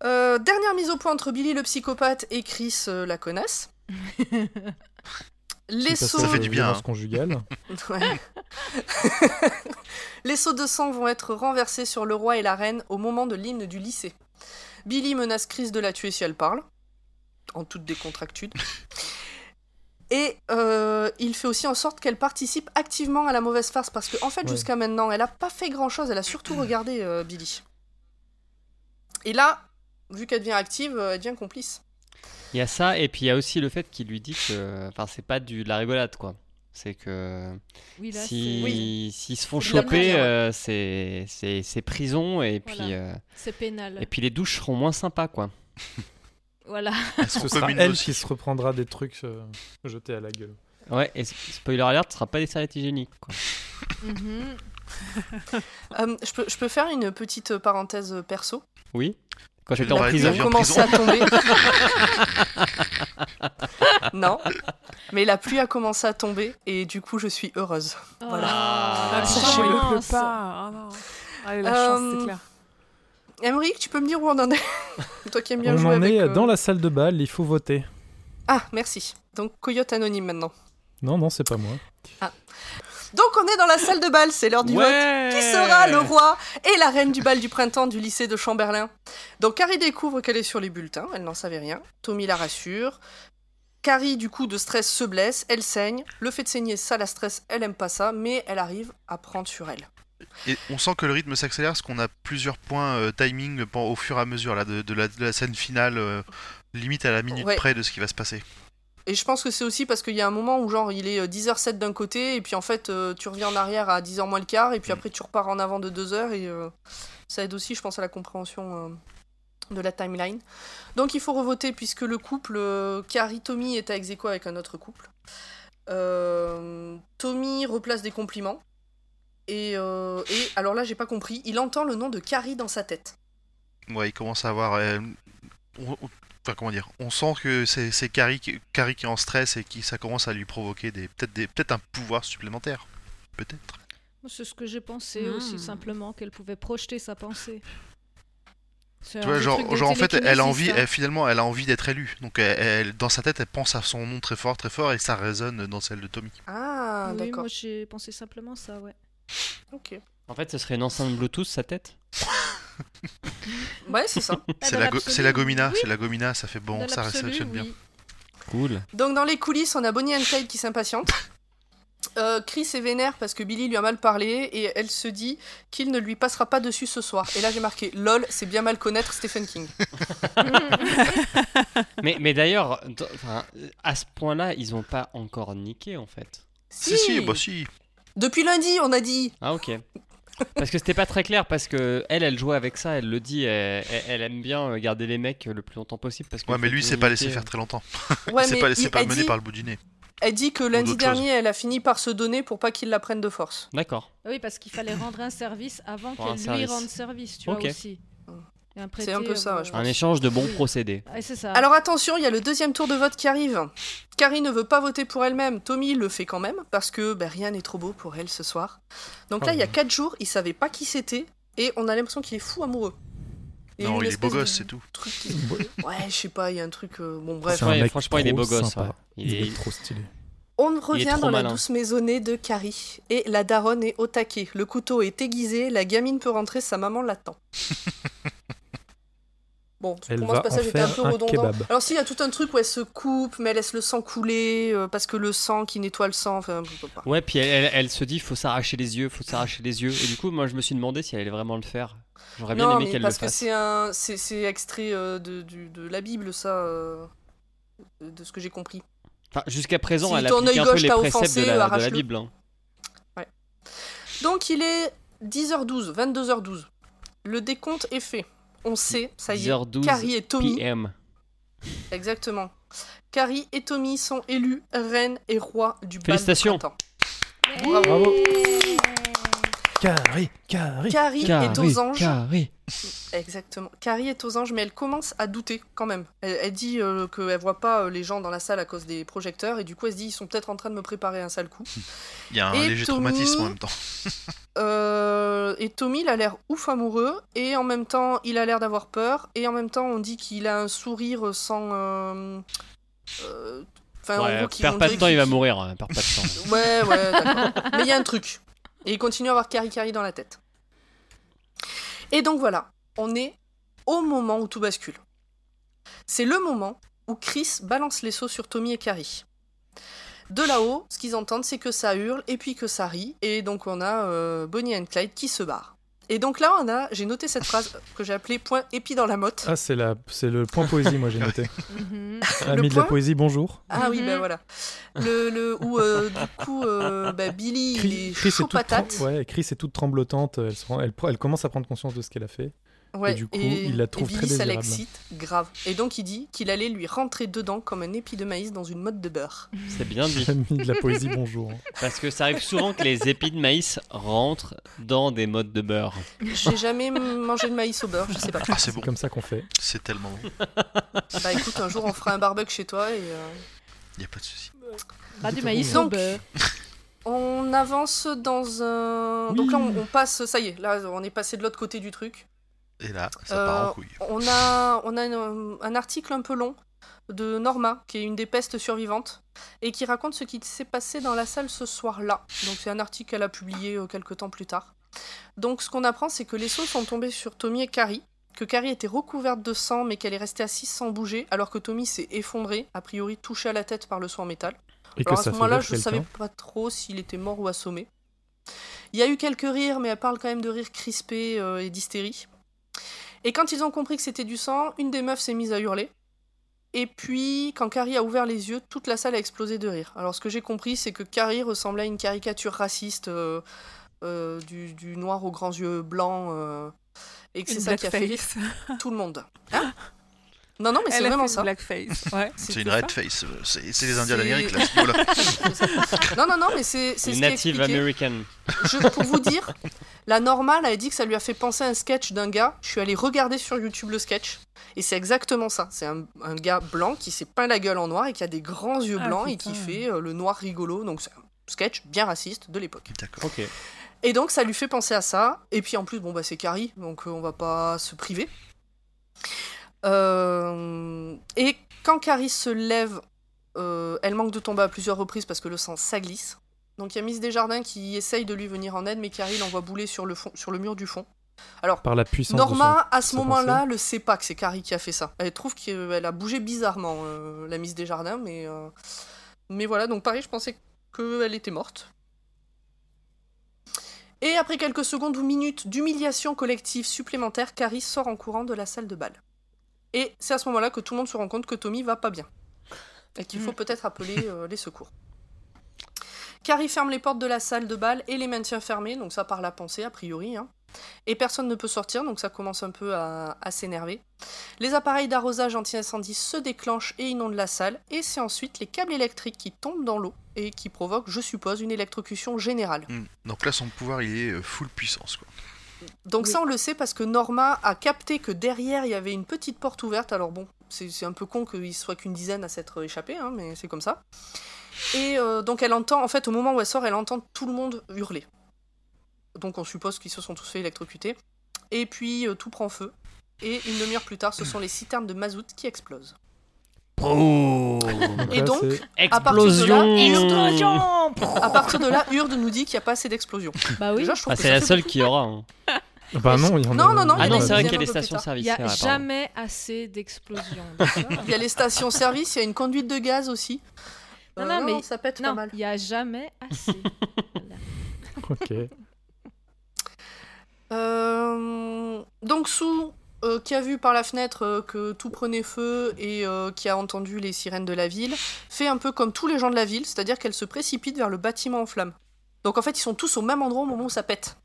Euh, dernière mise au point entre Billy le psychopathe et Chris euh, la connasse. Les sauts... Ça fait cette du bien, violence hein. conjugale. Ouais. Les seaux de sang vont être renversés sur le roi et la reine au moment de l'hymne du lycée. Billy menace Chris de la tuer si elle parle, en toute décontractude. Et euh, il fait aussi en sorte qu'elle participe activement à la mauvaise farce, parce qu'en en fait, Ouais. jusqu'à maintenant, elle a pas fait grand-chose, elle a surtout regardé euh, Billy. Et là, vu qu'elle devient active, euh, elle devient complice. Il y a ça, et puis il y a aussi le fait qu'il lui dit que. Enfin, c'est pas du, de la rigolade, quoi. C'est que Oui, là, si, Oui. s'ils se font choper, ouais. euh, c'est, c'est, c'est prison, et puis, euh, c'est pénal. et puis les douches seront moins sympas, quoi. Voilà. Ce sera elle qui se reprendra des trucs euh, jetés à la gueule. Ouais, et spoiler alert, ce sera pas des serviettes hygiéniques, quoi. Mhm. Euh, je, peux, je peux faire une petite parenthèse perso? Oui Quand j'étais en prison. vie en commençait à tomber. non, mais la pluie a commencé à tomber et du coup je suis heureuse. Voilà. Ah, sachez-le. pas. Ah non. Allez, la Euh, chance, c'est clair. Emmerich, tu peux me dire où on en est Toi qui aimes bien On jouer en avec. est euh, dans la salle de bal, il faut voter. Ah, merci. Donc Coyote anonyme maintenant. Non, non, c'est pas moi. Donc on est dans la salle de bal, c'est l'heure du vote. Qui sera le roi et la reine du bal du printemps du lycée de Chamberlain? Donc Carrie découvre qu'elle est sur les bulletins, elle n'en savait rien. Tommy la rassure. Carrie, du coup, de stress, se blesse, elle saigne. Le fait de saigner, ça la stresse, elle aime pas ça, mais elle arrive à prendre sur elle. Et on sent que le rythme s'accélère parce qu'on a plusieurs points euh, timing au fur et à mesure là, de, de la, de la scène finale, euh, limite à la minute Ouais. près de ce qui va se passer. Et je pense que c'est aussi parce qu'il y a un moment où, genre, il est euh, 10h07 d'un côté, et puis en fait, euh, tu reviens en arrière à 10h moins le quart, et puis Mm. après, tu repars en avant de 2h, et euh, ça aide aussi, je pense, à la compréhension euh, de la timeline. Donc, il faut revoter, puisque le couple euh, Carrie-Tommy est à ex aequo avec un autre couple. Euh, Tommy replace des compliments. Et, euh, et alors là, j'ai pas compris, il entend le nom de Carrie dans sa tête. Ouais, il commence à avoir. Enfin, comment dire On sent que c'est Carrie, qui- Carrie qui est en stress et qui ça commence à lui provoquer des peut-être un pouvoir supplémentaire. Peut-être. C'est ce que j'ai pensé Hmm. aussi, simplement, qu'elle pouvait projeter sa pensée. Tu vois, genre, en fait, elle a envie, hein. elle, finalement, elle a envie d'être élue. Donc, elle, elle- dans sa tête, elle pense à son nom très fort, très fort, et ça résonne dans celle de Tommy. Ah, oui, d'accord. moi j'ai pensé simplement ça, ouais. Ok. En fait, ce serait une enceinte Bluetooth, sa tête Ouais, c'est ça. C'est la, go- gomina, oui. c'est la gomina, ça fait bon, ça réceptionne bien. Cool. Donc dans les coulisses, on a Bonnie and Clyde qui s'impatiente. Euh, Chris est vénère parce que Billy lui a mal parlé et elle se dit qu'il ne lui passera pas dessus ce soir. Et là j'ai marqué LOL, c'est bien mal connaître Stephen King. mais mais d'ailleurs, à ce point-là, ils ont pas encore niqué en fait. Si, si, bah si. Depuis lundi, on a dit. Ah ok. Parce que c'était pas très clair parce que elle, elle jouait avec ça, elle le dit, elle, aime bien garder les mecs le plus longtemps possible parce que Ouais, mais lui, il s'est pas laissé faire très longtemps. Ouais, il s'est mais pas laissé mener dit, par le bout du nez. elle dit que lundi dernier, elle a fini par se donner pour pas qu'il la prenne de force. D'accord. Oui, parce qu'il fallait rendre un service avant qu'elle lui service. rende service, tu vois aussi. C'est un peu ça, euh, je Un échange de bons procédés. Ouais, ça. Alors attention, il y a le deuxième tour de vote qui arrive. Carrie ne veut pas voter pour elle-même. Tommy le fait quand même parce que ben, rien n'est trop beau pour elle ce soir. Donc là, Oh il y a quatre jours, il savait pas qui c'était et on a l'impression qu'il est fou amoureux. Non, il est beau gosse, c'est tout. truc Ouais, je sais pas, il y a un truc. euh, Bon, bref. C'est un Ouais, mec franchement, il est trop beau gosse, ouais. Il, Il est... trop stylé. On revient dans la douce maisonnée de Carrie et la daronne est au taquet. Le couteau est aiguisé, la gamine peut rentrer, sa maman l'attend. Bon, Elle pour moi, ce passage était un faire peu un redondant. kebab. Alors, si, il y a tout un truc où elle se coupe, mais elle laisse le sang couler, euh, parce que le sang qui nettoie le sang, enfin, pas. Ouais, puis elle, elle- elle se dit faut s'arracher les yeux, faut s'arracher les yeux. Et du coup, moi, je me suis demandé si elle allait vraiment le faire. J'aurais bien Non, aimé qu'elle le parce que fasse. c'est un, c'est, c'est extrait euh, de, du- de la Bible, ça, euh, de ce que j'ai compris. Enfin, jusqu'à présent, Si elle œil un peu gauche les préceptes offensé, de la, de la. Bible. hein. Donc, il est 10h12, 22h12. Le décompte est fait. On sait, ça y est, 10h12 Carrie et Tommy PM. Exactement. Carrie et Tommy sont élus reine et roi du bal Félicitations. printemps. Bravo. Bravo. Carrie, Carrie. Carrie est aux anges. Carré. Exactement. Carrie est aux anges, mais elle commence à douter quand même. Elle, elle dit euh, qu'elle voit pas euh, les gens dans la salle à cause des projecteurs, et du coup elle se dit ils sont peut-être en train de me préparer un sale coup. Il y a un Et léger Tommy- traumatisme en même temps. Euh, et Tommy, il a l'air ouf amoureux, et en même temps il a l'air d'avoir peur, et en même temps on dit qu'il a un sourire sans... euh, euh, Enfin, en Ouais, gros, perds on pas de temps, il va mourir. hein, pas de temps. Ouais, ouais, d'accord. Mais il y a un truc. Et il continue à avoir Carrie Carrie dans la tête. Et donc voilà, on est au moment où tout bascule. C'est le moment où Chris balance les seaux sur Tommy et Carrie. De là-haut, ce qu'ils entendent, c'est que ça hurle et puis que ça rit. Et donc on a euh, Bonnie and Clyde qui se barrent. Et donc là, on a, j'ai noté cette phrase que j'ai appelée point épi dans la motte. Ah, c'est la... c'est le point poésie, moi j'ai noté. Mhm. Ami de la point poésie, bonjour. Ah oui, Mhm. ben voilà. Le, le, où euh, du coup, euh, bah, Billy, il Chris, est Chris chaud est patate. trem- ouais, Chris est toute tremblotante. Elle, se rend- elle, pro- elle commence à prendre conscience de ce qu'elle a fait. Ouais, Et du coup, il la trouve et très Billy, ça désirable. l'excite, grave. Et donc il dit qu'il allait lui rentrer dedans comme un épi de maïs dans une motte de beurre. C'est bien dit. Ami de la poésie, bonjour. Parce que ça arrive souvent que les épis de maïs rentrent dans des modes de beurre. J'ai jamais mangé de maïs au beurre, je sais pas. Ah, c'est C'est bon, comme ça qu'on fait. c'est tellement bon. Bah écoute, un jour on fera un barbecue chez toi et euh, Il y a pas de souci. Pas du maïs bon. au beurre. on avance dans un. Oui. Donc là on, on passe, ça y est, là on est passé de l'autre côté du truc. Et là, ça part Euh, en couille. On a, on a une- un article un peu long de Norma, qui est une des pestes survivantes, et qui raconte ce qui s'est passé dans la salle ce soir-là. Donc c'est un article qu'elle a publié euh, quelques temps plus tard. Donc ce qu'on apprend, c'est que les sauts sont tombés sur Tommy et Carrie, que Carrie était recouverte de sang, mais qu'elle est restée assise sans bouger, alors que Tommy s'est effondré, a priori touché à la tête par le saut en métal. Et que Alors à ce moment-là, je quelqu'un. savais pas trop s'il était mort ou assommé. Il y a eu quelques rires, mais elle parle quand même de rires crispés euh, et d'hystérie. Et quand ils ont compris que c'était du sang, une des meufs s'est mise à hurler. Et puis, quand Carrie a ouvert les yeux, toute la salle a explosé de rire. Alors, ce que j'ai compris, c'est que Carrie ressemblait à une caricature raciste euh, euh, du, du noir aux grands yeux blancs. euh, et que c'est ça qui a fait tout le monde. Hein? Non, non, mais c'est vraiment ça. blackface. Ouais. C'est une red face, euh, c'est les Indiens d'Amérique là. Non, non, non, mais c'est ce Native. American. Je- pour vous dire, la normale a dit que ça lui a fait penser à un sketch d'un gars. Je suis allée regarder sur YouTube le sketch. Et c'est exactement ça. C'est un, un gars blanc qui s'est peint la gueule en noir et qui a des grands yeux Ah, blancs et qui fait euh, le noir rigolo. Donc c'est un sketch bien raciste de l'époque. D'accord. Ok. Et donc ça lui fait penser à ça. Et puis en plus, bon bah c'est Carrie, donc euh, on va pas se priver. Euh, Et quand Carrie se lève, euh, elle manque de tomber à plusieurs reprises parce que le sang ça glisse. Donc il y a Miss Desjardins qui essaye de lui venir en aide, mais Carrie l'envoie bouler sur le, fond, sur le mur du fond. Alors, Par la puissance Norma, à ce moment-là, le sait pas que c'est Carrie qui a fait ça. Elle trouve qu'elle a bougé bizarrement, euh, la Miss Desjardins, mais, euh, mais voilà, donc pareil, je pensais qu'elle était morte. Et après quelques secondes ou minutes d'humiliation collective supplémentaire, Carrie sort en courant de la salle de bal. Et c'est à ce moment-là que tout le monde se rend compte que Tommy va pas bien. Et qu'il faut Mm. peut-être appeler euh, les secours. Carrie ferme les portes de la salle de bal et les maintient fermées, donc ça par la pensée a priori. hein. Et personne ne peut sortir, donc ça commence un peu à, à s'énerver. Les appareils d'arrosage anti-incendie se déclenchent et inondent la salle, et c'est ensuite les câbles électriques qui tombent dans l'eau et qui provoquent, je suppose, une électrocution générale. Hmm. Donc là, son pouvoir, il est euh, full puissance. Quoi. Donc Oui. ça, on le sait parce que Norma a capté que derrière, il y avait une petite porte ouverte. Alors bon, c'est c'est un peu con qu'il soit qu'une dizaine à s'être échappé, hein, mais c'est comme ça. Et euh, donc elle entend, en fait, au moment où elle sort, elle entend tout le monde hurler. Donc on suppose qu'ils se sont tous fait électrocuter. Et puis euh, tout prend feu. Et une demi-heure plus tard, ce sont les citernes de mazout qui explosent. Et donc, c'est- à partir de là, Explosion à partir de là, Urde nous dit qu'il n'y a pas assez d'explosions. Bah oui. Déjà, je trouve Ah, que c'est la seule qui aura. hein. Bah non, il y en a. Non, non, non, Ah il y en non, a c'est vrai qu'il y a un les peu plus stations tard. Il n'y a jamais assez d'explosions. Il y a les stations-service, il y a une conduite de gaz aussi. Non, Euh, non, mais- ça pète pas Non, mal. il n'y a jamais assez. Voilà. Ok. Euh, donc Sue, euh, qui a vu par la fenêtre euh, que tout prenait feu et euh, qui a entendu les sirènes de la ville, fait un peu comme tous les gens de la ville, c'est-à-dire qu'elle se précipite vers le bâtiment en flammes. Donc en fait, ils sont tous au même endroit au moment où ça pète.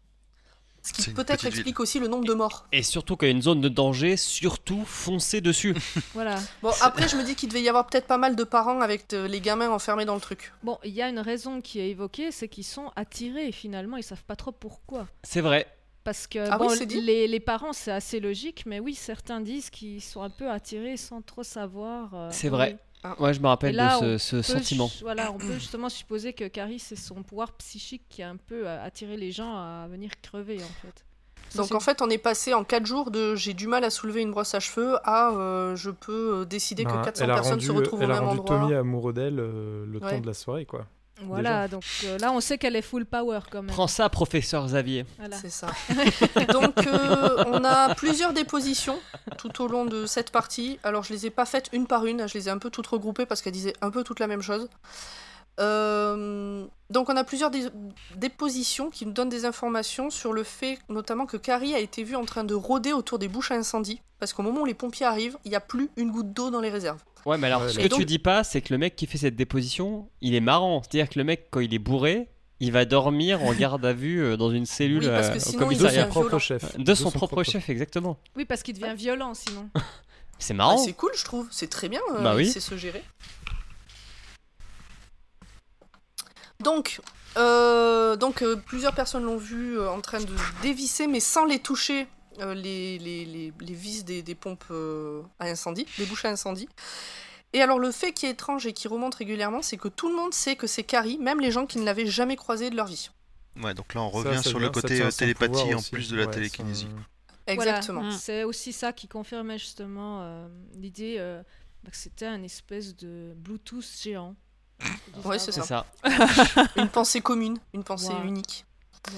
Ce qui peut-être explique aussi le nombre de morts. Et surtout qu'il y a une zone de danger, surtout foncez dessus. Voilà. Bon, après, je me dis qu'il devait y avoir peut-être pas mal de parents avec les gamins enfermés dans le truc. Bon, il y a une raison qui est évoquée, c'est qu'ils sont attirés finalement, ils savent pas trop pourquoi. C'est vrai. Parce que Ah oui, bon, les, les parents, c'est assez logique, mais oui, certains disent qu'ils sont un peu attirés sans trop savoir. euh, C'est oui. vrai. Ah. Ouais, je me rappelle là, de on ce, sentiment. Voilà, on peut justement supposer que Carrie, c'est son pouvoir psychique qui a un peu euh, attiré les gens à venir crever en fait. Donc en fait, on est passé en 4 jours de j'ai du mal à soulever une brosse à cheveux à euh, je peux décider Ben, que 400 elle a personnes rendu, se retrouvent elle au a même rendu endroit. Tommy amoureux d'elle euh, le Ouais. temps de la soirée, quoi. Voilà, donc euh, là, on sait qu'elle est full power quand même. Prends ça, professeur Xavier. Voilà. C'est ça. Donc, euh, on a plusieurs dépositions tout au long de cette partie. Alors, je les ai pas faites une par une, je les ai un peu toutes regroupées parce qu'elles disaient un peu toutes la même chose. Euh, donc, on a plusieurs dé- dépositions qui nous donnent des informations sur le fait, notamment, que Carrie a été vue en train de rôder autour des bouches à incendie. Parce qu'au moment où les pompiers arrivent, il n'y a plus une goutte d'eau dans les réserves. Ouais, mais alors, Ouais, ce que donc- tu dis pas, c'est que le mec qui fait cette déposition, il est marrant. C'est-à-dire que le mec, quand il est bourré, il va dormir en garde à vue euh, dans une cellule Oui, parce que euh, au De commissariat. devient son propre violent. chef. De son propre chef, exactement. Oui, parce qu'il devient violent sinon. C'est Ah, marrant. c'est cool, je trouve. C'est très bien. euh, Bah oui. Il sait se gérer. Donc, euh, donc euh, plusieurs personnes l'ont vu euh, en train de dévisser, mais sans les toucher, euh, les, les, les, les vis des, des pompes euh, à incendie, des bouches à incendie. Et alors, le fait qui est étrange et qui remonte régulièrement, c'est que tout le monde sait que c'est Carrie, même les gens qui ne l'avaient jamais croisée de leur vie. Ouais, donc là, on revient ça sur vient- le côté euh, télépathie en aussi. plus de la Ouais, télékinésie. son- Exactement. Voilà. Mm. C'est aussi ça qui confirmait justement euh, l'idée. euh, bah, que c'était un espèce de Bluetooth géant. Ouais, c'est ça. ça. Une pensée commune, une pensée unique. Ouais.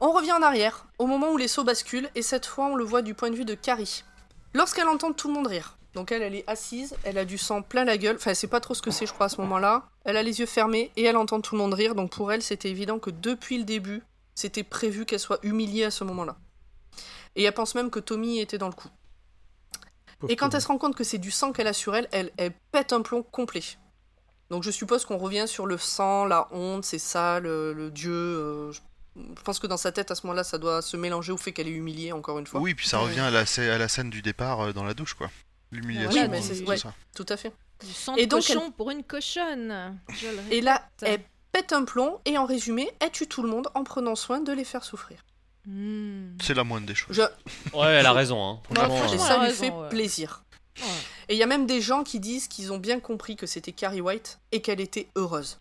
On revient en arrière, au moment où les sauts basculent, et cette fois on le voit du point de vue de Carrie. Lorsqu'elle entend tout le monde rire, donc elle, elle est assise, elle a du sang plein la gueule, enfin elle sait pas trop ce que c'est je crois à ce moment-là, elle a les yeux fermés et elle entend tout le monde rire, donc pour elle c'était évident que depuis le début, c'était prévu qu'elle soit humiliée à ce moment-là. Et elle pense même que Tommy était dans le coup. Pauvre Et quand Tommy. elle se rend compte que c'est du sang qu'elle a sur elle, elle, elle pète un plomb complet. Donc je suppose qu'on revient sur le sang, la honte, c'est ça, le, le dieu. euh, je, je pense que dans sa tête, à ce moment-là, ça doit se mélanger au fait qu'elle est humiliée, encore une fois. Oui, puis ça revient à la, scè- à la scène du départ euh, dans la douche, quoi. L'humiliation. Oui, mais euh, c'est- tout ouais. ça. Tout à fait. Du sang Et de donc, cochon pour une cochonne. je le Et là, elle pète un plomb, et en résumé, elle tue tout le monde en prenant soin de les faire souffrir. Hmm. C'est la moindre des choses. Je, Ouais, elle a raison. Hein. Franchement, ça lui raison, fait ouais. plaisir. Ouais. Et il y a même des gens qui disent qu'ils ont bien compris que c'était Carrie White et qu'elle était heureuse.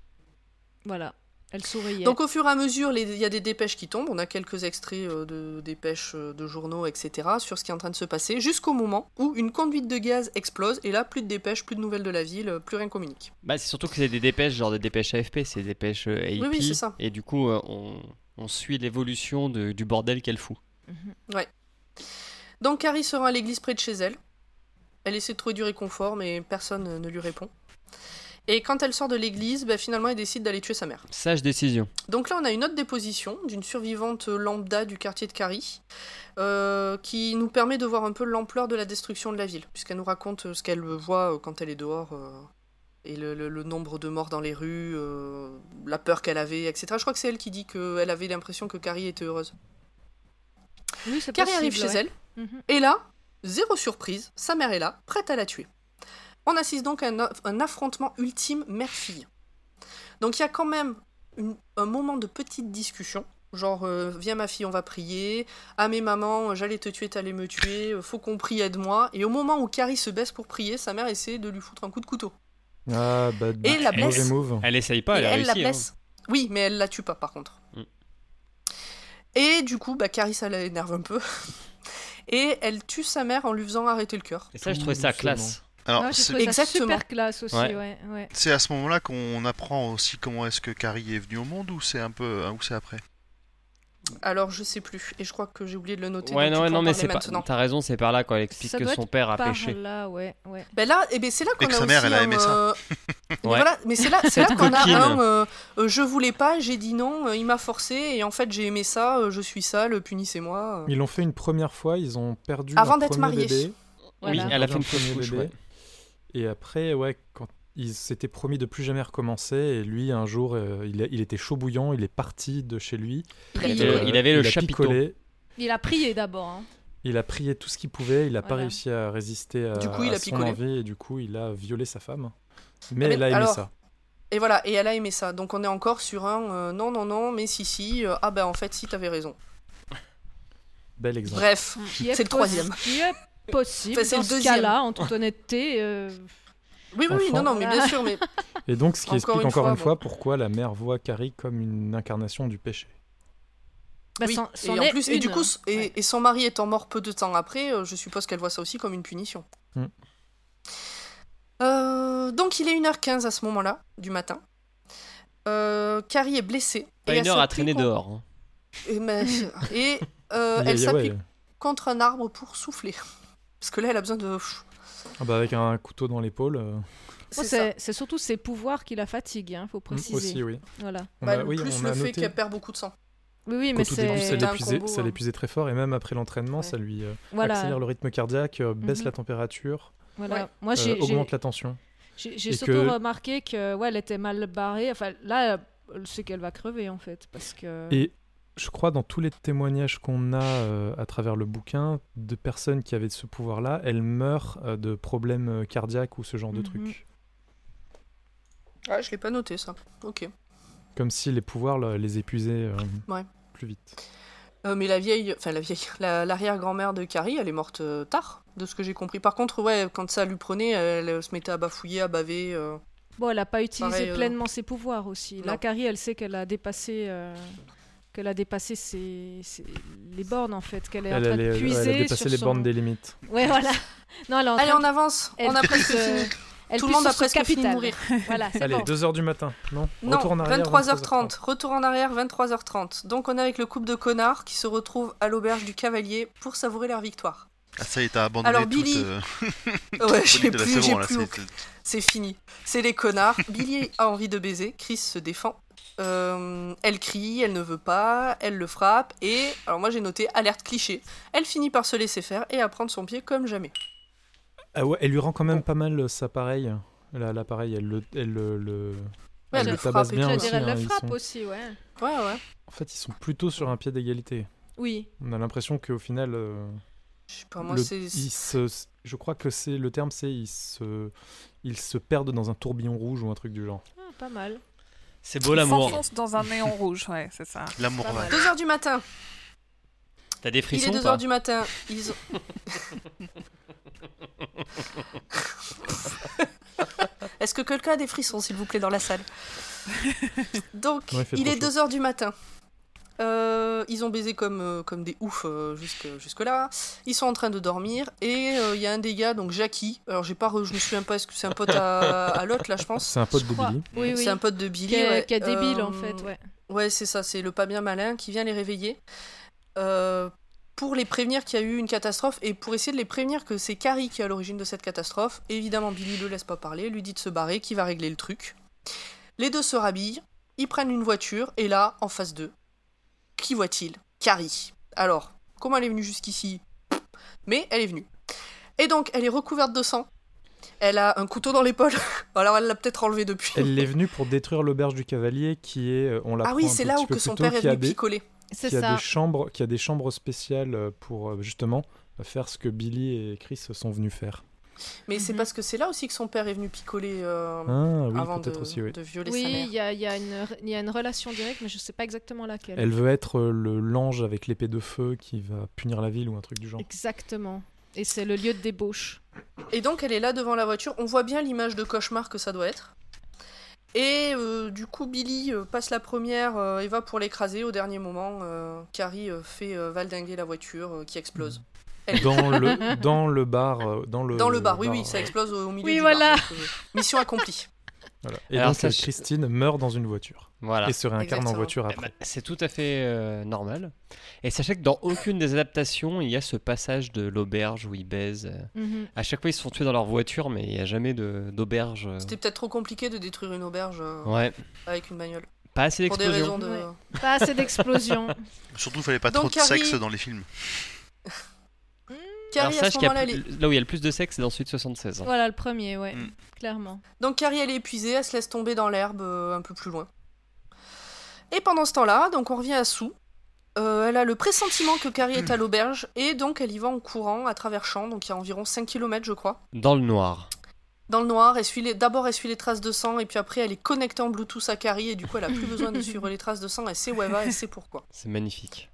Voilà, elle souriait. Donc au fur et à mesure, il y a des dépêches qui tombent. On a quelques extraits euh, de dépêches euh, de journaux, etc. sur ce qui est en train de se passer, jusqu'au moment où une conduite de gaz explose et là, plus de dépêches, plus de nouvelles de la ville, euh, plus rien communique. Bah, c'est surtout que c'est des dépêches, genre des dépêches AFP, c'est des dépêches euh, AP. oui, c'est ça. Et du coup, euh, on, on suit l'évolution du bordel qu'elle fout. Mhm. Donc Carrie se rend à l'église près de chez elle. Elle essaie de trouver du réconfort, mais personne ne lui répond. Et quand elle sort de l'église, bah, finalement, elle décide d'aller tuer sa mère. Sage décision. Donc là, on a une autre déposition d'une survivante lambda du quartier de Carrie, euh, qui nous permet de voir un peu l'ampleur de la destruction de la ville, puisqu'elle nous raconte ce qu'elle voit quand elle est dehors, euh, et le, le- le nombre de morts dans les rues, euh, la peur qu'elle avait, etc. Je crois que c'est elle qui dit qu'elle avait l'impression que Carrie était heureuse. Oui, Carrie arrive chez elle, Mhm. et là, zéro surprise, sa mère est là, prête à la tuer. On assiste donc à un, un affrontement ultime mère-fille. Donc il y a quand même une- un moment de petite discussion, genre euh, viens ma fille, on va prier, ah mais maman, j'allais te tuer, t'allais me tuer, euh, faut qu'on prie, aide-moi. Et au moment où Carrie se baisse pour prier, sa mère essaie de lui foutre un coup de couteau. Ah, bah, Et la blesse. move. Elle essaye pas, elle a elle réussi. la hein. blesse. Oui, mais elle la tue pas par contre. Mm. Et du coup, bah, Carrie, ça l'énerve un peu. Et elle tue sa mère en lui faisant arrêter le cœur. Et ça, je trouvais ça classe. Alors, c'est- Exactement. super classe aussi, Ouais. ouais. ouais. c'est à ce moment-là qu'on apprend aussi comment est-ce que Carrie est venue au monde ou c'est un peu ou c'est après? Alors, je sais plus. Et je crois que j'ai oublié de le noter. Ouais, donc non, peux non, en mais c'est pas. maintenant. T'as raison, c'est par là quand elle explique Ça que doit son être père a Par péché. là, ouais, ouais. Ben là, eh ben c'est là qu'on Et a sa mère, elle a aimé ça. euh, mais Ouais. Voilà, mais c'est là, c'est là qu'on a un. euh, euh, je voulais pas, j'ai dit non, euh, il m'a forcé et en fait j'ai aimé ça, je suis sale, punissez-moi. Ils l'ont fait une première fois, ils ont perdu Avant d'être mariés. Oui, elle a fait une fausse couche. premier ouais. bébé. Et après, ouais, quand ils s'étaient promis de plus jamais recommencer, et lui, un jour, euh, il, a- il était chaud bouillant, il est parti de chez lui. Il a Il été- Euh, il avait le a chapiteau. picolé, Il a prié d'abord. hein. il a prié tout ce qu'il pouvait, il n'a pas réussi à résister à, Du coup, il à a son picolé. envie, et du coup, il a violé sa femme. Mais Ah, mais elle a aimé alors, ça. Et voilà, et elle a aimé ça. Donc on est encore sur un euh, non, non, non, mais si, si, euh, ah ben en fait, si, t'avais raison. Bel exemple. Bref, est C'est le troisième. Qui est possible Enfin, c'est dans le ce deuxième. cas-là, en toute honnêteté. Oui, oui, non, non, mais bien sûr, mais Et donc, ce qui Encore explique une encore fois, une bon. fois pourquoi la mère voit Carrie comme une incarnation du péché. bah, oui. et en plus, et du coup, et, Ouais. et son mari étant mort peu de temps après, euh, je suppose qu'elle voit ça aussi comme une punition. Hmm. Euh, donc il est 1h15 à ce moment-là, du matin. Euh, Carrie est blessée. Pas et une heure à traîner dehors. hein. Et, mais- et, euh, elle s'appuie ouais. contre un arbre pour souffler. Parce que là, elle a besoin de... Ah bah, avec un couteau dans l'épaule. euh, C'est. C'est c'est surtout ses pouvoirs qui la fatiguent, hein, faut préciser. aussi, oui. Voilà. On Bah, a, oui, plus on le a fait noté qu'elle perd beaucoup de sang. Oui, oui, mais ça c'est. l'épuisait ça l'épuisait très fort, et même après l'entraînement, Ouais. ça lui euh, Voilà. accélère le rythme cardiaque, euh, baisse Mhm. la température, voilà. Moi, euh, augmente la tension. j'ai- surtout que- remarqué que ouais, elle était mal barrée. Enfin, là, elle sait qu'elle va crever en fait, parce que. Et je crois dans tous les témoignages qu'on a euh, à travers le bouquin de personnes qui avaient ce pouvoir-là, elles meurent euh, de problèmes euh, cardiaques ou ce genre de Mhm. trucs. Ah, je l'ai pas noté, ça. Ok. Comme si les pouvoirs là, les épuisaient euh, Ouais. plus vite. Euh, mais la vieille, enfin la vieille, la- l'arrière-grand-mère de Carrie, elle est morte euh, tard, de ce que j'ai compris. Par contre, ouais, quand ça lui prenait, elle, euh, se mettait à bafouiller, à baver. euh. Bon, elle n'a pas utilisé Pareil, euh, pleinement ses pouvoirs aussi. Là. Carrie, elle sait qu'elle a dépassé. Qu'elle a dépassé ses, ses- les bornes en fait, qu'elle est en Elle, train elle de est- puiser elle a dépassé sur les son- bornes des limites. Ouais, voilà. Non, elle est en Allez, on avance. elle on a presque euh, fini. elle Tout le monde a presque fini de mourir. Voilà, c'est Allez, bon. 2h du matin. Non, Non, Retour en arrière. 23h30. Retour en arrière, 23h30. Donc on est avec le couple de connards qui se retrouvent à l'auberge du Cavalier pour savourer leur victoire. Ah, ça y est, t'as abandonné Alors, toute, Billy. euh, Ouais, toute j'ai de la- plus, c'est j'ai plus C'est fini. C'est les connards. Billy a envie de baiser. Chris se défend. Euh, elle crie, elle ne veut pas, elle le frappe. Et, alors moi j'ai noté alerte cliché. Elle finit par se laisser faire et à prendre son pied comme jamais. Ah ouais, elle lui rend quand même pas mal euh, ça pareil. Là, l'appareil, elle le, elle le, le- Ouais, elle elle le tabasse bien aussi. elle hein, frappe sont- aussi, ouais. Ouais, ouais. En fait, ils sont plutôt sur un pied d'égalité. Oui. On a l'impression qu'au final, euh, Je sais pas, moi le- c'est. ils se, je crois que c'est le terme, c'est ils se, ils se perdent dans un tourbillon rouge ou un truc du genre. Ah, pas mal. C'est beau l'amour. s'enfonce dans un néon rouge, ouais, c'est ça. L'amour Pas va. mal. 2h du matin. T'as des Il est frissons 2h pas du matin. Ils ont... Est-ce que quelqu'un a des frissons, s'il vous plaît, dans la salle Donc, Ouais, il il est chaud. 2h du matin. Euh, ils ont baisé comme, euh, comme des oufs euh, jusque, jusque-là. Ils sont en train de dormir. Et euh, il y a un des gars, donc Jackie. Alors, j'ai pas re- je me souviens pas, est-ce que c'est un pote à, à l'autre, là, je pense? C'est un pote de. Billy. Oui, oui. C'est un pote de Billy. qui est, ouais. qui est débile, en fait, ouais. Ouais, c'est ça, c'est le pas bien malin qui vient les réveiller euh, pour les prévenir qu'il y a eu une catastrophe et pour essayer de les prévenir que c'est Carrie qui est à l'origine de cette catastrophe. Évidemment, Billy le laisse pas parler, lui dit de se barrer, qui va régler le truc. Les deux se rhabillent, ils prennent une voiture et là, en face d'eux, qui voit-il? Carrie. Alors, comment elle est venue jusqu'ici? Mais elle est venue. Et donc, elle est recouverte de sang. Elle a un couteau dans l'épaule. Alors, elle l'a peut-être enlevé depuis. Elle est venue pour détruire l'auberge du cavalier qui est, euh, on Ah oui, c'est là où que son tôt, père est qui a venu des- picoler. C'est qui a ça. des chambres, qui a des chambres spéciales euh, pour euh, justement faire ce que Billy et Chris sont venus faire. Mais c'est Mhm. parce que c'est là aussi que son père est venu picoler euh, Ah oui, avant de, aussi, oui. de violer sa Oui, mère. il y a, il y, a une- il y a une relation directe, mais je sais pas exactement laquelle. Elle veut être euh, le l'ange avec l'épée de feu qui va punir la ville ou un truc du genre. Exactement. Et c'est le lieu de débauche. Et donc elle est là devant la voiture. On voit bien l'image de cauchemar que ça doit être. Et euh, du coup, Billy euh, passe la première euh, et va pour l'écraser. Au dernier moment, euh, Carrie euh, fait euh, valdinguer la voiture euh, qui explose. Elle- Dans le, dans le bar. euh, Dans le, Dans le bar, oui, oui, ça explose au milieu Oui, du voilà. bar. euh, mission accomplie. voilà. Et Alors, donc ça, euh, Christine meurt dans une voiture Voilà. et se réincarne en voiture Eh après. ben, C'est tout à fait euh, normal. Et sachez que dans aucune des adaptations, il y a ce passage de l'auberge où ils baisent. Mhm. À chaque fois, ils se font tuer dans leur voiture, mais il n'y a jamais de- d'auberge. C'était peut-être trop compliqué de détruire une auberge euh, Ouais, avec une bagnole. pas assez d'explosion. de. Ouais. Pas assez d'explosions. Surtout, il fallait pas Donc, trop de sexe dans les films. Alors Carrie, à sache ce qu'il y a moment-là, elle est- plus- là où il y a le plus de sexe, c'est dans de 76. hein. voilà le premier, ouais. Mm. Clairement. Donc Carrie, elle est épuisée, elle se laisse tomber dans l'herbe euh, un peu plus loin. Et pendant ce temps-là, donc on revient à Sue. Euh, elle a le pressentiment que Carrie est à l'auberge et donc elle y va en courant à travers champs, donc il y a environ 5 km je crois. Dans le noir. Dans le noir, les- d'abord elle suit les traces de sang et puis après elle est connectée en Bluetooth à Carrie et du coup elle a plus besoin de suivre les traces de sang, elle sait où elle va, elle sait pourquoi. C'est magnifique.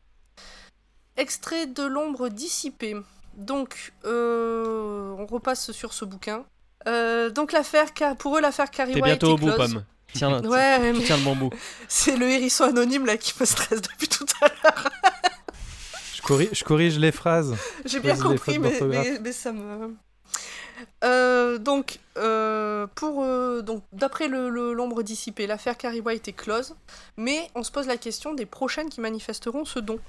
Extrait de l'ombre dissipée. Donc, euh, on repasse sur ce bouquin. Euh, donc l'affaire, pour eux l'affaire Carrie T'es White bientôt au bout, close. Pomme. Tiens, Ouais, tu mais tiens le bon bout. c'est le hérisson anonyme là qui me stresse depuis tout à l'heure. Je, corrige, je corrige les phrases. J'ai bien compris, mais, d'orthographe. mais, mais ça me. Euh, donc, euh, pour euh, donc d'après le- le- l'ombre dissipée, l'affaire Carrie White est close, mais on se pose la question des prochaines qui manifesteront ce don.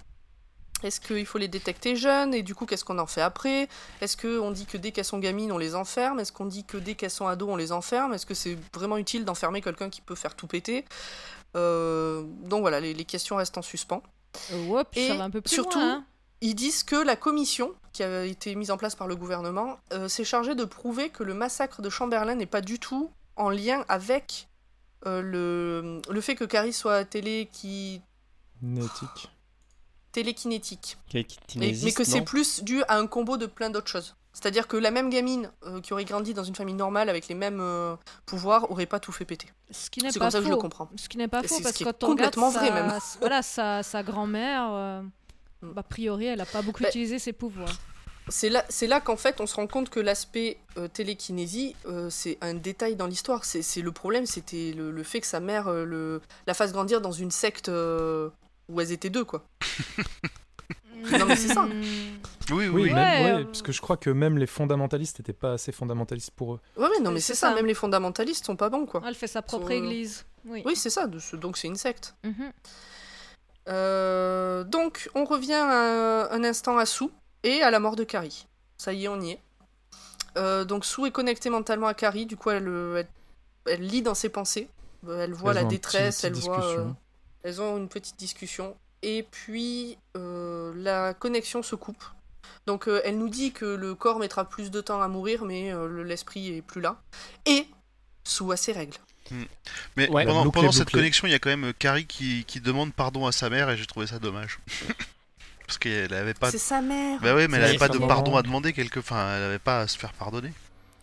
Est-ce qu'il faut les détecter jeunes et du coup qu'est-ce qu'on en fait après? Est-ce qu'on dit que dès qu'elles sont gamines on les enferme? Est-ce qu'on dit que dès qu'elles sont ados on les enferme? Est-ce que c'est vraiment utile d'enfermer quelqu'un qui peut faire tout péter? Euh, Donc voilà, les- les questions restent en suspens. Euh, Et ça va un peu plus surtout, loin. hein. Ils disent que la commission, qui a été mise en place par le gouvernement, euh, s'est chargée de prouver que le massacre de Chamberlain n'est pas du tout en lien avec euh, le, le fait que Carrie soit télé qui, Nétique. Télékinétique. Mais, que c'est plus dû à un combo de plein d'autres choses. C'est-à-dire que la même gamine euh, qui aurait grandi dans une famille normale avec les mêmes euh, pouvoirs aurait pas tout fait péter. Ce qui n'est C'est pas comme ça que je le faux. comprends. Ce qui n'est pas faux parce que quand on regarde complètement vrai, sa, même. voilà, sa, sa grand-mère, euh, Mm. bah, a priori, elle n'a pas beaucoup Bah, utilisé ses pouvoirs. C'est là, c'est là qu'en fait on se rend compte que l'aspect euh, télékinésie, euh, c'est un détail dans l'histoire. C'est, c'est le problème, c'était le, le fait que sa mère euh, le, la fasse grandir dans une secte euh, où elles étaient deux, quoi. Non, mais c'est ça. Oui, oui, Oui, oui. même- Ouais, ouais, euh, parce que je crois que même les fondamentalistes n'étaient pas assez fondamentalistes pour eux. Ouais, ouais, non, mais C'est ça. ça. Même les fondamentalistes sont pas bons, quoi. Elle fait sa propre Euh, église. Oui. Oui, c'est ça. Donc c'est une secte. Mhm. Euh, donc, on revient un, un instant à Sue et à la mort de Carrie. Ça y est, on y est. Euh, donc, Sue est connectée mentalement à Carrie, du coup, elle, elle, elle lit dans ses pensées. Elle voit Elles la détresse, petit- elle voit. Elles ont une petite discussion. Et puis, euh, la connexion se coupe. Donc, euh, elle nous dit que le corps mettra plus de temps à mourir, mais euh, le- l'esprit est plus là. Et Sue a ses règles. Mais Ouais. pendant, Bouclé, pendant cette connexion, il y a quand même Carrie qui, qui demande pardon à sa mère et j'ai trouvé ça dommage. Parce qu'elle avait pas. C'est sa mère. Bah oui, mais elle avait pas de pardon à demander quelque. Enfin, elle avait pas à se faire pardonner.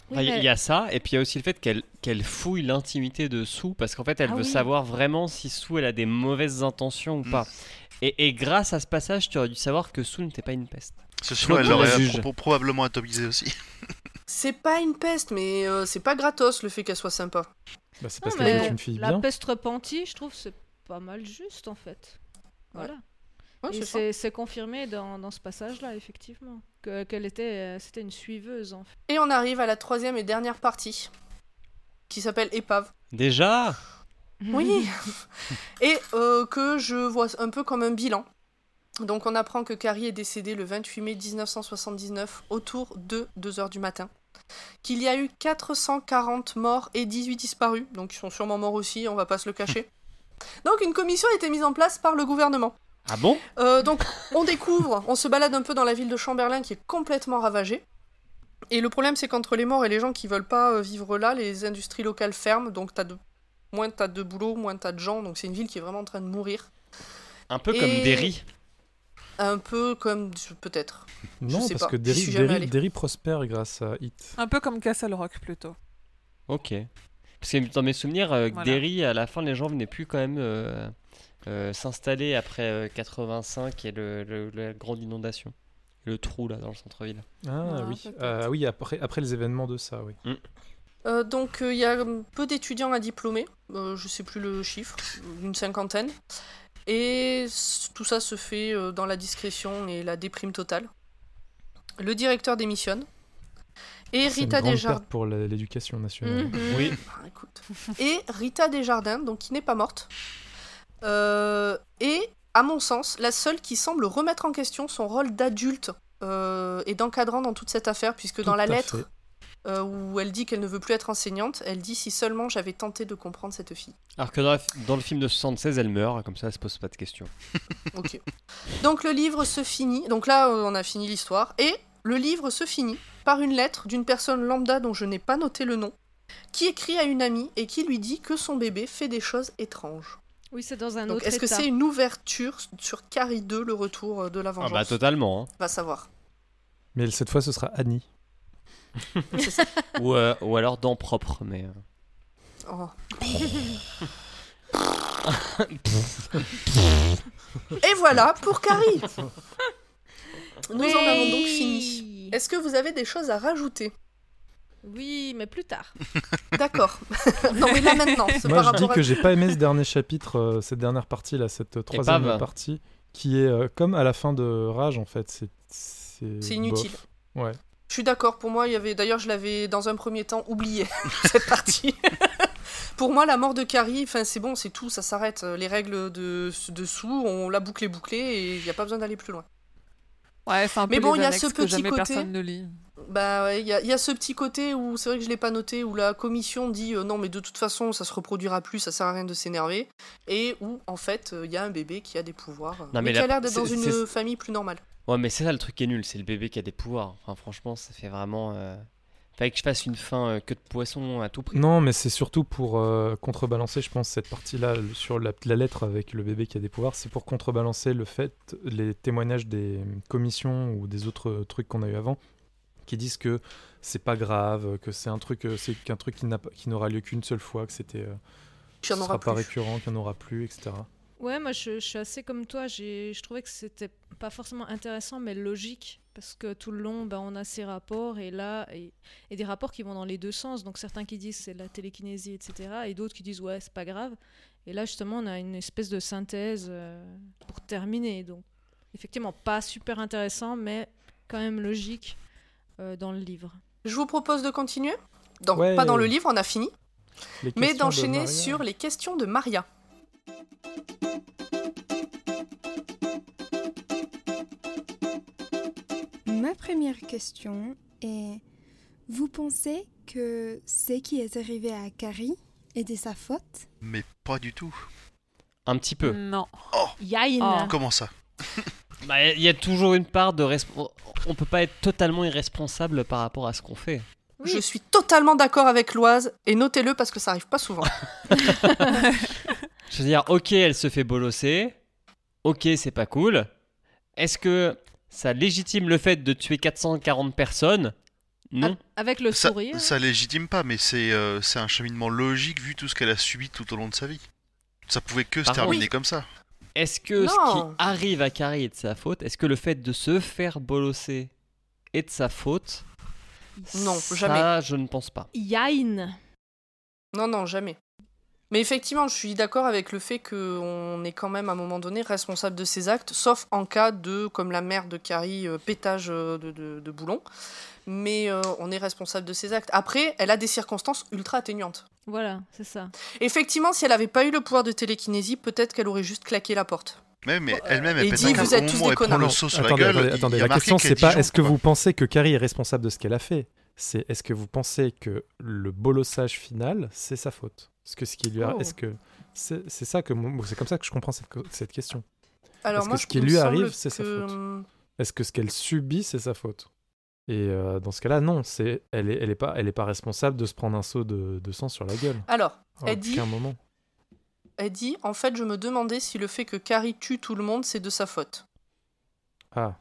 Oui, Ah, Il mais- y a ça, et puis il y a aussi le fait qu'elle qu'elle fouille l'intimité de Sue, parce qu'en fait elle Ah veut oui. savoir vraiment si Sue elle a des mauvaises intentions ou Mm. pas. Et, et grâce à ce passage, tu aurais dû savoir que Sue n'était pas une peste. Ce soir, elle la l'aurait probablement atomisé aussi. C'est pas une peste, mais euh, c'est pas gratos le fait qu'elle soit sympa. Bah, c'est parce qu'elle est une fille la bien. peste repentie, je trouve, c'est pas mal juste en fait. Voilà. Ouais, c'est confirmé dans, dans ce passage-là, effectivement, que- qu'elle était, euh, c'était une suiveuse en fait. Et on arrive à la troisième et dernière partie, qui s'appelle Épave. Déjà? Oui Et euh, que je vois un peu comme un bilan. Donc on apprend que Carrie est décédée le 28 mai 1979 autour de 2h du matin. Qu'il y a eu 440 morts et 18 disparus, donc ils sont sûrement morts aussi, on va pas se le cacher. Donc une commission a été mise en place par le gouvernement. Ah bon? Euh, donc, on découvre, on se balade un peu dans la ville de Chamberlain qui est complètement ravagée. Et le problème, c'est qu'entre les morts et les gens qui veulent pas euh, vivre là, les industries locales ferment. Donc, t'as de... moins t'as de boulot, moins t'as de gens. Donc, c'est une ville qui est vraiment en train de mourir. Un peu Et- comme Derry. Un peu comme. Peut-être. Non, sais parce pas, que Derry, prospère grâce à Hit. Un peu comme Castle Rock plutôt. Ok. Parce que dans mes souvenirs, euh, Voilà. Derry, à la fin, les gens venaient plus quand même euh, s'installer après euh, 85 et le, le- la grande inondation. Le trou là dans le centre-ville. Ah Ah, oui. Ah oui après, après les événements de ça, oui. Euh, donc, euh, il y a euh, peu d'étudiants à diplômer. Euh, je sais plus le chiffre. Une cinquantaine. Et tout ça se fait euh, dans la discrétion et la déprime totale. Le directeur démissionne. Et C'est une Rita grande Desjardins. pour l'éducation nationale. Mhm. Oui. Ah, écoute. Et Rita Desjardins, donc qui n'est pas morte, euh, est, à mon sens, la seule qui semble remettre en question son rôle d'adulte euh, et d'encadrant dans toute cette affaire, puisque dans la lettre euh, où elle dit qu'elle ne veut plus être enseignante, elle dit si seulement j'avais tenté de comprendre cette fille. Alors que dans, la- dans le film de 76, elle meurt, comme ça elle se pose pas de questions. Ok. Donc le livre se finit, donc là euh, on a fini l'histoire, et le livre se finit par une lettre d'une personne lambda dont je n'ai pas noté le nom, qui écrit à une amie et qui lui dit que son bébé fait des choses étranges. Oui, c'est dans un Donc autre est-ce que c'est une ouverture sur Carrie 2, le retour euh, de la Ah vengeance? bah totalement. hein. Va savoir. Mais cette fois, ce sera Annie. C'est ça. ou, euh, ou alors dans propre, mais. euh, Oh. et voilà pour Carrie. Nous en avons donc fini. Est-ce que vous avez des choses à rajouter? Oui, mais plus tard. D'accord. non mais là maintenant, Moi, je dis à... que j'ai pas aimé ce dernier chapitre, euh, cette dernière partie là, cette euh, troisième Épave. partie, qui est euh, comme à la fin de Rage en fait. C'est c'est C'est inutile. bof. Ouais. Je suis d'accord, pour moi, il y avait. D'ailleurs, je l'avais dans un premier temps oublié, cette partie. pour moi, la mort de Carrie, enfin, c'est bon, c'est tout, ça s'arrête. Les règles de dessous, on l'a bouclé, bouclé, et il n'y a pas besoin d'aller plus loin. Ouais, c'est un Mais peu bon, les il y a ce que petit jamais côté- personne ne lit. Bah, ouais, il y, y a ce petit côté où, c'est vrai que je l'ai pas noté, où la commission dit euh, non, mais de toute façon, ça se reproduira plus, ça sert à rien de s'énerver. Et où, en fait, euh, il y a un bébé qui a des pouvoirs. euh, Non, mais mais qui a la- l'air d'être dans une famille plus normale. Ouais, mais c'est ça le truc qui est nul, c'est le bébé qui a des pouvoirs. Enfin, franchement, ça fait vraiment. Euh... Fallait que je fasse une fin euh, que de poisson à tout prix. Non, mais c'est surtout pour euh, contrebalancer, je pense, cette partie-là sur la, la lettre avec le bébé qui a des pouvoirs. C'est pour contrebalancer le fait, les témoignages des commissions ou des autres trucs qu'on a eu avant, qui disent que c'est pas grave, que c'est un truc, euh, c'est qu'un truc qui n'a pas- qui n'aura lieu qu'une seule fois, que c'était, euh, Qu'il y en ce aura sera pas plus. récurrent, qu'il n'y en aura plus, etc. Ouais, moi je, je suis assez comme toi. J'ai, je trouvais que c'était pas forcément intéressant, mais logique. Parce que tout le long, ben, on a ces rapports et là, et, et des rapports qui vont dans les deux sens. Donc certains qui disent c'est la télékinésie, etc. Et d'autres qui disent ouais, c'est pas grave. Et là, justement, on a une espèce de synthèse euh, pour terminer. Donc, effectivement, pas super intéressant, mais quand même logique euh, dans le livre. Je vous propose de continuer? Ouais. Pas dans le livre, on a fini, mais de d'enchaîner sur les questions de Maria. Ma première question est vous pensez que ce qui est arrivé à Carrie est de sa faute? Mais pas du tout. Un petit peu. Non. Yain Oh. Comment ça? Bah, Il y a toujours une part de... resp- On peut pas être totalement irresponsable par rapport à ce qu'on fait. Oui. Je suis totalement d'accord avec Loise, et notez-le parce que ça arrive pas souvent. Je veux dire, ok, elle se fait bolosser. Ok, c'est pas cool. Est-ce que ça légitime le fait de tuer 440 personnes? Non. Avec le ça, sourire. ça légitime pas, mais c'est euh, c'est un cheminement logique vu tout ce qu'elle a subi tout au long de sa vie. Ça pouvait que se terminer comme ça. Est-ce que ce qui arrive à Carrie est de sa faute? Est-ce que le fait de se faire bolosser est de sa faute? Non, Ça, jamais. je ne pense pas. Yain. Non, non, jamais. Mais effectivement, je suis d'accord avec le fait qu'on est quand même à un moment donné responsable de ses actes, sauf en cas de, comme la mère de Carrie, euh, pétage euh, de, de, de boulon. Mais euh, on est responsable de ses actes. Après, elle a des circonstances ultra atténuantes. Voilà, c'est ça. Effectivement, si elle n'avait pas eu le pouvoir de télékinésie, peut-être qu'elle aurait juste claqué la porte. Mais, elle-même, elle pète dit, un vous êtes tous des elle connards. le Non, saut sur attendez, la gueule, attendez, la question c'est pas est-ce que vous pensez que Carrie est responsable de ce qu'elle a fait? C'est est-ce que vous pensez que le bolossage final, c'est sa faute? Est-ce que ce qui lui a- Oh. est-ce que c'est c'est ça que c'est comme ça que je comprends cette, cette question. Alors moi, que ce qui lui arrive, c'est sa faute. hum, Est-ce que ce qu'elle subit, c'est sa faute? Et euh, dans ce cas-là, non, c'est elle est elle est pas elle est pas responsable de se prendre un seau de, de sang sur la gueule. Alors, À Elle dit- moment. elle dit, en fait, je me demandais si le fait que Carrie tue tout le monde, c'est de sa faute. Ah,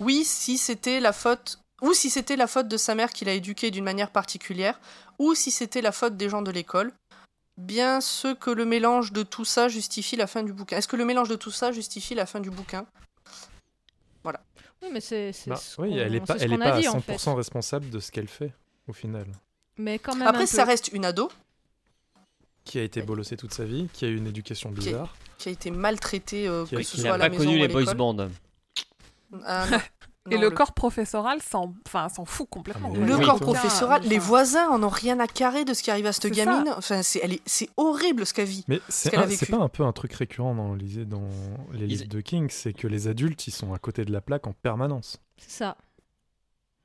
Oui, si c'était la faute, ou si c'était la faute de sa mère qui l'a éduquée d'une manière particulière, ou si c'était la faute des gens de l'école. Bien ce que le mélange de tout ça justifie la fin du bouquin. Est-ce que le mélange de tout ça justifie la fin du bouquin? Oui, mais c'est bah, ce oui, elle est c'est pas elle est pas à dit, en 100% fait. responsable de ce qu'elle fait au final. Mais quand même Après, ça reste une ado Qui a été bolossée toute sa vie, qui a eu une éducation bizarre. qui a été maltraitée, euh, Qui a- que ce Qui soit n'a à la pas maison connu ou à les boys bands. Ah, non. Et le, corps professoral s'en enfin, s'en fout complètement. Ah, mais. Le Oui, corps professoral, les voisins en ont rien à carrer de ce qui arrive à cette ça. gamine. Enfin, c'est, est, c'est horrible ce qu'elle vit. Mais c'est qu'elle a un- c'est vécu. pas un peu un truc récurrent dans les, dans les Ils- livres de King, c'est que les adultes ils sont à côté de la plaque en permanence. C'est ça.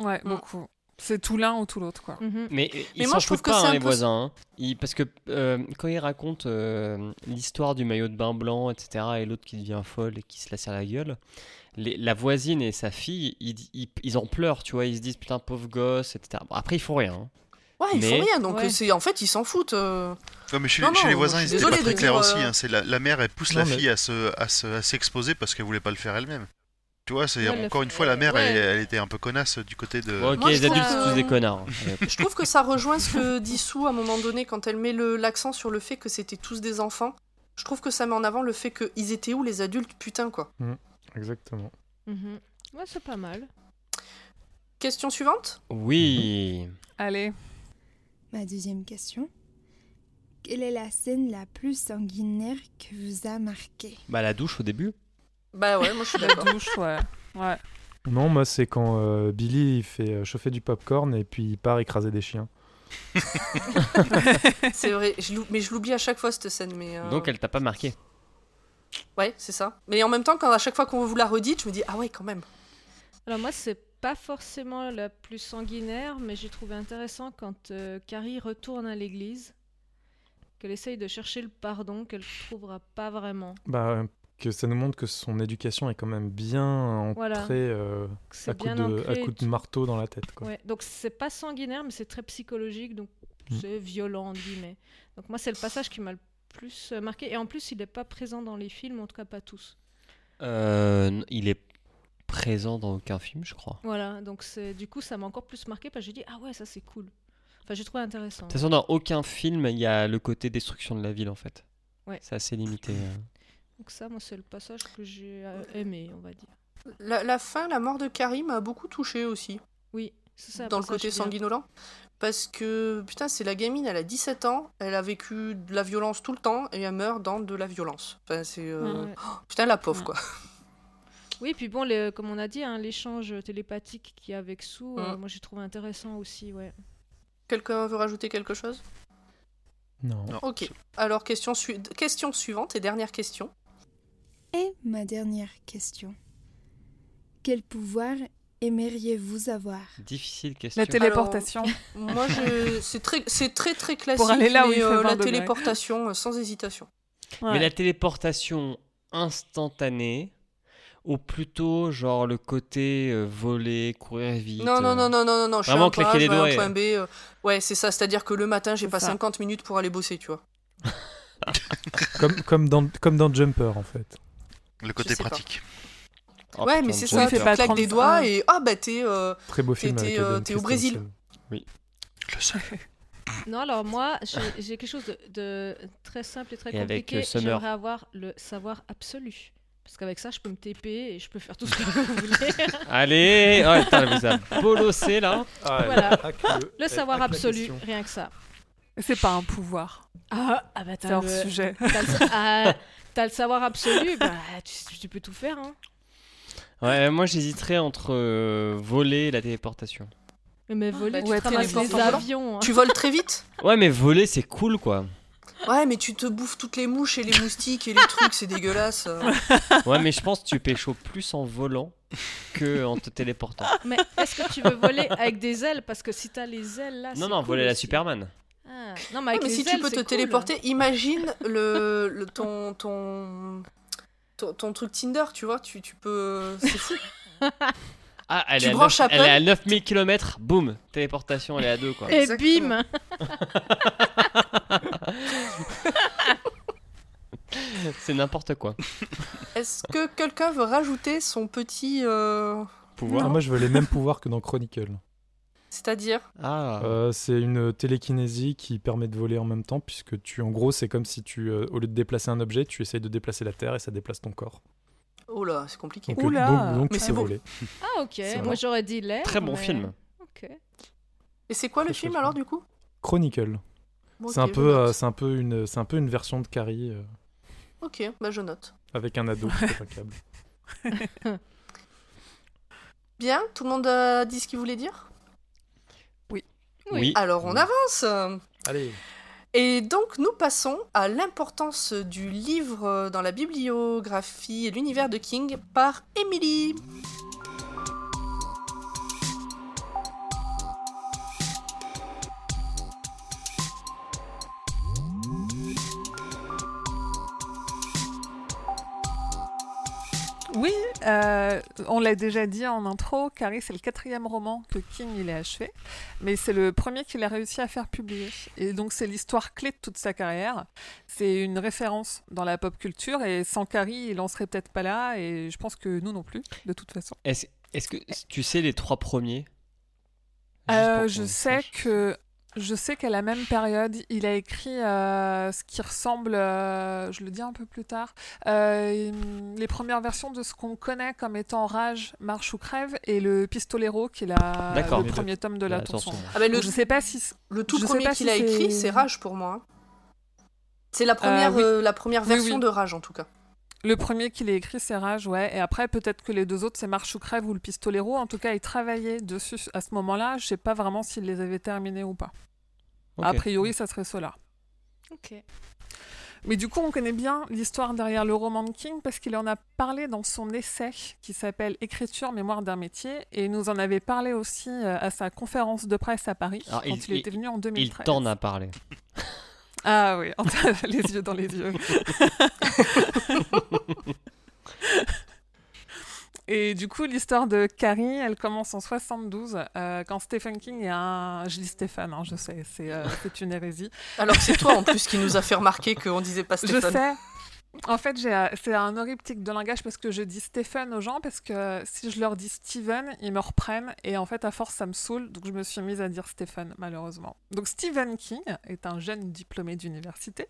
Ouais, Mm. beaucoup. C'est tout l'un ou tout l'autre, quoi. Mhm. Mais ils moi, s'en je trouve foutent que pas, hein, un les peu- voisins. hein. Ils- parce que euh, quand ils racontent euh, l'histoire du maillot de bain blanc, etc., et l'autre qui devient folle et qui se la serre la gueule, les- la voisine et sa fille, ils, ils- ils en pleurent, tu vois. Ils se disent putain, pauvre gosse, etc. Bon, après, ils font rien. hein. Ouais, ils Mais- font rien. Donc, Ouais. c'est, en fait, ils s'en foutent. euh. Ouais, mais chez, Non, chez non, les voisins, ils étaient pas très clairs aussi. euh, hein. C'est la, la mère, elle pousse Non, la mais- fille à se à se- à s'exposer parce qu'elle voulait pas le faire elle-même. Tu vois, c'est Ouais, elle le encore une fois la mère, ouais. elle, elle était un peu connasse du côté de. Ok, Moi, les adultes, trouve c'est que- tous des connards. hein. Je trouve que ça rejoint ce que dit Sue à un moment donné quand elle met le, l'accent sur le fait que c'était tous des enfants. Je trouve que ça met en avant le fait qu'ils étaient où les adultes, putain quoi. Exactement. Mhm. Ouais, c'est pas mal. Question suivante? Oui. Allez. Ma deuxième question. Quelle est la scène la plus sanguinaire que vous a marqué? Bah, la douche au début. Bah ouais, moi je suis La d'accord. douche, ouais. Ouais. Non, moi c'est quand euh, Billy il fait euh, chauffer du popcorn et puis il part écraser des chiens. c'est vrai, je mais je l'oublie à chaque fois cette scène. Mais euh, Donc, elle t'a pas marqué. Ouais, c'est ça. Mais en même temps, quand à chaque fois qu'on vous la redite, je me dis ah ouais, quand même. Alors moi, c'est pas forcément la plus sanguinaire, mais j'ai trouvé intéressant quand euh, Carrie retourne à l'église, qu'elle essaye de chercher le pardon qu'elle trouvera pas vraiment. Bah que ça nous montre que son éducation est quand même bien entrée Voilà. euh, à, coup bien à coup de marteau dans la tête. Quoi. Ouais, donc c'est pas sanguinaire, mais c'est très psychologique, donc Mm. c'est violent, entre guillemets. Donc moi, c'est le passage qui m'a le plus euh, marqué. Et en plus, il n'est pas présent dans les films, en tout cas pas tous. Euh, il est présent dans aucun film, je crois. Voilà, donc c'est du coup, ça m'a encore plus marqué parce que j'ai dit ah ouais, ça c'est cool. Enfin, j'ai trouvé intéressant. De toute façon, dans aucun film, il y a le côté destruction de la ville, en fait. Ouais. C'est assez limité. euh. Donc ça, moi, c'est le passage que j'ai aimé, on va dire. La, la fin, la mort de Carrie m'a beaucoup touché aussi, Oui, ça. dans le côté sanguinolent. Parce que, putain, c'est la gamine, elle a 17 ans, elle a vécu de la violence tout le temps et elle meurt dans de la violence. Enfin, c'est. euh, Ouais. Putain, la pauvre, Ouais. quoi. Oui, puis bon, le- comme on a dit, hein, l'échange télépathique qu'il y a avec Sue, euh, Mm. moi j'ai trouvé intéressant aussi, ouais. Quelqu'un veut rajouter quelque chose? Non. Non. Ok. Alors, question, sui- question suivante et dernière question. Et ma dernière question. Quel pouvoir aimeriez-vous avoir? Difficile question. La téléportation. Moi, je... c'est très, c'est très très classique. Pour aller là où mais, il fait euh, 20 la degrés. téléportation, euh, sans hésitation. Mais la téléportation instantanée, ou plutôt genre le côté euh, voler, courir vite. Non, non, euh, non, non, non, non, non. Je Vraiment suis un claquer A, les doigts un B. euh, Ouais, c'est ça. C'est-à-dire que le matin, j'ai C'est pas ça. 50 minutes pour aller bosser, tu vois. Comme, comme, dans, comme dans Jumper, en fait. Le côté pas. Oh, ouais, putain, mais c'est ça. fait Tu pas claques des 30 doigts ah. et ah bah t'es. euh, Très beau film T'es- avec t'es, euh, t'es au Brésil. Christensen. Le seul. Non, alors moi, j'ai j'ai quelque chose de, de très simple et très Et avec, compliqué. euh, Summer. J'aimerais avoir le savoir absolu. Parce qu'avec ça, je peux me TP et je peux faire tout ce que vous voulez. Allez oh, Putain, vous a bolossé là Ah, Voilà. le- Le savoir absolu, rien que ça. C'est pas un pouvoir. Ah, ah bah C'est t'as hors le, sujet. t'as le, ah, t'as le savoir absolu, bah tu, tu peux tout faire. Hein. Ouais, moi j'hésiterais entre euh, voler et la téléportation. Mais voler, bah, tu ouais, ramasses les avions. hein. Tu voles très vite Ouais, mais voler c'est cool quoi. Ouais, mais tu te bouffes toutes les mouches et les moustiques et les trucs, c'est dégueulasse. euh. Ouais, mais je pense que tu pécho plus en volant que en te téléportant. Mais est-ce que tu veux voler avec des ailes? Parce que si t'as les ailes là. Non, c'est non, cool voler la aussi. Superman. Ah, Non, mais Ouais, avec mais les si tu ailes, peux c'est te cool. téléporter, imagine le, le- ton, ton, ton, ton truc Tinder, tu vois, tu, tu peux. C'est fou. Ah, elle, Tu est à, 9, branches elle est à 9000 km, boum, téléportation, elle est à 2 quoi. Et Exactement. bim C'est n'importe quoi. Est-ce que quelqu'un veut rajouter son petit. euh, Pouvoir. Ah, moi, je veux les mêmes pouvoirs que dans Chronicle. C'est-à-dire Ah. Euh, c'est une télékinésie qui permet de voler en même temps, puisque tu, en gros, c'est comme si tu, euh, au lieu de déplacer un objet, tu essayes de déplacer la Terre et ça déplace ton corps. Oh là, c'est compliqué. Donc, euh, Oula. donc, donc Mais c'est voler. Ah, ok. Moi, j'aurais dit l'air. Très bon mais- film. Ok. Et c'est quoi le film alors du coup? Chronicle. Bon, c'est un peu, euh, c'est un peu une, c'est un peu une version de Carrie euh, Ok, bah je note. avec un ado câble. Bien, tout le monde a dit ce qu'il voulait dire? Oui. Alors on avance Allez. Et donc nous passons à l'importance du livre dans la bibliographie et l'univers de King par Emily. Oui, euh, on l'a déjà dit en intro, Carrie, c'est le quatrième roman que King il a achevé, mais c'est le premier qu'il a réussi à faire publier. Et donc c'est l'histoire clé de toute sa carrière. C'est une référence dans la pop culture, et sans Carrie, il en serait peut-être pas là, et je pense que nous non plus, de toute façon. Est-ce que tu sais les trois premiers? Euh, je sais que je sais qu'à la même période, il a écrit euh, ce qui ressemble, euh, je le dis un peu plus tard, euh, les premières versions de ce qu'on connaît comme étant Rage, Marche ou Crève et le Pistolero, qui est la, le premier tome de la La tour sombre. Ah bah, le, Je sais pas si le tout premier pas qu'il si a écrit, c'est- Rage pour moi. C'est la première, oui. euh, la première Oui, version oui. de Rage en tout cas. Le premier qu'il a écrit c'est Rage, ouais, et après peut-être que les deux autres c'est Marche ou Crève ou le Pistolero. En tout cas, il travaillait dessus à ce moment-là. Je sais pas vraiment s'il les avait terminés ou pas. A priori, ça serait cela. Ok. Mais du coup, on connaît bien l'histoire derrière le roman de King parce qu'il en a parlé dans son essai qui s'appelle Écriture, mémoire d'un métier. Et il nous en avait parlé aussi euh, à sa conférence de presse à Paris Alors, quand il- il, était venu en Il 2013. t'en a parlé. Ah oui, les yeux dans les yeux. Et du coup, l'histoire de Carrie, elle commence en 72, euh, quand Stephen King est un... Je dis Stéphane, hein, je sais, c'est euh, c'est une hérésie. Alors que c'est toi en plus qui nous a fait remarquer qu'on disait pas Je Stéphane. sais. En fait, euh, c'est un tic de langage parce que je dis Stephen aux gens parce que si je leur dis Steven, ils me reprennent et en fait, à force, ça me saoule. Donc, je me suis mise à dire Stephen, malheureusement. Donc, Stephen King est un jeune diplômé d'université.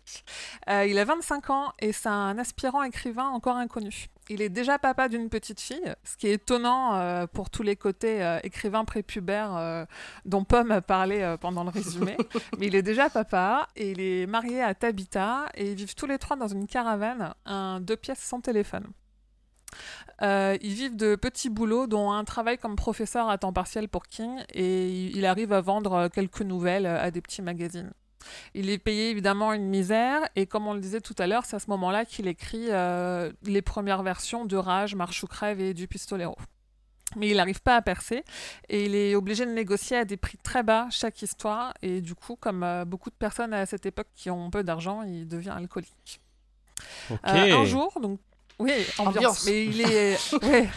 Euh, il a 25 ans et c'est un aspirant écrivain encore inconnu. Il est déjà papa d'une petite fille, ce qui est étonnant euh, pour tous les côtés euh, écrivain prépubère euh, dont Pomme a parlé pendant le résumé. Mais il est déjà papa et il est marié à Tabitha et ils vivent tous les trois dans une caravane, un deux pièces sans téléphone. Euh, ils vivent de petits boulots, dont un travail comme professeur à temps partiel pour King, et il arrive à vendre quelques nouvelles à des petits magazines. Il est payé évidemment une misère, et comme on le disait tout à l'heure, c'est à ce moment-là qu'il écrit euh, les premières versions de Rage, Marche ou Crève et du Pistolero. Mais il n'arrive pas à percer et il est obligé de négocier à des prix très bas chaque histoire. Et du coup, comme euh, beaucoup de personnes à cette époque qui ont peu d'argent, il devient alcoolique. Euh, un jour, donc oui, ambiance, Ambiance. mais il est, ouais.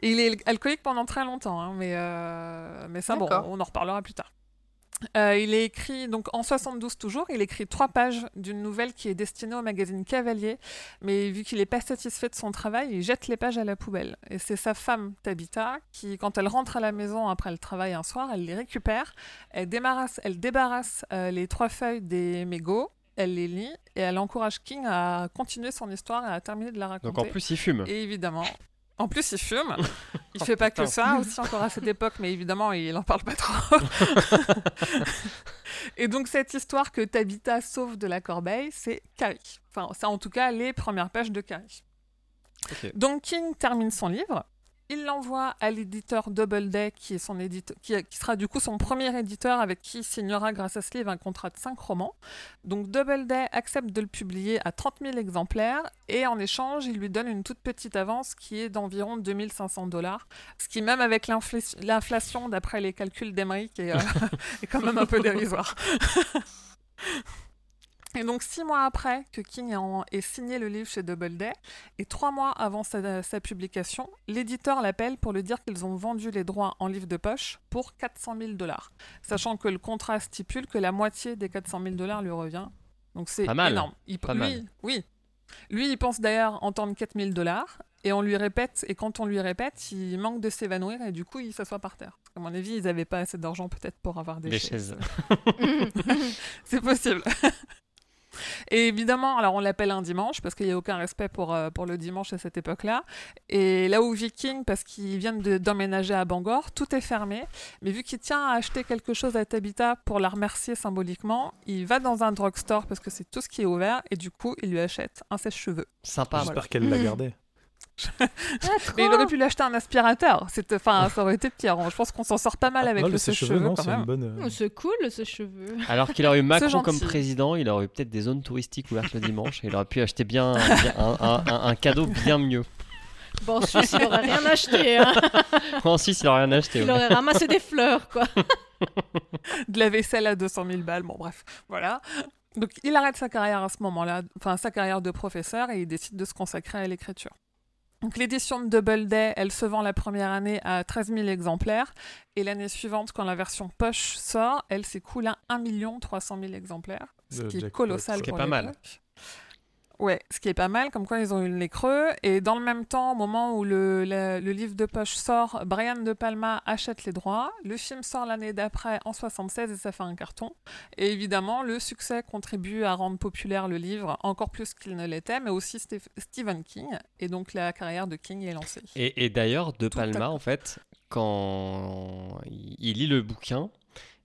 il est alcoolique pendant très longtemps, hein, mais euh, mais ça bon, on en reparlera plus tard. Euh, il est écrit donc en 72 toujours, il écrit trois pages d'une nouvelle qui est destinée au magazine Cavalier, mais vu qu'il n'est pas satisfait de son travail, il jette les pages à la poubelle. Et c'est sa femme Tabitha qui, quand elle rentre à la maison après le travail un soir, elle les récupère, elle débarrasse, elle débarrasse euh, les trois feuilles des mégots, elle les lit et elle encourage King à continuer son histoire et à terminer de la raconter. Donc en plus, il fume. Et évidemment, en plus, il fume. Il Oh, fait pas putain. que ça aussi encore à cette époque, mais évidemment, il en parle pas trop. et donc cette histoire que Tabitha sauve de la corbeille, c'est Carrie. Enfin, c'est en tout cas les premières pages de Carrie. Ok. Donc King termine son livre. Il l'envoie à l'éditeur Doubleday, qui, est son édite- qui, qui sera du coup son premier éditeur avec qui il signera grâce à ce livre un contrat de 5 romans. Donc Doubleday accepte de le publier à 30 000 exemplaires et en échange, il lui donne une toute petite avance qui est d'environ 2500 dollars. Ce qui, même avec l'infl- l'inflation, d'après les calculs d'Emeric, est, euh, est quand même un peu dérisoire. Et donc, six mois après que King ait signé le livre chez Doubleday, et trois mois avant sa, sa publication, l'éditeur l'appelle pour lui dire qu'ils ont vendu les droits en livre de poche pour 400 000 dollars. Sachant que le contrat stipule que la moitié des 400 000 dollars lui revient. Donc, c'est Pas mal. énorme. Il, Pas lui, mal. Oui. Lui, il pense d'ailleurs entendre 4 000 dollars. Et on lui répète, et quand on lui répète, il manque de s'évanouir et du coup, il s'assoit par terre. À mon avis, ils n'avaient pas assez d'argent peut-être pour avoir des, Des chaises. chaises. C'est possible. Et évidemment, alors on l'appelle un dimanche parce qu'il n'y a aucun respect pour, euh, pour le dimanche à cette époque-là. Et là où Viking, parce qu'ils viennent de- d'emménager à Bangor, tout est fermé. Mais vu qu'il tient à acheter quelque chose à Tabitha pour la remercier symboliquement, il va dans un drugstore parce que c'est tout ce qui est ouvert et du coup, il lui achète un sèche-cheveux. Sympa. J'espère qu'elle l'a gardé. Mais il aurait pu lui acheter un aspirateur. Enfin, ça aurait été pire. Je pense qu'on s'en sort pas mal avec Ah, le sèche-cheveux, sèche-cheveux non, c'est bonne. euh, Oh, C'est cool ce cheveux. Alors qu'il aurait eu Macron comme président, il aurait eu peut-être des zones touristiques ouvertes le dimanche et il aurait pu acheter bien, bien- un, un- un- un cadeau bien mieux. Bon, en Suisse, il aurait rien acheté. hein. En Suisse, il aurait rien acheté. Il ouais. aurait ramassé des fleurs, quoi. de la vaisselle à 200 000 balles, bon bref, voilà. Donc il arrête sa carrière à ce moment-là, enfin sa carrière de professeur, et il décide de se consacrer à l'écriture. Donc l'édition de Doubleday, elle se vend la première année à 13 000 exemplaires, et l'année suivante, quand la version poche sort, elle s'écoule à 1 300 000 exemplaires, ce qui est colossal ce qui est pas mal. Ouais, ce qui est pas mal, comme quoi ils ont eu le nez creux. Et dans le même temps, au moment où le, le- le livre de poche sort, Brian De Palma achète les droits. Le film sort l'année d'après, en 76, et ça fait un carton. Et évidemment, le succès contribue à rendre populaire le livre, encore plus qu'il ne l'était, mais aussi Steph- Stephen King. Et donc la carrière de King est lancée. Et, et d'ailleurs, De Tout Palma, en fait, quand il lit le bouquin,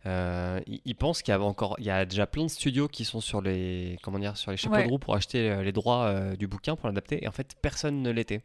euh, il, il pense qu'il y avait encore, il y a déjà plein de studios qui sont sur les, comment dire, sur les chapeaux Ouais. de roue pour acheter euh, les droits euh, du bouquin pour l'adapter. Et en fait, personne ne l'était.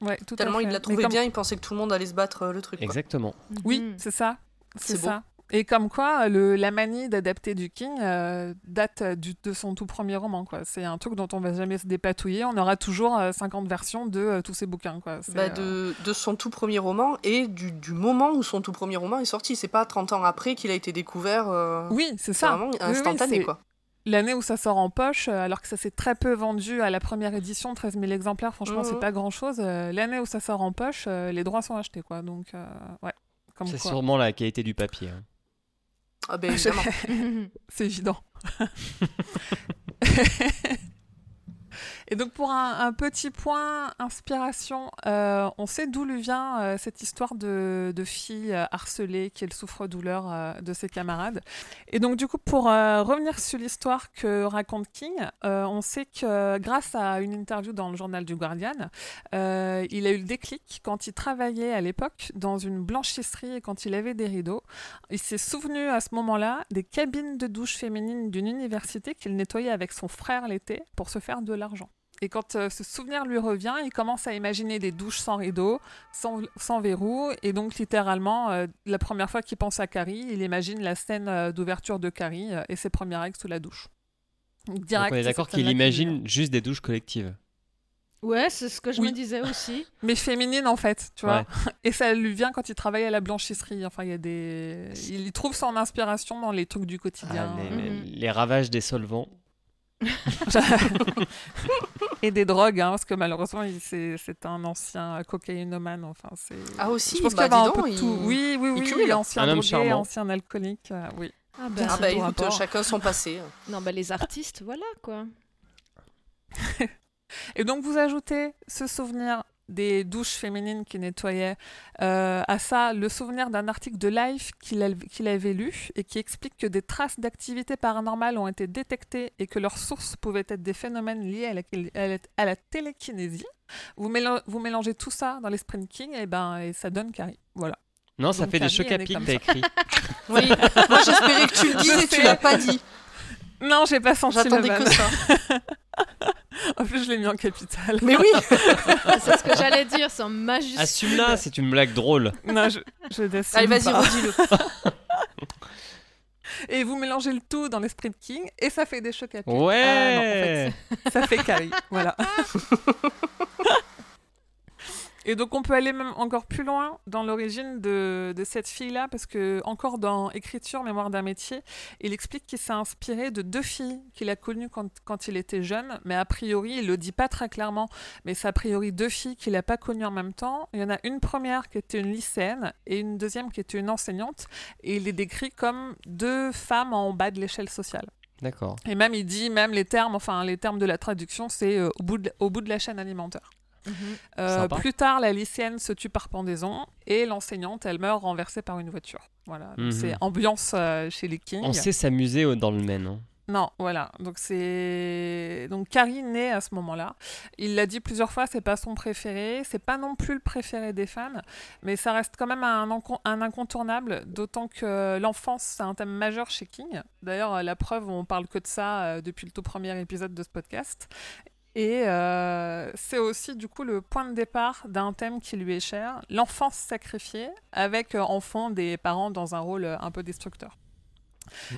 Ouais, tout à Tellement fait. il l'a trouvé comme- bien, il pensait que tout le monde allait se battre euh, le truc. quoi. Exactement. Oui, Mhm. c'est ça. C'est ça. Et comme quoi, le, la manie d'adapter du King euh, date euh, du- de son tout premier roman. quoi. C'est un truc dont on va jamais se dépatouiller. On aura toujours euh, 50 versions de euh, tous ces bouquins. Quoi. Bah, euh, de, de son tout premier roman et du, du moment où son tout premier roman est sorti. C'est pas 30 ans après qu'il a été découvert. euh, Oui, c'est c'est ça. vraiment Oui, oui, instantané, c'est quoi. L'année où ça sort en poche, euh, alors que ça s'est très peu vendu à la première édition, 13 000 exemplaires, franchement, Mhm. c'est pas grand-chose. Euh, L'année où ça sort en poche, euh, les droits sont achetés. quoi. Donc, euh, ouais. C'est sûrement la qualité du papier. hein. Ah ben. C'est évident. Et donc pour un, petit point inspiration, euh, on sait d'où lui vient euh, cette histoire de, fille euh, harcelée qui est le souffre-douleur de ses camarades. Et donc du coup pour revenir sur l'histoire que raconte King, on sait que grâce à une interview dans le journal du Guardian, il a eu le déclic quand il travaillait à l'époque dans une blanchisserie et quand il avait des rideaux. Il s'est souvenu à ce moment-là des cabines de douche féminines d'une université qu'il nettoyait avec son frère l'été pour se faire de l'argent. Et quand euh, ce souvenir lui revient, il commence à imaginer des douches sans rideau, sans, sans verrou. Et donc, littéralement, euh, la première fois qu'il pense à Carrie, il imagine la scène euh, d'ouverture de Carrie euh, et ses premières règles sous la douche. Donc, Donc direct, on est d'accord qu'il imagine juste des douches collectives. Ouais, c'est ce que je Oui. me disais aussi. Mais féminine, en fait, tu vois. Ouais. Et ça lui vient quand il travaille à la blanchisserie. Enfin, il y a des... Il trouve son inspiration dans les trucs du quotidien. Ah, les, Mhm. les ravages des solvants. et des drogues, hein, parce que malheureusement, c'est un ancien cocaïnomane. Enfin, c'est... Ah aussi, Je pense bah, qu'il y avait dis un peu il- tout. Oui, oui, oui. ancien Un homme drogué, charmant. ancien alcoolique. euh, oui. Ah ben, Ah bah écoute, chacun son passé. Non, bah les artistes, voilà quoi. Et donc, vous ajoutez ce souvenir des douches féminines qui nettoyaient euh, à ça le souvenir d'un article de Life qu'il avait lu et qui explique que des traces d'activité paranormale ont été détectées et que leur source pouvait être des phénomènes liés à la, à la- à la télékinésie. Vous, mélan- vous mélangez tout ça dans l'esprit de King et, ben, et ça donne Carrie. Voilà. Non, ça Donc, fait des chocs à pic, t'as écrit. Oui, moi j'espérais que tu le dises et tu l'as pas dit. Non, j'ai pas senti J'attendais que ça. En plus, je l'ai mis en capital. Mais oui, c'est ce que j'allais dire, c'est en majuscule. Assume-la, c'est une blague drôle. Non, je, je allez vas-y, redis-le. Et vous mélangez le tout dans l'esprit de King et ça fait des chocs à pic. Ouais Ah, non, en fait, ça fait Carrie. voilà. Et donc on peut aller même encore plus loin dans l'origine de, de cette fille-là, parce que encore dans Écriture, Mémoire d'un métier, il explique qu'il s'est inspiré de deux filles qu'il a connues quand, quand il était jeune, mais a priori, il le dit pas très clairement, mais c'est a priori deux filles qu'il n'a pas connues en même temps. Il y en a une première qui était une lycéenne et une deuxième qui était une enseignante, et il les décrit comme deux femmes en bas de l'échelle sociale. D'accord. Et même, il dit, même les termes, enfin, les termes de la traduction, c'est euh, au, bout de, au bout de la chaîne alimentaire. Mhm. Euh, plus tard, la lycéenne se tue par pendaison et l'enseignante, elle meurt renversée par une voiture. Voilà, Mhm. c'est ambiance euh, chez les Kings. On sait s'amuser au- dans le Maine. hein. Non, voilà. Donc c'est donc Carrie naît à ce moment-là. Il l'a dit plusieurs fois, c'est pas son préféré, c'est pas non plus le préféré des fans, mais ça reste quand même un, un incontournable. D'autant que l'enfance c'est un thème majeur chez King. D'ailleurs, euh, la preuve, on parle que de ça euh, depuis le tout premier épisode de ce podcast. Et euh, c'est aussi du coup le point de départ d'un thème qui lui est cher, l'enfance sacrifiée, avec euh, en fond des parents dans un rôle euh, un peu destructeur.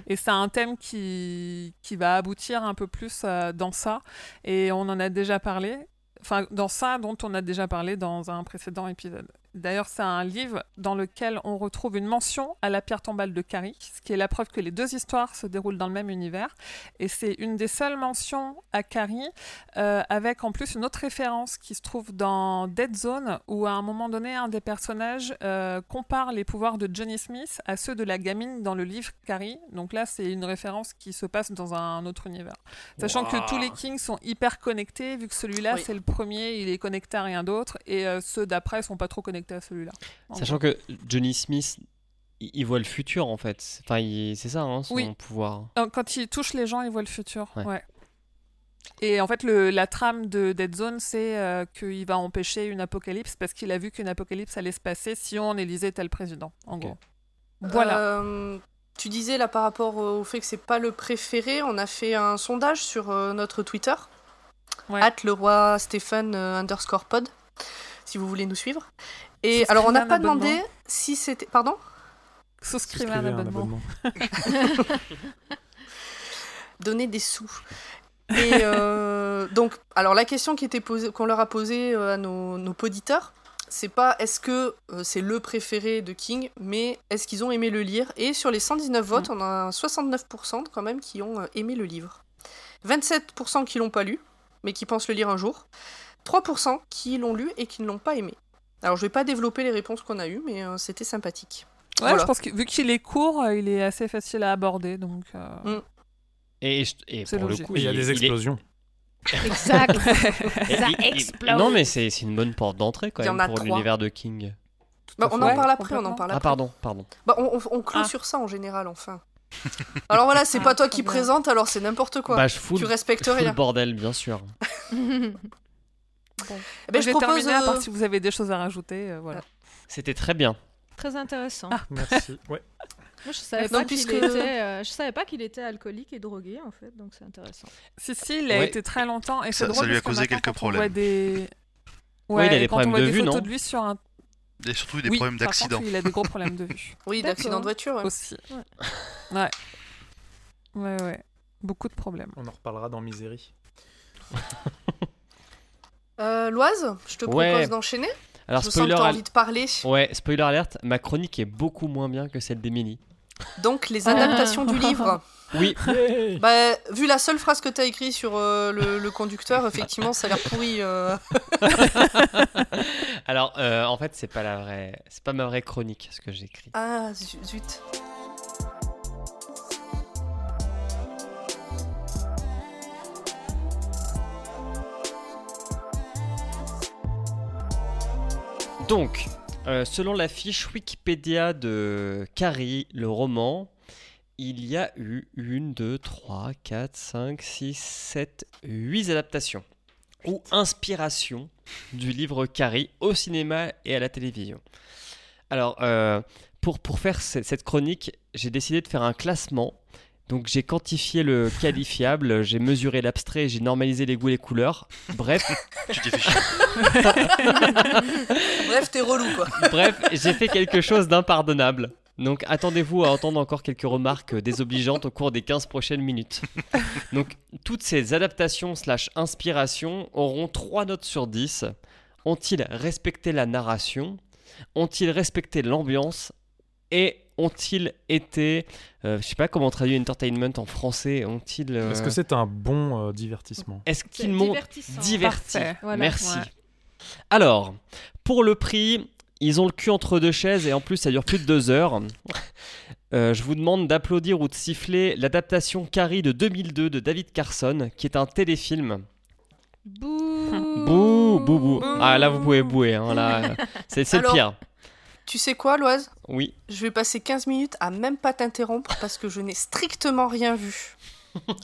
Et c'est un thème qui, qui va aboutir un peu plus euh, dans ça. Et on en a déjà parlé. Enfin, dans ça dont on a déjà parlé dans un précédent épisode. D'ailleurs, c'est un livre dans lequel on retrouve une mention à la pierre tombale de Carrie, ce qui est la preuve que les deux histoires se déroulent dans le même univers. Et c'est une des seules mentions à Carrie, euh, avec en plus une autre référence qui se trouve dans Dead Zone, où à un moment donné, un des personnages euh, compare les pouvoirs de Johnny Smith à ceux de la gamine dans le livre Carrie. Donc là, c'est une référence qui se passe dans un autre univers. Sachant que tous les Kings sont hyper connectés, vu que celui-là, Oui. c'est le premier, il est connecté à rien d'autre, et euh, ceux d'après sont pas trop connectés à celui-là. Sachant que Johnny Smith, il, il voit le futur en fait. Enfin, il- c'est ça hein, son Oui. pouvoir. Euh, Quand il touche les gens, il voit le futur. Ouais. Ouais. Et en fait, le, la trame de Dead Zone, c'est euh, qu'il va empêcher une apocalypse parce qu'il a vu qu'une apocalypse allait se passer si on élisait tel président, en gros. Voilà. Euh, tu disais là par rapport au fait que c'est pas le préféré, on a fait un sondage sur euh, notre Twitter. Ouais. At le roi Stéphane underscore pod, si vous voulez nous suivre. Et alors on n'a pas demandé si c'était. Pardon? Souscrivez un abonnement. abonnement. Donner des sous. Et euh, donc, alors la question qui était posée, qu'on leur a posée euh, à nos, nos poditeurs, c'est pas est-ce que euh, c'est le préféré de King, mais est-ce qu'ils ont aimé le lire? Et sur les 119 votes, on a 69% quand même qui ont aimé le livre. 27% qui l'ont pas lu, mais qui pensent le lire un jour. 3% qui l'ont lu et qui ne l'ont pas aimé. Alors je vais pas développer les réponses qu'on a eues, mais euh, c'était sympathique. Ouais, Voilà. je pense que vu qu'il est court, euh, il est assez facile à aborder. Donc, euh, Mm. Et, et pour le coup, il y a des est- explosions. Exact. Ça explose. Non, mais c'est c'est une bonne porte d'entrée quand même pour l'univers de King. Bah, on en Ouais, parle après, on en parle Ah, après. pardon, pardon. Bah, on, on, on clôt Ah. sur ça en général, enfin. Alors voilà, c'est Ah, pas toi qui bien. présente, alors c'est n'importe quoi. Bah, je fous, tu le- respectes je fous le rien. bordel, bien sûr. Eh ben, je propose. terminé, à part euh, si vous avez des choses à rajouter. euh, voilà. C'était très bien. Très intéressant. Ah. Merci. Ouais. Moi, je savais Non, pas qu'il puisque- était, euh, je savais pas qu'il était alcoolique et drogué en fait, donc c'est intéressant. Si, si, il a Ouais. été très longtemps. Et Ça- lui a causé quelques quand on voit problèmes. des... Ouais, il a des quand on problèmes voit de des vue, photos non de lui sur un... Et surtout des Oui, problèmes d'accident. il a des gros problèmes de vue Oui, d'accident de voiture. ouais. aussi. Ouais. Ouais, ouais. Beaucoup de problèmes. On en reparlera dans Misery. Euh, Loise, je te Ouais. propose d'enchaîner. Alors, je sens que spoiler, t'as al- envie de parler. ouais, spoiler alerte, ma chronique est beaucoup moins bien que celle d'Emily. Donc, les adaptations du livre. Oui, Bah, vu la seule phrase que t'as écrite sur euh, le, le conducteur, effectivement, ça a l'air pourri. euh. alors euh, en fait, c'est pas la vraie, c'est pas ma vraie chronique ce que j'écris. Ah, zu- zut. Donc, euh, selon la fiche Wikipédia de Carrie, le roman, il y a eu une, deux, trois, quatre, cinq, six, sept, huit adaptations ou inspirations du livre Carrie au cinéma et à la télévision. Alors, euh, pour, faire ce- cette chronique, j'ai décidé de faire un classement. Donc j'ai quantifié le qualifiable, j'ai mesuré l'abstrait, j'ai normalisé les goûts et les couleurs. Bref, Tu t'es fait chier. Bref, t'es relou, quoi. Bref, j'ai fait quelque chose d'impardonnable. Donc attendez-vous à entendre encore quelques remarques désobligeantes au cours des 15 prochaines minutes. Donc toutes ces adaptations slash inspirations auront 3 notes sur 10. Ont-ils respecté la narration? Ont-ils respecté l'ambiance? Et ont-ils été, euh, je sais pas comment traduire entertainment en français, ont-ils... euh, Est-ce que c'est un bon euh, divertissement? Est-ce qu'ils m'ont diverti? Voilà. Merci. Ouais. Alors, pour le prix, ils ont le cul entre deux chaises et en plus ça dure plus de deux heures. Euh, je vous demande d'applaudir ou de siffler l'adaptation Carrie de 2002 de David Carson, qui est un téléfilm. Bouh. Bouh, bouh, bouh. Ah là, vous pouvez bouer, hein, là, c'est le pire. Tu sais quoi, Loise? Oui. Je vais passer 15 minutes à même pas t'interrompre parce que je n'ai strictement rien vu.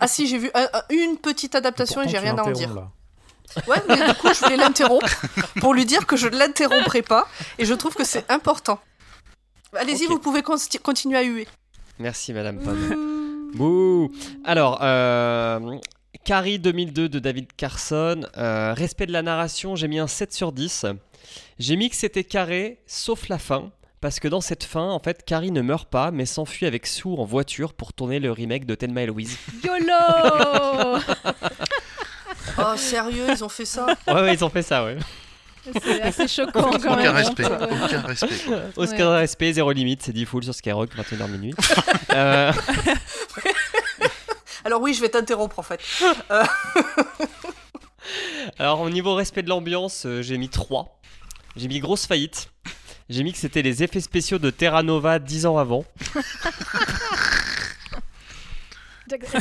Ah si, j'ai vu un- un- une petite adaptation et j'ai rien à en dire. là. Ouais, mais du coup, je voulais l'interrompre pour lui dire que je ne l'interromprai pas et je trouve que c'est important. Allez-y, vous pouvez continuer à huer. Merci, Madame Pomme. Bouh. Alors, euh, Carrie 2002 de David Carson. euh, respect de la narration, j'ai mis un 7 sur 10. J'ai mis que c'était carré, sauf la fin. Parce que dans cette fin, en fait, Carrie ne meurt pas, mais s'enfuit avec Sue en voiture pour tourner le remake de Thelma et Louise. YOLO Oh, sérieux, ils ont fait ça? Ouais, ouais, ils ont fait ça, ouais. C'est assez choquant quand même. Aucun hein, respect. pour, euh, Aucun respect. quoi. Oscar respect, zéro limite, c'est 10 full sur Skyrock, 21h minuit. Euh, Alors oui, je vais t'interrompre en fait. Alors, au niveau respect de l'ambiance, euh, j'ai mis 3. J'ai mis grosse faillite. J'ai mis que c'était les effets spéciaux de Terra Nova 10 ans avant.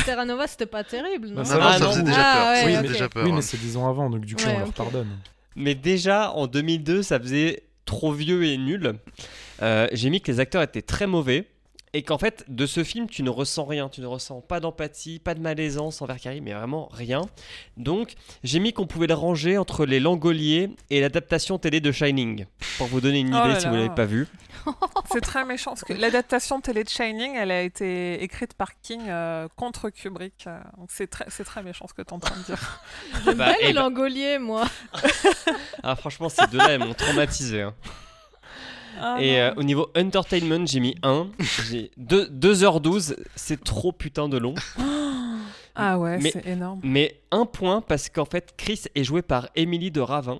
Terra Nova, c'était pas terrible, non Bah, Non, ça ça non. faisait déjà Ah, peur. ouais, Ça oui, faisait mais, déjà peur. oui, hein. mais c'est 10 ans avant, donc du coup, Ouais, on leur ok. pardonne. Mais déjà, en 2002, ça faisait trop vieux et nul. Euh, j'ai mis que les acteurs étaient très mauvais. Et qu'en fait, de ce film, tu ne ressens rien. Tu ne ressens pas d'empathie, pas de malaisance envers Carrie, mais vraiment rien. Donc, j'ai mis qu'on pouvait le ranger entre Les Langoliers et l'adaptation télé de Shining. Pour vous donner une Oh idée là si vous là. l'avez pas vu. C'est très méchant parce que l'adaptation télé de Shining, elle a été écrite par King euh, contre Kubrick. euh, donc c'est très, c'est très méchant ce que tu es en train de dire. J'aime Bah, bien les bah- langoliers, moi. Ah, franchement, ces deux-là, elles m'ont traumatisé. hein. Ah, Et euh, au niveau entertainment, j'ai mis 1. J'ai 2h12, c'est trop putain de long. ah ouais, mais- c'est énorme. Mais un point parce qu'en fait, Chris est joué par Émilie de Ravin.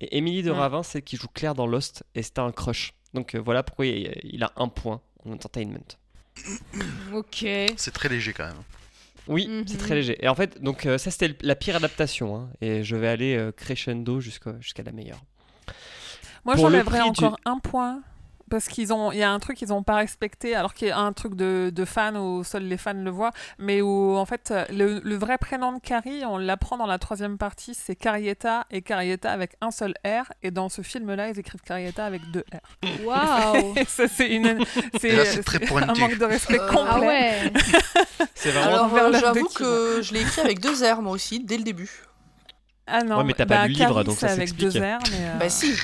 Et Émilie de Ouais. Ravin, c'est qui joue Claire dans Lost. Et c'était un crush. Donc euh, voilà pourquoi il, il a un point en entertainment. Ok. C'est très léger quand même. Oui, Mhm. c'est très léger. Et en fait, donc euh, ça c'était la pire adaptation. hein. et je vais aller euh, crescendo jusqu'à jusqu'à la meilleure. Moi, j'enlèverais du- encore un point. Parce qu'ils ont, il y a un truc qu'ils n'ont pas respecté, alors qu'il y a un truc de, de fan où seuls les fans le voient, mais où en fait le, le vrai prénom de Carrie, on l'apprend dans la troisième partie, c'est Carrietta et Carrietta avec un seul R, et dans ce film-là, ils écrivent Carrietta avec deux R. Waouh. C'est une, là, c'est un manque de respect Euh, complet. Ah ouais. C'est vraiment. Alors euh, j'avoue que je l'ai écrit avec deux R moi aussi, dès le début. Ah non, Ouais, mais t'as pas bah, lu le livre, Carrie, donc c'est ça avec s'explique. deux R, mais euh, Bah si, ouais.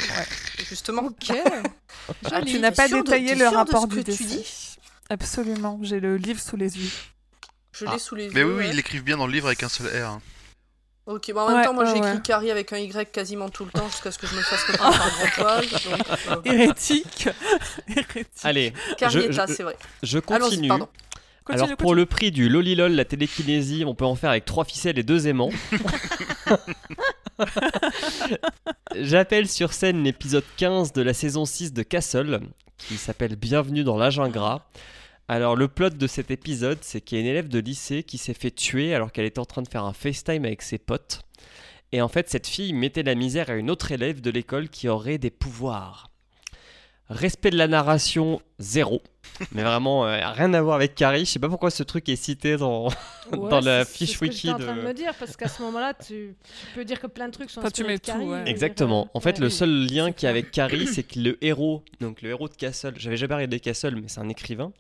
justement. Ok. Ah, tu n'as pas de- détaillé le de rapport ce du que tu dis? Absolument, j'ai le livre sous les yeux. Je l'ai Ah. sous les Mais yeux. oui, oui, ouais. ils l'écrivent bien dans le livre avec un seul R. hein. Ok, bon, en même Ouais, temps, moi ouais, j'ai ouais. écrit Carrie avec un Y quasiment tout le temps jusqu'à ce que je me fasse comprendre par un grand poil. donc, euh, Hérétique. Hérétique. Allez, Carrietta, je- c'est vrai. je Allons-y, continue. Continue, Alors pour continue. le prix du Lolilol, la télékinésie, on peut en faire avec trois ficelles et deux aimants. J'appelle sur scène l'épisode 15 de la saison 6 de Castle, qui s'appelle Bienvenue dans l'âge ingrat. Alors le plot de cet épisode, c'est qu'il y a une élève de lycée qui s'est fait tuer alors qu'elle était en train de faire un FaceTime avec ses potes. Et en fait, cette fille mettait la misère à une autre élève de l'école qui aurait des pouvoirs. Respect de la narration, zéro. Mais vraiment, euh, rien à voir avec Carrie. Je sais pas pourquoi ce truc est cité dans, dans la fiche c'est ce que wiki j'étais en train de- de me dire parce qu'à ce moment-là, tu, tu peux dire que plein de trucs sont Enfin, tu inspirés mets de Carrie, tout, ouais. Exactement. En fait, ouais. le seul lien qu'il y a avec Carrie, c'est que le héros, donc le héros de Castle, j'avais jamais regardé Castle, mais c'est un écrivain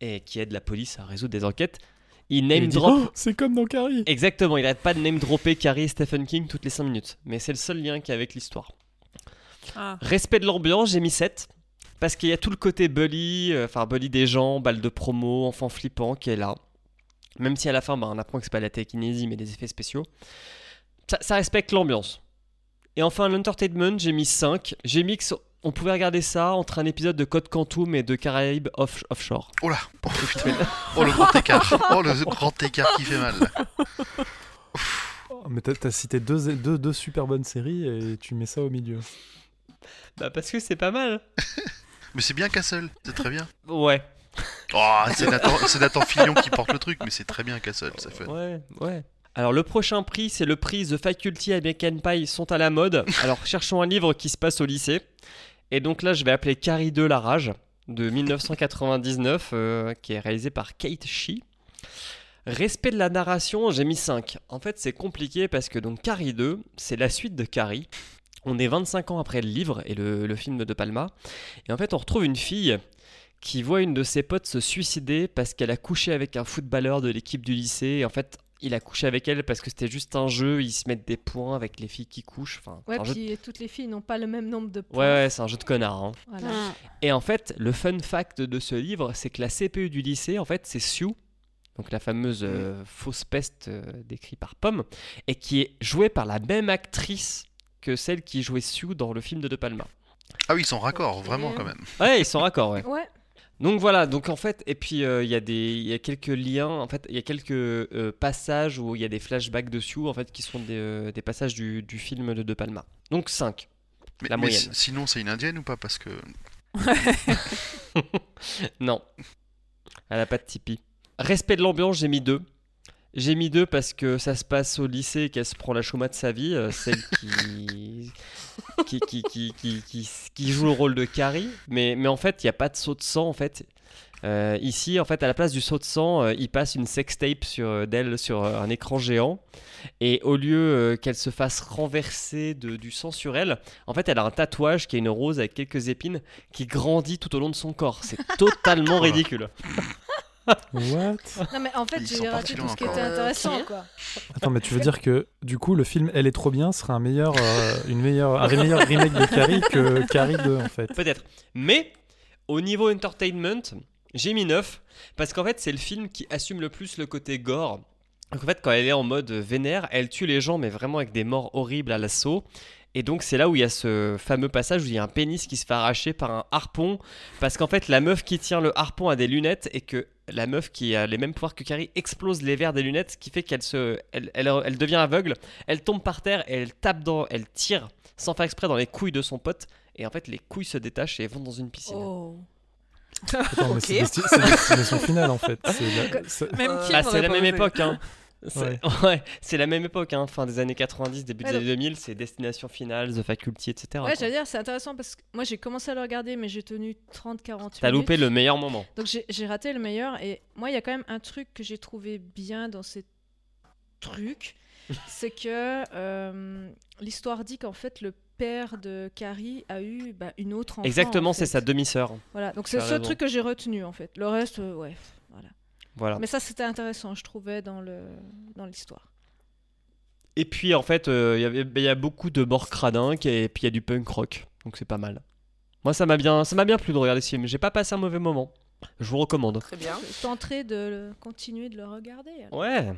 et qui aide la police à résoudre des enquêtes. Il name il dit, drop. Oh, c'est comme dans Carrie. Exactement, il arrête pas de name dropper Carrie et Stephen King toutes les 5 minutes. Mais c'est le seul lien qu'il y a avec l'histoire. Ah. Respect de l'ambiance, j'ai mis 7. Parce qu'il y a tout le côté bully, euh, enfin bully des gens, balle de promo, enfant flippant qui est là. Même si à la fin, bah, on apprend que c'est pas de la télékinésie mais des effets spéciaux. Ça, ça respecte l'ambiance. Et enfin, l'entertainment, j'ai mis 5. J'ai mis que on pouvait regarder ça entre un épisode de Code Quantum et de Caraïbes off- offshore. Oh là Oh Oh le grand écart Oh le grand écart qui fait mal Oh, mais t'as as cité deux, deux, deux super bonnes séries et tu mets ça au milieu. Bah parce que c'est pas mal. Mais c'est bien Castle, c'est très bien. Ouais. Oh, c'est Nathan, c'est Nathan Fillion qui porte le truc, mais c'est très bien Castle, ça fait. Ouais, ouais. Alors le prochain prix, c'est le prix The Faculty American Pie sont à la mode. Alors cherchons un livre qui se passe au lycée. Et donc là, je vais appeler Carrie 2 La Rage de 1999, euh, qui est réalisé par Kate Shee. Respect de la narration, j'ai mis 5. En fait, c'est compliqué parce que donc Carrie 2, c'est la suite de Carrie. On est 25 ans après le livre et le, le film de Palma. Et en fait, on retrouve une fille qui voit une de ses potes se suicider parce qu'elle a couché avec un footballeur de l'équipe du lycée. Et en fait, il a couché avec elle parce que c'était juste un jeu, ils se mettent des points avec les filles qui couchent. Enfin, Ouais, de- puis toutes les filles n'ont pas le même nombre de ouais, points. ouais, c'est un jeu de connard. hein. Voilà. Et en fait, le fun fact de ce livre, c'est que la CPU du lycée, en fait, c'est Sue, donc la fameuse euh, fausse peste euh, décrite par Pomme, et qui est jouée par la même actrice que celle qui jouait Sue dans le film de De Palma. Ah oui, ils sont raccords, vraiment quand même. Ouais, ils sont raccords, ouais. Ouais. Donc voilà, donc en fait, et puis euh, il y a des, il y a quelques liens, en fait, il y a quelques euh, passages où il y a des flashbacks dessus, en fait, qui sont des, euh, des passages du, du film de De Palma. Donc 5. Mais, La mais moyenne. si- sinon, c'est une indienne ou pas Parce que. Non. Elle a pas de Tipeee. Respect de l'ambiance, j'ai mis 2. J'ai mis 2 parce que ça se passe au lycée et qu'elle se prend la chouma de sa vie, euh, celle qui... qui, qui, qui, qui, joue le rôle de Carrie. Mais, mais en fait, il n'y a pas de saut de sang, en fait. Euh, ici, en fait, à la place du saut de sang, euh, il passe une sextape sur, euh, d'elle sur un écran géant. Et au lieu qu'elle se fasse renverser de, du sang sur elle, en fait, elle a un tatouage qui est une rose avec quelques épines qui grandit tout au long de son corps. C'est totalement ridicule. What? Non, mais en fait, j'ai raté tout ce qui était intéressant, quoi. Attends, mais tu veux dire que du coup, le film Elle est trop bien sera un meilleur, euh, une meilleure, un meilleur remake de Carrie que Carrie 2 en fait. Peut-être. Mais au niveau entertainment, j'ai mis 9 parce qu'en fait, c'est le film qui assume le plus le côté gore. Donc en fait, quand elle est en mode vénère, elle tue les gens, mais vraiment avec des morts horribles à l'assaut. Et donc c'est là où il y a ce fameux passage où il y a un pénis qui se fait arracher par un harpon, parce qu'en fait la meuf qui tient le harpon a des lunettes et que la meuf qui a les mêmes pouvoirs que Carrie explose les verres des lunettes, ce qui fait qu'elle se, elle, elle- elle devient aveugle, elle tombe par terre et elle tape dans, elle tire sans faire exprès dans les couilles de son pote, et en fait les couilles se détachent et vont dans une piscine. Oh. Attends, mais Ok. c'est c'est destination finale en fait. C'est la- c'est- Même Kim Bah, c'est la même époque, hein. C'est Ouais. la même époque, hein. fin des années 90, début des années 2000, c'est Destination Finale, The Faculty, etc. Ouais, j'allais dire, c'est intéressant parce que moi j'ai commencé à le regarder, mais j'ai tenu 30-40 minutes. T'as loupé le meilleur moment. Donc j'ai j'ai raté le meilleur. Et moi, il y a quand même un truc que j'ai trouvé bien dans ces trucs. c'est que euh, l'histoire dit qu'en fait, le père de Carrie a eu bah, une autre enfant. Exactement, en c'est sa demi-sœur. Voilà, donc c'est ce raison. truc que j'ai retenu en fait. Le reste, euh, ouais, voilà. Mais ça, c'était intéressant, je trouvais, dans le dans l'histoire. Et puis en fait, euh, il y avait- il y, a beaucoup de morts cradinques et puis il y a du punk rock, donc c'est pas mal. Moi, ça m'a bien, ça m'a bien plu de regarder ce film. J'ai pas passé un mauvais moment. Je vous recommande. Très bien. Je tenterai de le- continuer de le regarder. alors. Ouais.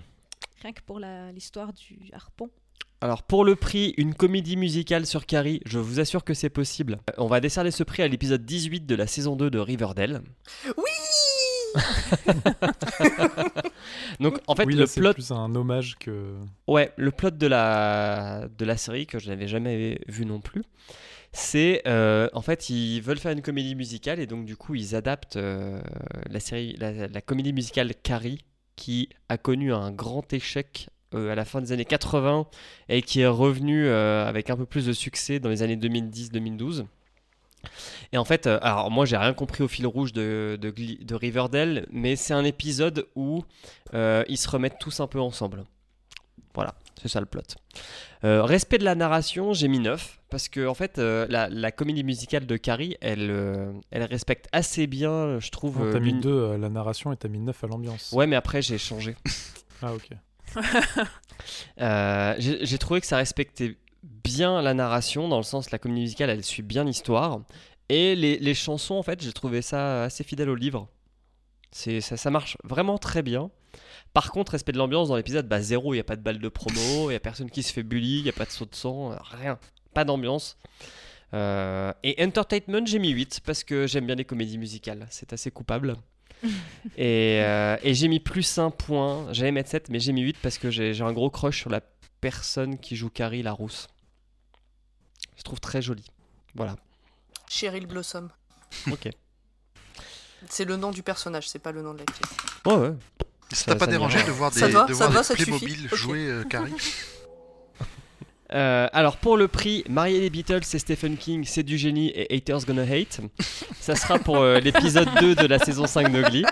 Rien que pour la- l'histoire du harpon. Alors pour le prix, une comédie musicale sur Carrie, je vous assure que c'est possible. Euh, On va décerner ce prix à l'épisode 18 de la saison 2 de Riverdale. Oui Donc en fait oui, le là, plot plus un hommage que. Ouais, le plot de la, de la série, que je n'avais jamais vu non plus, c'est euh, en fait, ils veulent faire une comédie musicale et donc du coup, ils adaptent euh, la, série, la, la comédie musicale Carrie, qui a connu un grand échec euh, à la fin des années 80 et qui est revenu euh, avec un peu plus de succès dans les années 2010-2012. Et en fait, euh, alors moi j'ai rien compris au fil rouge de, de, Glee- de Riverdale, mais c'est un épisode où euh, ils se remettent tous un peu ensemble. Voilà, c'est ça le plot. Euh, respect de la narration, j'ai mis 9 parce que en fait euh, la, la comédie musicale de Carrie, elle, euh, elle respecte assez bien, je trouve. Euh, T'as mis l'uni- 2 à la narration et t'as mis 9 à l'ambiance. Ouais, mais après j'ai changé. Ah, ok. Euh, j'ai trouvé que ça respectait bien la narration, dans le sens la comédie musicale, elle suit bien l'histoire. Et les, les chansons, en fait, j'ai trouvé ça assez fidèle au livre. C'est ça, ça marche vraiment très bien. Par contre, respect de l'ambiance dans l'épisode, bah zéro, il n'y a pas de balle de promo, il n'y a personne qui se fait bully, il n'y a pas de saut de sang, rien. Pas d'ambiance. Euh, et Entertainment, j'ai mis 8 parce que j'aime bien les comédies musicales. C'est assez coupable. et euh, et j'ai mis plus un point. J'allais mettre 7, mais j'ai mis 8 parce que j'ai j'ai un gros crush sur la personne qui joue Carrie la rousse. Je trouve très jolie. Voilà. Cheryl Blossom. Ok. C'est le nom du personnage, c'est pas le nom de l'actrice. Ouais, ouais. Ça Ça- t'a pas ça dérangé de voir des, Ça va de Ça voir va, des Playmobil jouer euh, Carrie Euh, alors pour le prix, Marier les Beatles, c'est Stephen King, c'est du génie et Haters Gonna Hate. Ça sera pour euh, l'épisode 2 de la saison 5 de Glee.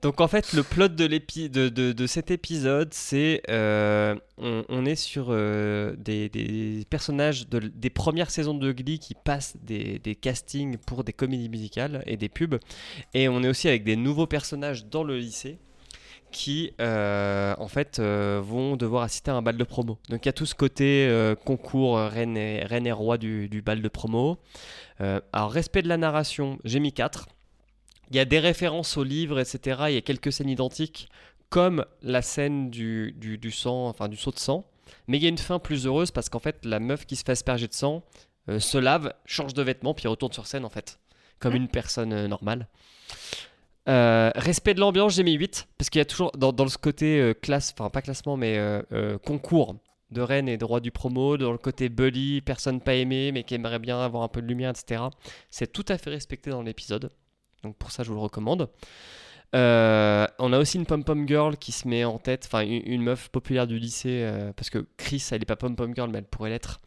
Donc en fait, le plot de, cet épisode, c'est euh, on, est sur euh, des, personnages de, des premières saisons de Glee qui passent des, castings pour des comédies musicales et des pubs. Et on est aussi avec des nouveaux personnages dans le lycée qui euh, en fait vont devoir assister à un bal de promo. Donc il y a tout ce côté concours reine et, roi du, du bal de promo. Alors respect de la narration, j'ai mis 4. Il y a des références au livre, etc. Il y a quelques scènes identiques, comme la scène du, du, du sang, enfin du saut de sang. Mais il y a une fin plus heureuse parce qu'en fait, la meuf qui se fait asperger de sang euh, se lave, change de vêtements, puis retourne sur scène en fait, comme une personne euh, normale. Euh, respect de l'ambiance, j'ai mis 8, parce qu'il y a toujours dans, dans ce côté classe, enfin pas classement, mais concours de reine et de roi du promo, dans le côté bully, personne pas aimée, mais qui aimerait bien avoir un peu de lumière, etc. C'est tout à fait respecté dans l'épisode. Donc pour ça, je vous le recommande. Euh, on a aussi une pom-pom girl qui se met en tête, enfin une, une meuf populaire du lycée, euh, parce que Chris, elle est pas pom-pom girl, mais elle pourrait l'être,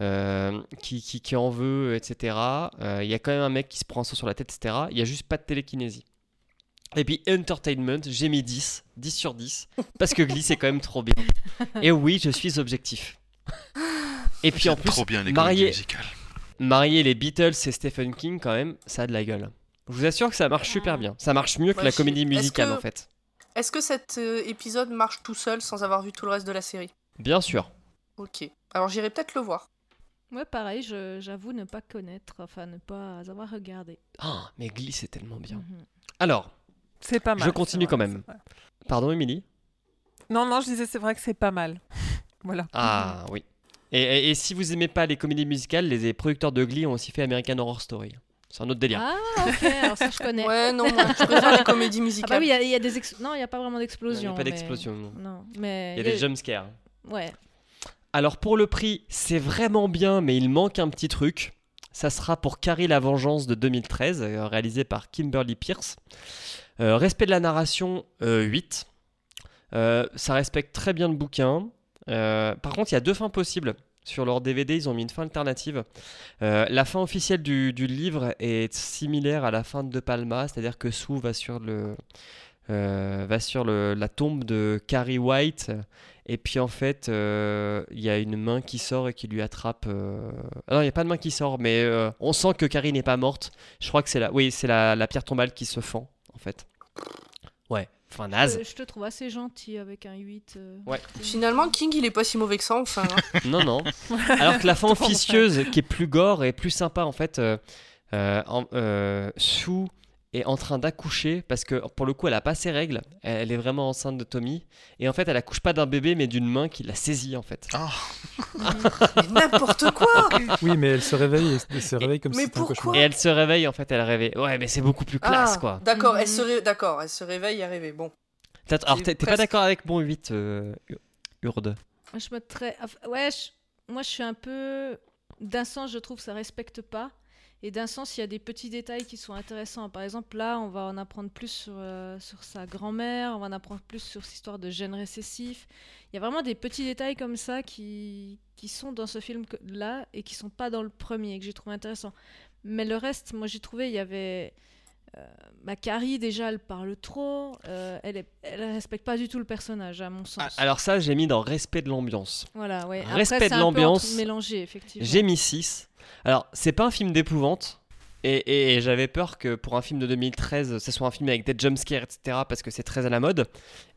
euh, qui, qui, qui en veut, etc. Il y a quand même un mec qui se prend un saut sur la tête, etc. Il y a juste pas de télékinésie. Et puis Entertainment, j'ai mis 10, 10 sur 10, parce que Glee c'est quand même trop bien. Et oui, je suis objectif. Et puis en plus, trop bien les marier les Beatles et Stephen King, quand même, ça a de la gueule. Je vous assure que ça marche super bien. Ça marche mieux que Moi, la comédie musicale, que- en fait. Est-ce que cet euh, épisode marche tout seul sans avoir vu tout le reste de la série? Bien sûr. Ok. Alors j'irai peut-être le voir. Ouais, pareil, j'avoue ne pas connaître, enfin ne pas avoir regardé. Ah, mais Glee, c'est tellement bien. Mhm. Alors, C'est pas mal. Je continue quand vrai, même. pardon, Émilie? Non, non, je disais c'est vrai que c'est pas mal. voilà. Ah, oui. Et, et- et si vous aimez pas les comédies musicales, les producteurs de Glee ont aussi fait American Horror Story. C'est un autre délire. Ah, ok, alors ça je connais. Ouais, non, moi je préfère les comédies Ah bah musicales. oui, il y a- y, a des ex- non, il n'y a pas vraiment Non, il d'explosion. n'y a pas mais- d'explosion. non. Non, mais Il y a des jumpscares. Ouais. Alors pour le prix, c'est vraiment bien, mais il manque un petit truc. Ça sera pour Carrie la Vengeance de 2013, euh, réalisé par Kimberly Pierce. Euh, respect de la narration, euh, 8. Euh, ça respecte très bien le bouquin. Euh, par contre, il y a deux fins possibles. Sur leur DVD, ils ont mis une fin alternative. Euh, la fin officielle du, livre est similaire à la fin de Palma, c'est-à-dire que Sue va sur, le, euh, va sur le- la tombe de Carrie White et puis en fait, euh, il y a une main qui sort et qui lui attrape. non, il n'y a pas de main qui sort, mais on sent que Carrie n'est pas morte. Je crois que c'est la, oui, c'est la, la pierre tombale qui se fend en fait. Ouais, enfin naze. Je te trouve assez gentil avec un 8. euh, Ouais. Finalement, King, il est pas si mauvais que ça, enfin. hein. Non, non. Alors que la fin officieuse, qui est plus gore et plus sympa, en fait, euh, euh, en- euh, Sue est en train d'accoucher parce que pour le coup, elle a pas ses règles. Elle est vraiment enceinte de Tommy. Et en fait, elle accouche pas d'un bébé, mais d'une main qui l'a saisie, en fait. Ah, Mais n'importe quoi Oui, mais elle se réveille, elle se réveille comme mais si c'était un pourquoi cauchemar. Et elle se réveille, en fait, elle rêvait. Ouais, mais c'est beaucoup plus classe, Ah, quoi. D'accord, elle se ré- d'accord, elle se réveille à rêver. Bon. Alors, t'es pas d'accord avec mon 8, euh, Urde? Je Ouais, je- moi je suis un peu. D'un sens, je trouve que ça respecte pas. Et d'un sens, il y a des petits détails qui sont intéressants. Par exemple, là, on va en apprendre plus sur, euh, sur sa grand-mère, on va en apprendre plus sur cette histoire de gène récessif. Il y a vraiment des petits détails comme ça qui, qui sont dans ce film-là et qui sont pas dans le premier, que j'ai trouvé intéressant. Mais le reste, moi j'ai trouvé, il y avait. Euh, ma Carrie, déjà, elle parle trop. euh, elle, est, elle respecte pas du tout le personnage, à mon sens. Ah, Alors ça, j'ai mis dans respect de l'ambiance. Voilà, ouais. Respect de l'ambiance. mélangé, effectivement. J'ai mis 6. Alors, c'est pas un film d'épouvante. Et, et- et j'avais peur que pour un film de 2013, ce soit un film avec des jumpscares, etc. Parce que c'est très à la mode.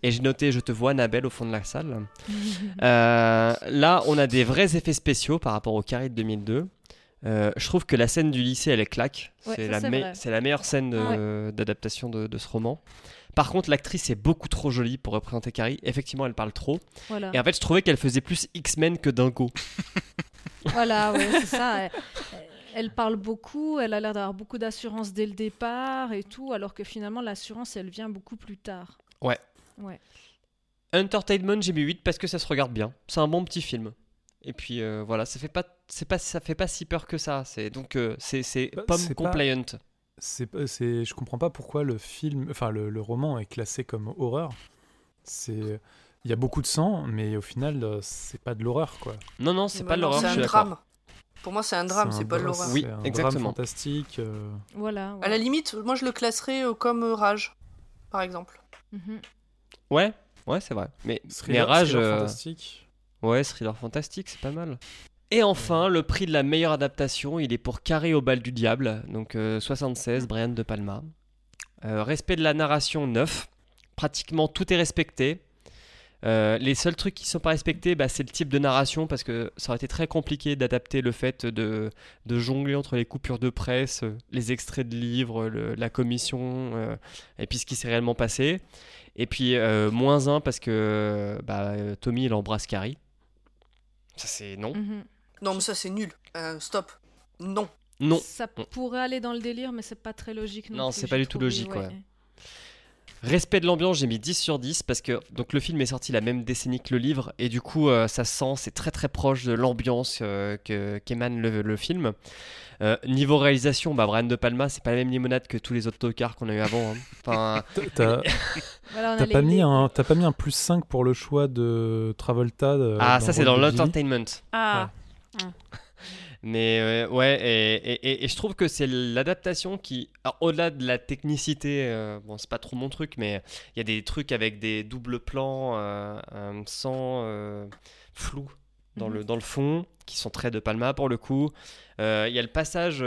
Et j'ai noté Je te vois, Annabelle, au fond de la salle. Euh, là, on a des vrais effets spéciaux par rapport au Carré de 2002. Euh, je trouve que la scène du lycée, elle est claque. Ouais, c'est la, me- meilleure scène d'adaptation de, de ce roman. Par contre, l'actrice est beaucoup trop jolie pour représenter Carrie. Effectivement, elle parle trop. Voilà, Et en fait, je trouvais qu'elle faisait plus X-Men que Dingo. voilà ouais, c'est ça. Elle, elle parle beaucoup, elle a l'air d'avoir beaucoup d'assurance dès le départ et tout, alors que finalement, l'assurance, elle vient beaucoup plus tard. Ouais. Ouais. Entertainment, j'ai mis 8 parce que ça se regarde bien. C'est un bon petit film. Et puis euh, voilà, ça fait pas, c'est pas, ça fait pas si peur que ça. C'est donc euh, c'est, c'est Bah, pomme pas- compliant. C'est, pas- c'est, je comprends pas pourquoi le film, enfin le, le roman est classé comme horreur. C'est, il y a beaucoup de sang, mais au final, euh, c'est pas de l'horreur, quoi. Non non, c'est Bah pas de l'horreur. C'est je un d'accord. drame. Pour moi, c'est un drame, c'est un pas de l'horreur. Oui, c'est un exactement. drame fantastique. euh, Voilà. ouais. À la limite, moi, je le classerais comme Rage, par exemple. Mhm. Ouais, ouais, c'est vrai. Mais, mais thriller- Rage, euh, fantastique. Ouais, thriller fantastique, c'est pas mal. Et enfin, le prix de la meilleure adaptation, il est pour Carré au bal du diable, donc euh, 76, Brian De Palma. Euh, respect de la narration 9. Pratiquement tout est respecté. Euh, les seuls trucs qui sont pas respectés, bah, c'est le type de narration parce que ça aurait été très compliqué d'adapter le fait de, jongler entre les coupures de presse, euh, les extraits de livres, la commission euh, et puis ce qui s'est réellement passé. Et puis euh, moins 1 parce que bah, euh, Tommy il embrasse Carrie. Ça c'est non. Mhm. Non, mais ça, c'est nul. Euh, stop. Non. Non. Ça pourrait aller dans le délire, mais c'est pas très logique. Non, c'est pas du tout logique, ouais. Respect de l'ambiance, j'ai mis 10 sur 10 parce que donc le film est sorti la même décennie que le livre et du coup euh, ça sent, c'est très très proche de l'ambiance euh, que- qu'émane le, le film. Euh, niveau réalisation, bah, Brian De Palma, c'est pas la même limonade que tous les autres tocards qu'on a eu avant. hein. Enfin, T'as, Voilà, pas mis un, t'as pas mis un plus 5 pour le choix de Travolta. euh, ah, ça c'est dans rôle de Billy? L'entertainment. Mais euh, ouais, et, et- et- et je trouve que c'est l'adaptation qui, au-delà de la technicité, euh, bon, c'est pas trop mon truc, mais il y a des trucs avec des doubles plans euh, sans flou dans, Mhm. le, dans le fond, qui sont très de Palma pour le coup. Il y a le passage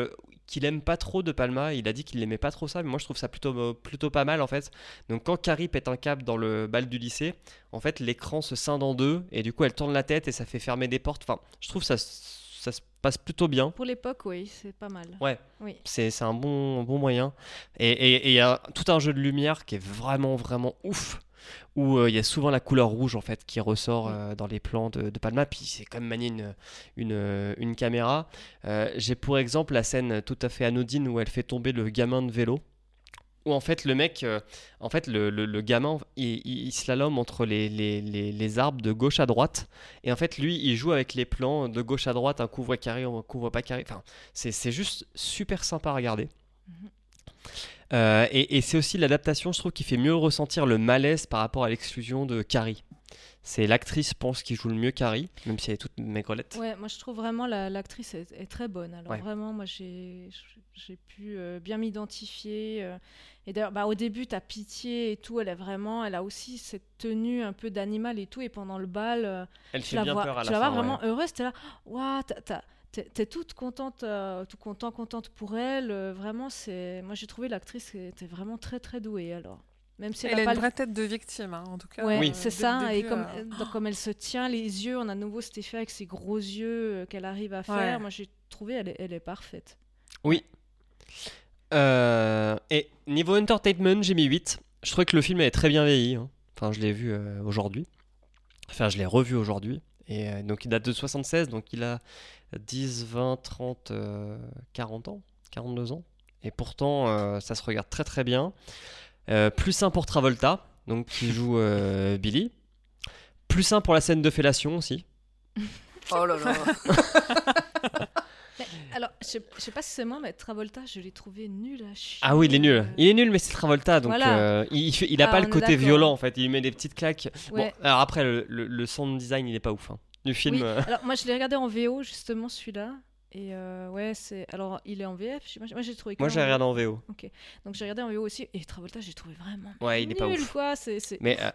qu'il aime pas trop de Palma, il a dit qu'il aimait pas trop ça, mais moi je trouve ça plutôt, plutôt pas mal en fait. Donc quand Carrie pète un câble dans le bal du lycée, en fait l'écran se scinde en deux, et du coup elle tourne la tête et ça fait fermer des portes. Enfin, je trouve ça, ça se passe plutôt bien. Pour l'époque, oui, c'est pas mal. Ouais. Oui. C'est un bon, bon moyen. Et il y a tout un jeu de lumière qui est vraiment, vraiment ouf. Où euh, il y a souvent la couleur rouge en fait qui ressort euh, dans les plans de, de Palma. Puis c'est quand même manier une, une, une caméra. Euh, J'ai pour exemple la scène tout à fait anodine où elle fait tomber le gamin de vélo. Où en fait le mec, euh, en fait le, le- le gamin, il, il, il slalome entre les, les, les, les arbres de gauche à droite. Et en fait lui, il joue avec les plans de gauche à droite, un couvre carré, un couvre pas carré. Enfin, c'est c'est juste super sympa à regarder. Mhm. Euh, et et c'est aussi l'adaptation, je trouve, qui fait mieux ressentir le malaise par rapport à l'exclusion de Carrie. C'est l'actrice, pense, qui joue le mieux Carrie, même si elle est toute maigrelette. Ouais, moi je trouve vraiment la- l'actrice est, est très bonne. Alors Ouais. vraiment, moi j'ai pu euh, bien m'identifier. euh, et d'ailleurs, bah, au début, t'as pitié et tout. Elle est vraiment, elle a aussi cette tenue un peu d'animal et tout. Et pendant le bal, euh, Elle tu fait la bien vois, peur à tu la la fin. vois vraiment ouais. heureuse. T'es là, waouh, t'as- t'es toute contente, euh, tout content, contente pour elle. euh, vraiment, c'est, moi j'ai trouvé l'actrice était vraiment très très douée. Alors Même si Elle elle a a pas une le vraie tête de victime, hein, en tout cas. Ouais, Oui. c'est ça. et comme, euh, donc, comme elle se tient les yeux, on a à nouveau cet effet avec ses gros yeux euh, qu'elle arrive à faire. Ouais. Moi, j'ai trouvé, elle est, elle est parfaite. Oui. Euh, et niveau entertainment, j'ai mis 8. Je trouvais que le film est très bien vieilli. hein. Enfin, je l'ai vu euh, aujourd'hui. Enfin, je l'ai revu aujourd'hui. Et euh, donc, il date de 76, donc il a 10, 20, 30, euh, 40 ans, 42 ans. Et pourtant, euh, ça se regarde très très bien. Euh, plus un pour Travolta, donc qui joue euh, Billy. Plus un pour la scène de fellation aussi. Oh là là. Mais, alors, je sais, je sais pas si c'est moi, mais Travolta, je l'ai trouvé nul à chier. Ah oui, il est nul. Euh, Il est nul, mais c'est Travolta, donc Voilà. euh, il, fait- il a Ah, pas le côté violent en fait. Il met des petites claques. Ouais. Bon, alors après, le, le- le sound design, il est pas ouf. hein. Du film. Oui. euh, Alors, moi, je l'ai regardé en VO, justement, celui-là. Et euh, ouais, c'est. Alors, il est en VF. Moi, j'ai trouvé. Moi, j'ai regardé en VO. Donc, j'ai regardé en VO aussi. Et Travolta, j'ai trouvé vraiment. Ouais, il est pas nul, ouf. quoi. C'est, c'est- Mais, euh,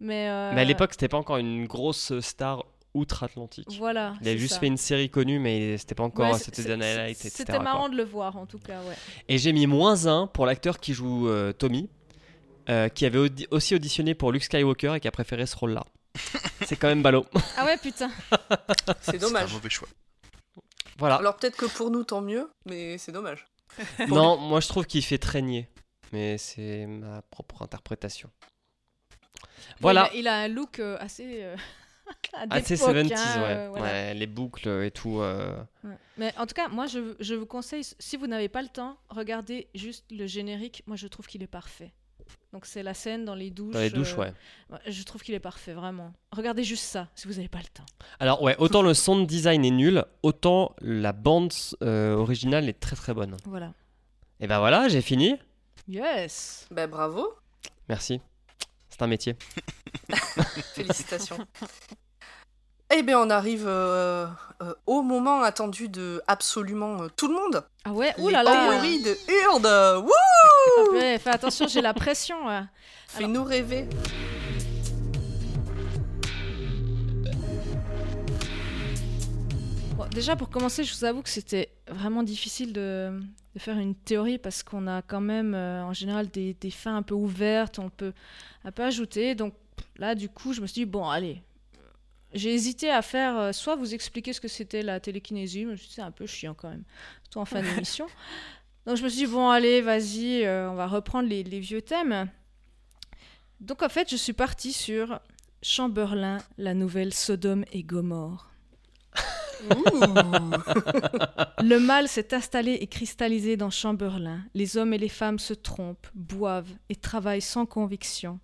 Mais, euh, mais à l'époque, c'était pas encore une grosse star outre-Atlantique. Voilà. Il avait c'est juste ça. fait une série connue, mais c'était pas encore Ouais, c'est- Night etc. C'était quoi. marrant de le voir, en tout cas, ouais. Et j'ai mis moins 1 pour l'acteur qui joue euh, Tommy, euh, qui avait audi- aussi auditionné pour Luke Skywalker et qui a préféré ce rôle-là. c'est quand même ballot. Ah ouais, putain. C'est C'est un dommage. mauvais choix. Voilà. Alors peut-être que pour nous, tant mieux, mais c'est dommage. non, moi je trouve qu'il fait très niais. Mais c'est ma propre interprétation. Voilà. Il a, il a un look euh, assez. euh, Assez d'époque, 70s, hein, ouais. euh, voilà. Ouais, Les boucles et tout. euh, Ouais. Mais en tout cas, moi, je, je vous conseille, si vous n'avez pas le temps, regardez juste le générique. Moi, je trouve qu'il est parfait. Donc, c'est la scène dans les douches. Dans les douches, euh, ouais. Je trouve qu'il est parfait, vraiment. Regardez juste ça, si vous n'avez pas le temps. Alors, ouais, autant le sound design est nul, autant la bande euh, originale est très très bonne. Voilà. Et ben voilà, j'ai fini. Yes Ben bravo, Merci. C'est un métier. félicitations. Eh bien, on arrive euh, euh, au moment attendu de absolument euh, tout le monde. Ah ouais, Les oulala là là théories de Hurde. Wouh Fais attention, j'ai la pression. Fais-nous rêver. Bon, déjà, pour commencer, je vous avoue que c'était vraiment difficile de, de faire une théorie parce qu'on a quand même, euh, en général, des, des fins un peu ouvertes, on peut un peu ajouter. Donc là, du coup, je me suis dit, bon, allez. J'ai hésité à faire, euh, soit vous expliquer ce que c'était la télékinésie, mais c'est un peu chiant quand même, surtout en fin d'émission. Donc je me suis dit, bon, allez, vas-y, euh, on va reprendre les, les vieux thèmes. Donc en fait, je suis partie sur Chamberlain, la nouvelle Sodome et Gomorre. Le mal s'est installé et cristallisé dans Chamberlain. Les hommes et les femmes se trompent, boivent et travaillent sans conviction.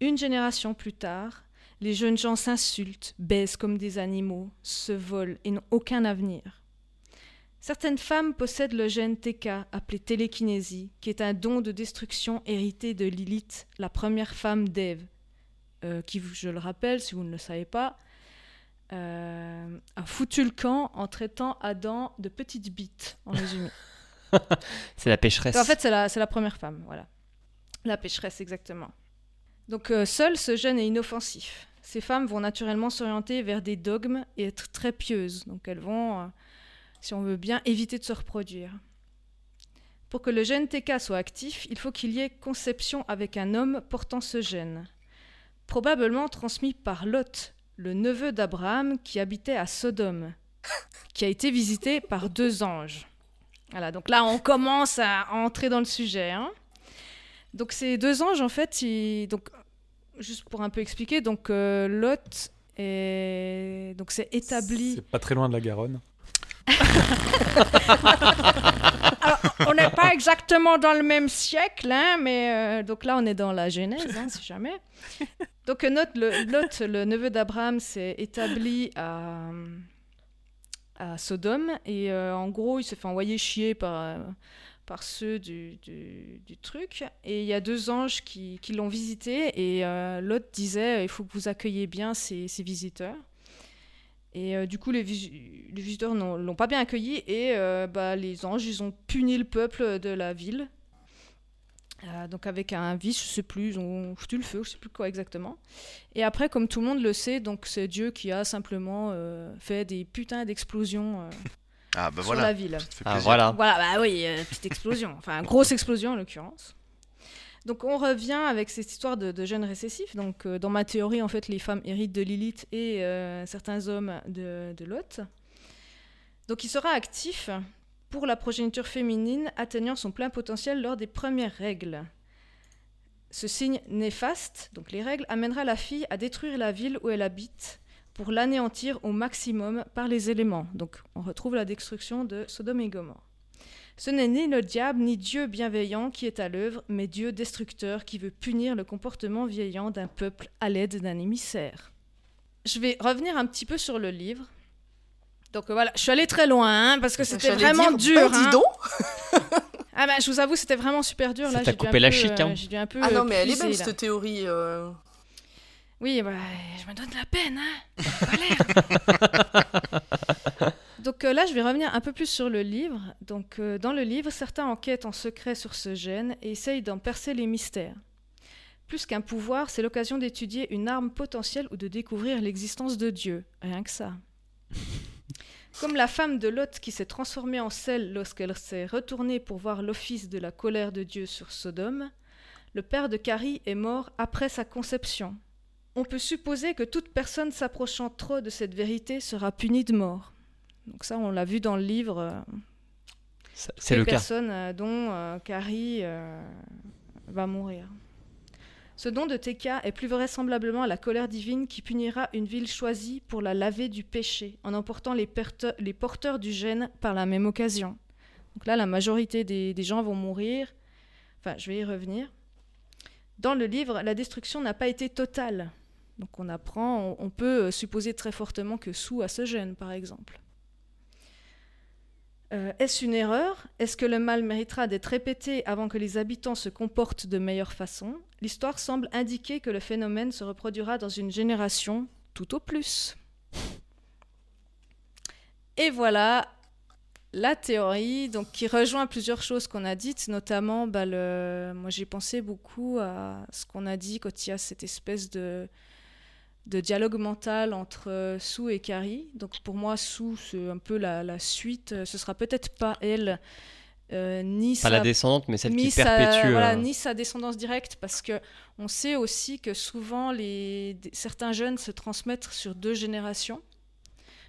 Une génération plus tard, les jeunes gens s'insultent, baissent comme des animaux, se volent et n'ont aucun avenir. Certaines femmes possèdent le gène TK appelé télékinésie, qui est un don de destruction hérité de Lilith, la première femme d'Ève, euh, qui, je le rappelle, si vous ne le savez pas, euh, a foutu le camp en traitant Adam de petite bite, en résumé. C'est la pécheresse. En fait, c'est la, première femme, voilà. La pécheresse, exactement. Donc, euh, seul ce gène est inoffensif. Ces femmes vont naturellement s'orienter vers des dogmes et être très pieuses. Donc, elles vont, si on veut bien, éviter de se reproduire. Pour que le gène TK soit actif, il faut qu'il y ait conception avec un homme portant ce gène. Probablement transmis par Lot, le neveu d'Abraham qui habitait à Sodome, qui a été visité par deux anges. Voilà, donc là, on commence à entrer dans le sujet. hein. Donc ces deux anges, en fait, donc, juste pour un peu expliquer, donc euh, Lot est... donc c'est établi... C'est pas très loin de la Garonne. On n'est pas exactement dans le même siècle, hein, mais euh, donc là, on est dans la Genèse, hein, si jamais. Donc Lot, le, neveu d'Abraham, s'est établi à, Sodome, et euh, en gros, il s'est fait envoyer chier par, euh, par ceux du, du, truc. Et il y a deux anges qui, qui l'ont visité, et Lot disait, il faut que vous accueilliez bien ces, ces visiteurs. Et euh, du coup, les, vis- les visiteurs n'ont- l'ont pas bien accueilli et euh, bah, les anges, ils ont puni le peuple de la ville. Euh, donc avec un vice, je sais plus, ils ont foutu le feu, je sais plus quoi exactement. Et après, comme tout le monde le sait, donc c'est Dieu qui a simplement euh, fait des putains d'explosions euh, Ah bah sur voilà. la ville. Ah voilà. Voilà, bah oui, euh, petite explosion. Enfin, grosse explosion en l'occurrence. Donc on revient avec cette histoire de, de gènes récessifs. Donc euh, dans ma théorie, en fait, les femmes héritent de Lilith et euh, certains hommes de, de Lot. Donc il sera actif pour la progéniture féminine atteignant son plein potentiel lors des premières règles. Ce signe néfaste, donc les règles, amènera la fille à détruire la ville où elle habite pour l'anéantir au maximum par les éléments. Donc on retrouve la destruction de Sodome et Gomorre. Ce n'est ni le diable ni Dieu bienveillant qui est à l'œuvre, mais Dieu destructeur qui veut punir le comportement vieillant d'un peuple à l'aide d'un émissaire. Je vais revenir un petit peu sur le livre. Donc euh, voilà, je suis allée très loin hein, parce que c'était vraiment dire, dur. bah, dis hein. donc. Ah bah, je vous avoue, c'était vraiment super dur. Ça Là, j'ai coupé la peu, chic, hein. euh, J'ai dû un peu. Ah non, euh, mais elle est belle là. cette théorie. euh. Oui, bah, je me donne la peine, hein. Donc euh, là, je vais revenir un peu plus sur le livre. Donc, euh, dans le livre, certains enquêtent en secret sur ce gène et essayent d'en percer les mystères. Plus qu'un pouvoir, c'est l'occasion d'étudier une arme potentielle ou de découvrir l'existence de Dieu. Rien que ça. Comme la femme de Lot qui s'est transformée en sel lorsqu'elle s'est retournée pour voir l'office de la colère de Dieu sur Sodome, le père de Carrie est mort après sa conception. On peut supposer que toute personne s'approchant trop de cette vérité sera punie de mort. Donc ça, on l'a vu dans le livre. euh, C'est le cas. personnes euh, dont euh, Carrie euh, va mourir. Ce don de Teka est plus vraisemblablement la colère divine qui punira une ville choisie pour la laver du péché, en emportant les, porteurs du gène par la même occasion. Donc là, la majorité des, des gens vont mourir. Enfin, je vais y revenir. Dans le livre, la destruction n'a pas été totale. Donc on apprend, on, on peut supposer très fortement que Sue a ce gène, par exemple. Euh, Est-ce une erreur? Est-ce que le mal méritera d'être répété avant que les habitants se comportent de meilleure façon? L'histoire semble indiquer que le phénomène se reproduira dans une génération tout au plus. Et voilà la théorie, donc qui rejoint plusieurs choses qu'on a dites, notamment, bah, moi j'ai pensé beaucoup à ce qu'on a dit quand il y a cette espèce de, de dialogue mental entre euh, Sue et Carrie. Donc pour moi, Sue, c'est un peu la, la suite. Euh, Ce sera peut-être pas elle, euh, ni Pas sa la descendante, mais celle ni qui sa, perpétue. voilà, euh, ni sa descendance directe, parce que on sait aussi que souvent les, certains jeunes se transmettent sur deux générations.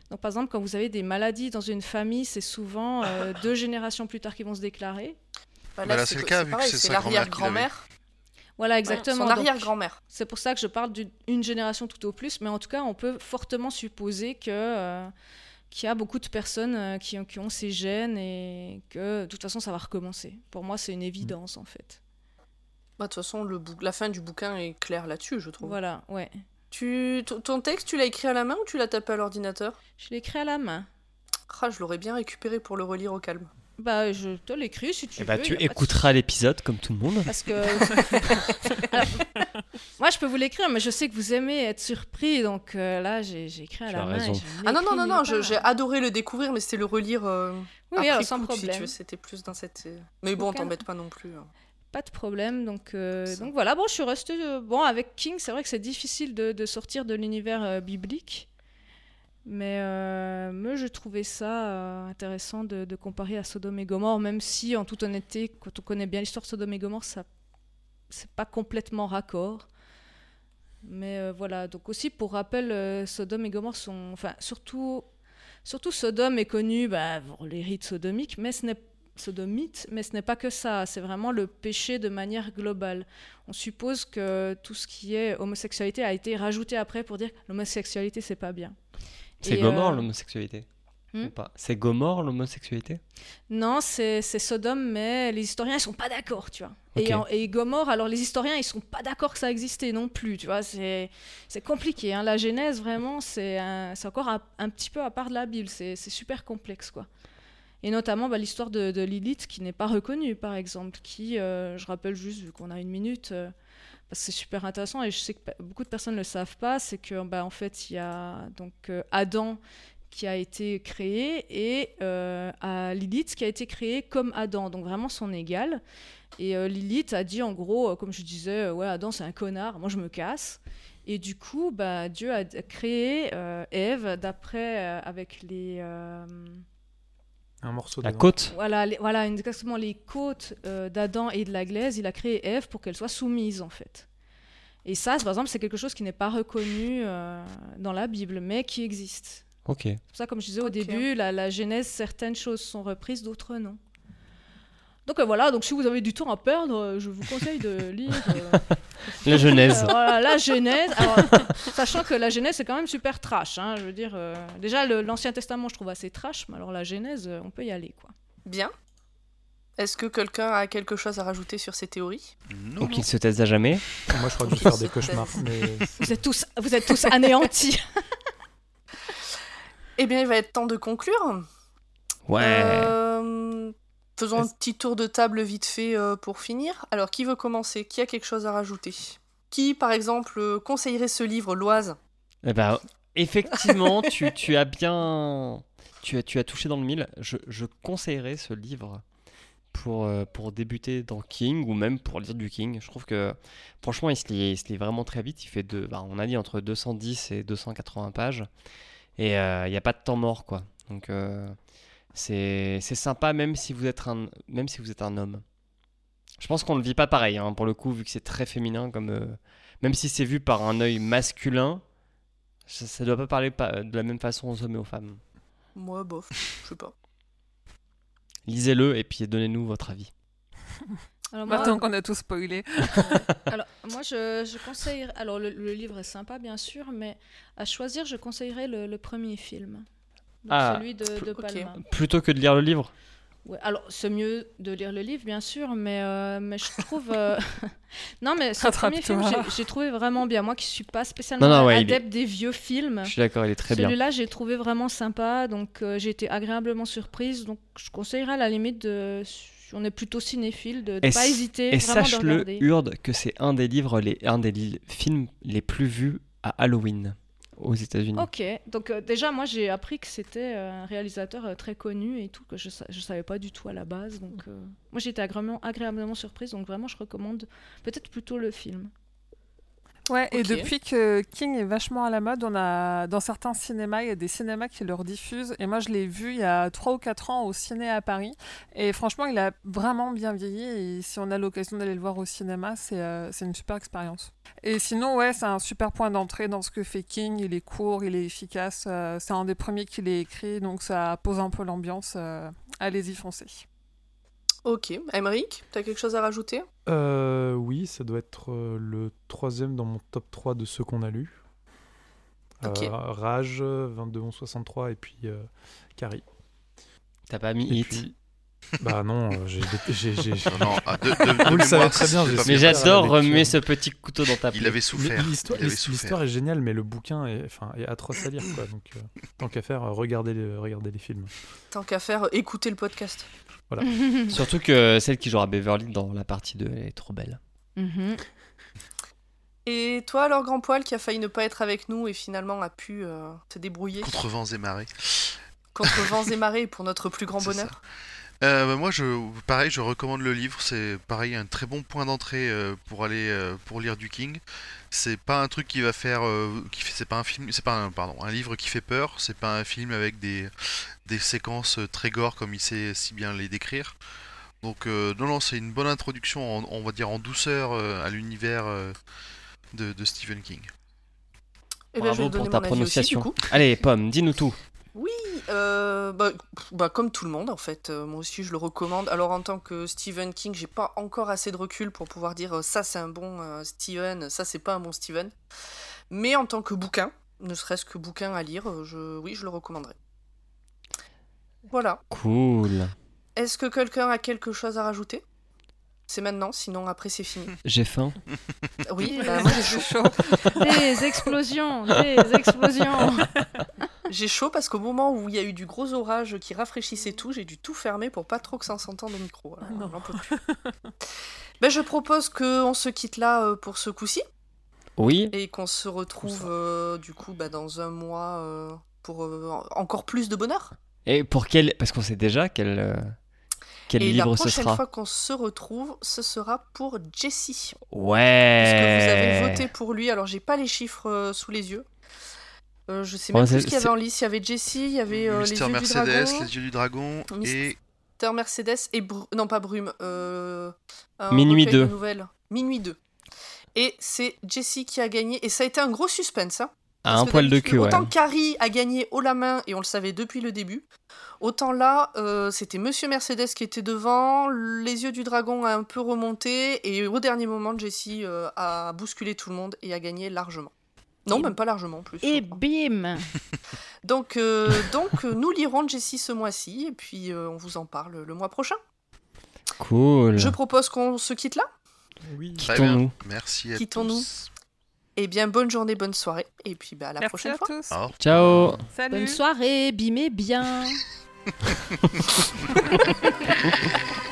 Donc, par exemple, quand vous avez des maladies dans une famille, c'est souvent euh, deux générations plus tard qu'ils vont se déclarer. Bah, Bah là, c'est le cas, vu que c'est sa grand-mère qui l'arrière-grand-mère. Voilà, Exactement. Son arrière-grand-mère. c'est pour ça que je parle d'une génération tout au plus, mais en tout cas, on peut fortement supposer que euh, qu'il y a beaucoup de personnes euh, qui, ont- qui ont ces gènes et que de toute façon, ça va recommencer. Pour moi, c'est une évidence en fait. Bah, De toute façon, le la fin du bouquin est claire là-dessus, je trouve. Voilà, ouais. Tu... ton- Ton texte, tu l'as écrit à la main ou tu l'as tapé à l'ordinateur? Je l'ai écrit à la main. Ah, je l'aurais bien récupéré pour le relire au calme. Bah, je te l'écris si tu eh bah, veux. tu pas de écouteras l'épisode comme tout le monde. Parce que. Alors, moi, je peux vous l'écrire, mais je sais que vous aimez être surpris, donc euh, là, j'ai écrit à Tu la main. et Ah non, non, non, non, j'ai adoré le découvrir, mais c'était le relire euh, Oui, après alors, sans coup, si tu problème. veux, c'était plus dans cette... euh, Mais bon, t'embête pas non plus. hein. Pas de problème. Donc, euh, donc voilà, bon, je suis restée. euh, bon, avec King, c'est vrai que c'est difficile de, de sortir de l'univers euh, biblique. Mais euh, moi, je trouvais ça euh, intéressant de, comparer à Sodome et Gomorre, même si, en toute honnêteté, quand on connaît bien l'histoire de Sodome et Gomorre, ça c'est pas complètement raccord. Mais euh, voilà, donc aussi pour rappel, Sodome et Gomorre sont. Enfin, surtout, surtout Sodome est connu bah, pour les rites sodomiques, mais ce n'est sodomite, mais ce n'est pas que ça, c'est vraiment le péché de manière globale. On suppose que tout ce qui est homosexualité a été rajouté après pour dire que l'homosexualité c'est pas bien. C'est Gomorre euh, l'homosexualité hmm? C'est Gomorre l'homosexualité? Non, c'est Sodome, mais les historiens ils sont pas d'accord, tu vois. Et, et Gomorre, alors les historiens ils sont pas d'accord que ça existait non plus, tu vois. C'est compliqué. hein. La Genèse vraiment c'est encore un, un petit peu à part de la Bible. C'est c'est super complexe quoi. Et notamment bah, l'histoire de, de Lilith qui n'est pas reconnue par exemple, qui, euh, je rappelle juste vu qu'on a une minute. euh, c'est super intéressant et je sais que beaucoup de personnes ne le savent pas, c'est que bah, en fait il y a donc euh, Adam qui a été créé et euh, Lilith qui a été créée comme Adam, donc vraiment son égal. Et euh, Lilith a dit en gros, comme je disais, ouais Adam c'est un connard, moi je me casse. Et du coup, bah, Dieu a créé euh, Ève d'après avec les Un morceau La côte Voilà, les- voilà exactement les côtes euh, d'Adam et de la glaise. Il a créé Ève pour qu'elle soit soumise, en fait. Et ça, par exemple, c'est quelque chose qui n'est pas reconnu euh, dans la Bible, mais qui existe. Ok. C'est pour ça, comme je disais au début, la, la Genèse, certaines choses sont reprises, d'autres non. Donc euh, voilà, donc si vous avez du temps à perdre, euh, je vous conseille de lire euh, La Genèse. euh, voilà, la Genèse. Alors, sachant que la Genèse, c'est quand même super trash. hein, je veux dire, euh, déjà, l'Ancien Testament, je trouve assez trash, mais alors la Genèse, on peut y aller, quoi. Bien. Est-ce que quelqu'un a quelque chose à rajouter sur ces théories? Non, Ou qu'il se taise à jamais? Moi, je crois que je vais faire des cauchemars. Mais Vous êtes tous, vous êtes tous anéantis. Eh bien, il va être temps de conclure. Ouais. Euh, faisons un petit tour de table vite fait euh, pour finir. Alors, qui veut commencer? Qui a quelque chose à rajouter? Qui, par exemple, euh, conseillerait ce livre, Loise? Eh ben, effectivement, tu, tu as bien. Tu as, tu as touché dans le mille. Je, je conseillerais ce livre pour, euh, pour débuter dans King ou même pour lire du King. Je trouve que, franchement, il se lit, il se lit vraiment très vite. Il fait, de, bah, on a dit, entre 210 et 280 pages. Et euh, il n'y a pas de temps mort, quoi. Donc, c'est c'est sympa, même si, vous êtes un, même si vous êtes un homme. Je pense qu'on ne le vit pas pareil, hein, pour le coup, vu que c'est très féminin. comme euh, Même si c'est vu par un œil masculin, ça ne doit pas parler pa- de la même façon aux hommes et aux femmes. Moi, bof, je sais pas. Lisez-le et puis donnez-nous votre avis. Alors, moi, Maintenant qu'on a tout spoilé. alors, moi, je, je conseille. Alors, le, le livre est sympa, bien sûr, mais à choisir, je conseillerais le, le premier film. Donc, Ah, celui de. Palma. Plutôt que de lire le livre Ouais, alors, c'est mieux de lire le livre, bien sûr, mais, euh, mais je trouve. euh, non, mais ce premier film, j'ai- j'ai trouvé vraiment bien. Moi qui suis pas spécialement Non, non, ouais, il est- adepte des vieux films, Je suis d'accord, il est très bien. celui-là, j'ai trouvé vraiment sympa. Donc, euh, j'ai été agréablement surprise. Donc, je conseillerais à la limite de. Si on est plutôt cinéphile, de ne Et pas hésiter Et vraiment de sache-le, regarder. Urde, que c'est un des livres, les, un des li- films les plus vus à Halloween aux États-Unis. Ok, donc euh, déjà moi j'ai appris que c'était euh, un réalisateur euh, très connu et tout, que je, je savais pas du tout à la base. Donc moi été agréablement, agréablement surprise, donc vraiment je recommande peut-être plutôt le film. Ouais, et depuis que King est vachement à la mode, on a dans certains cinémas, il y a des cinémas qui le rediffusent. Et moi, je l'ai vu il y a 3 ou 4 ans au ciné à Paris. Et franchement, il a vraiment bien vieilli. Et si on a l'occasion d'aller le voir au cinéma, c'est euh, une super expérience. Et sinon, ouais, c'est un super point d'entrée dans ce que fait King. Il est court, il est efficace. euh, c'est un des premiers qu'il ait écrit, donc ça pose un peu l'ambiance. euh, Allez-y, foncez. Ok. Emmerich, t'as quelque chose à rajouter? Euh, oui, ça doit être euh, le troisième dans mon top 3 de ceux qu'on a lus. Ok. Euh, Rage, 22 11 63 et puis euh, Carrie. T'as pas mis Et Hit? puis- Bah non, euh, j'ai... Non, non, ah, de, de- de Vous le savez très bien, Mais j'adore remuer ce petit couteau dans ta Il plaie. avait souffert. L'histoire, il avait souffert. l'histoire est géniale, mais le bouquin est, enfin, est atroce à lire. Quoi. Donc, euh, tant qu'à faire, euh, regardez les, regardez les films. Tant qu'à faire, euh, écoutez le podcast. Surtout que celle qui jouera Beverly dans la partie 2 elle est trop belle. Mhm. Et toi, alors, grand poil, qui a failli ne pas être avec nous et finalement a pu euh, se débrouiller Contre vents et marées. contre vents et marées pour notre plus grand bonheur. ça. Euh, bah, moi, je, pareil, je recommande le livre. C'est pareil, un très bon point d'entrée euh, pour aller euh, pour lire du King. C'est pas un truc qui va faire, euh, qui fait, c'est pas un film, c'est pas un, pardon, un livre qui fait peur. C'est pas un film avec des des séquences très gore comme il sait si bien les décrire. Donc euh, non, non, c'est une bonne introduction, en- on va dire en douceur euh, à l'univers euh, de, de Stephen King. Eh ben, je vais Bravo pour ta aussi, prononciation. Allez, Pomme, dis-nous tout. Oui, euh, bah, bah, comme tout le monde en fait, euh, moi aussi je le recommande. Alors en tant que Stephen King, j'ai pas encore assez de recul pour pouvoir dire euh, ça c'est un bon euh, Stephen, ça c'est pas un bon Stephen. Mais en tant que bouquin, ne serait-ce que bouquin à lire, je, oui je le recommanderais. Voilà. Cool. Est-ce que quelqu'un a quelque chose à rajouter? C'est maintenant, sinon après c'est fini. J'ai faim. Oui, bah, moi j'ai chaud. Des explosions, des explosions. J'ai chaud parce qu'au moment où il y a eu du gros orage qui rafraîchissait tout, j'ai dû tout fermer pour pas trop que ça s'entende au micro. Alors, Non. plus. ben, je propose qu'on se quitte là euh, pour ce coup-ci Oui, et qu'on se retrouve euh, du coup bah, dans un mois euh, pour euh, encore plus de bonheur. et pour quel. Parce qu'on sait déjà quel, euh, quel et livre la ce prochaine sera. fois qu'on se retrouve, ce sera pour Jessie. Ouais. Puisque vous avez voté pour lui, alors j'ai pas les chiffres sous les yeux. Euh, je sais Ouais, même plus ce qu'il y avait en lice. Il y avait Jessie, il y avait euh, les yeux Mercedes, du dragon, les yeux du dragon Mister- et Mister Mercedes et non pas Brume. Euh, un Minuit recueil de 2. nouvelles. Minuit 2. Et c'est Jessie qui a gagné et ça a été un gros suspense. Hein, un poil de ouais. Autant Carrie a gagné haut la main et on le savait depuis le début. Autant là, euh, c'était Monsieur Mercedes qui était devant, les yeux du dragon a un peu remonté et au dernier moment, Jessie euh, a bousculé tout le monde et a gagné largement. Non, Et- même pas largement en plus. Et bim Donc, euh, donc euh, nous lirons Jessie ce mois-ci et puis euh, on vous en parle le mois prochain. Cool. Je propose qu'on se quitte là. Oui. Quittons-nous. Merci à Quittons-nous. Eh bien, bonne journée, bonne soirée et puis bah, à la Merci prochaine à fois. tous. Ciao. Salut. Bonne soirée, bimez bien.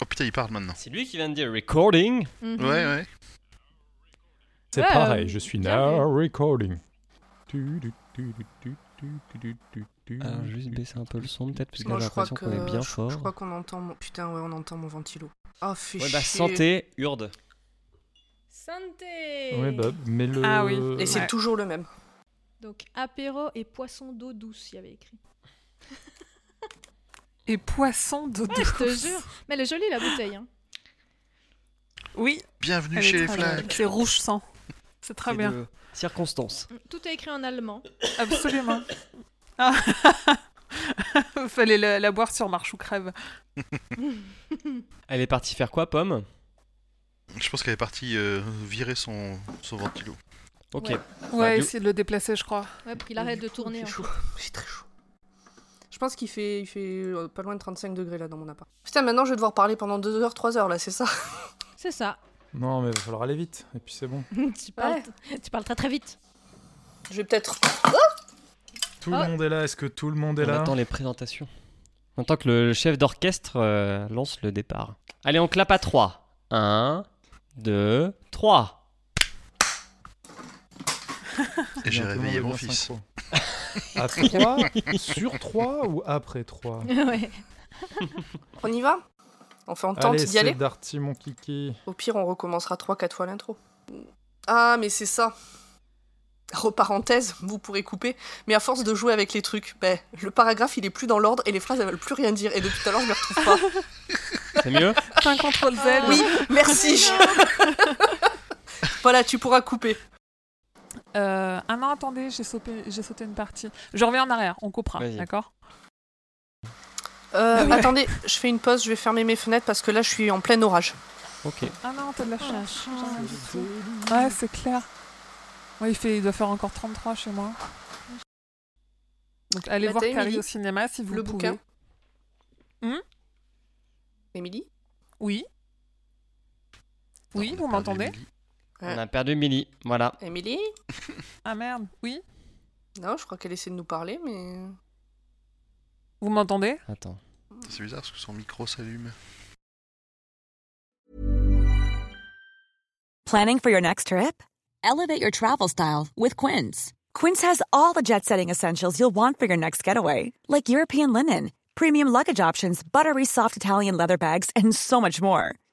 Oh putain, il parle maintenant. C'est lui qui vient de dire recording. Mhm. Ouais, ouais. C'est pareil, je suis now recording. Juste baisser un peu le son, peut-être, parce que j'ai l'impression qu'on est bien fort. Je crois qu'on entend mon... Putain, ouais, on entend mon ventilo. Oh, fais Ouais, bah, santé, urde. Santé Ouais, bah, mais le... Ah oui, et c'est toujours le même. Donc, apéro et poisson d'eau douce, il y avait écrit. Et poisson d'eau Ouais, je te jure. Mais elle est jolie la bouteille. Hein. Oui, Bienvenue elle chez les flaques. C'est rouge sang. C'est très bien. de Circonstance. Tout est écrit en allemand. Absolument. Ah. Fallait la, la boire sur marche ou crève. Elle est partie faire quoi, Pomme? Je pense qu'elle est partie euh, virer son, son ventilo. Ok. Ouais. Ouais, du- essayer de le déplacer, je crois. Ouais, puis il arrête de tourner. Fait. chaud. C'est très chaud. Je pense qu'il fait, il fait euh, pas loin de 35 degrés là dans mon appart. Putain, maintenant je vais devoir parler pendant 2 heures, 3 heures là, c'est ça? C'est ça. Non, mais il va falloir aller vite. Et puis c'est bon. tu, parles, tu parles très très vite. Je vais peut-être. Tout le monde est là. Est-ce que tout le monde est On là? attend les présentations. On attend que le chef d'orchestre euh, lance le départ. Allez, on clappe à 3. 1, 2, 3. Et j'ai réveillé mon fils. À 3 Sur 3 ou après 3 ouais. On y va? On fait en tente Allez, d'y aller c'est Darty, mon kiki. Au pire, on recommencera 3-4 fois l'intro. Ah, mais c'est ça. Entre parenthèses, vous pourrez couper, mais à force de jouer avec les trucs, ben, le paragraphe il est plus dans l'ordre et les phrases elles veulent plus rien dire. Et depuis tout à l'heure, je me retrouve pas. C'est mieux? C'est un contrôle Z. Oui, merci. voilà, tu pourras couper. Euh, ah non, attendez, j'ai sauté, j'ai sauté une partie. Je reviens en arrière, on coupera, Vas-y. d'accord? Euh, Ouais. Attendez, je fais une pause, je vais fermer mes fenêtres parce que là je suis en plein orage. Ok. Ah non, t'as de la Oh, la chance. Ouais, c'est clair. Ouais, il, fait, il doit faire encore 33 chez moi. Donc allez Bah, voir Carrie au cinéma si vous Le pouvez. bouquin. Émilie? Oui. Oui, vous m'entendez? Ouais. On a perdu Millie. Voilà. Émilie Ah merde, oui. Non, je crois qu'elle essaie de nous parler, mais. Vous m'entendez? Attends. C'est bizarre parce que son micro s'allume. Planning for your next trip? Elevate your travel style with Quince. Quince has all the jet setting essentials you'll want for your next getaway, like European linen, premium luggage options, buttery soft Italian leather bags, and so much more.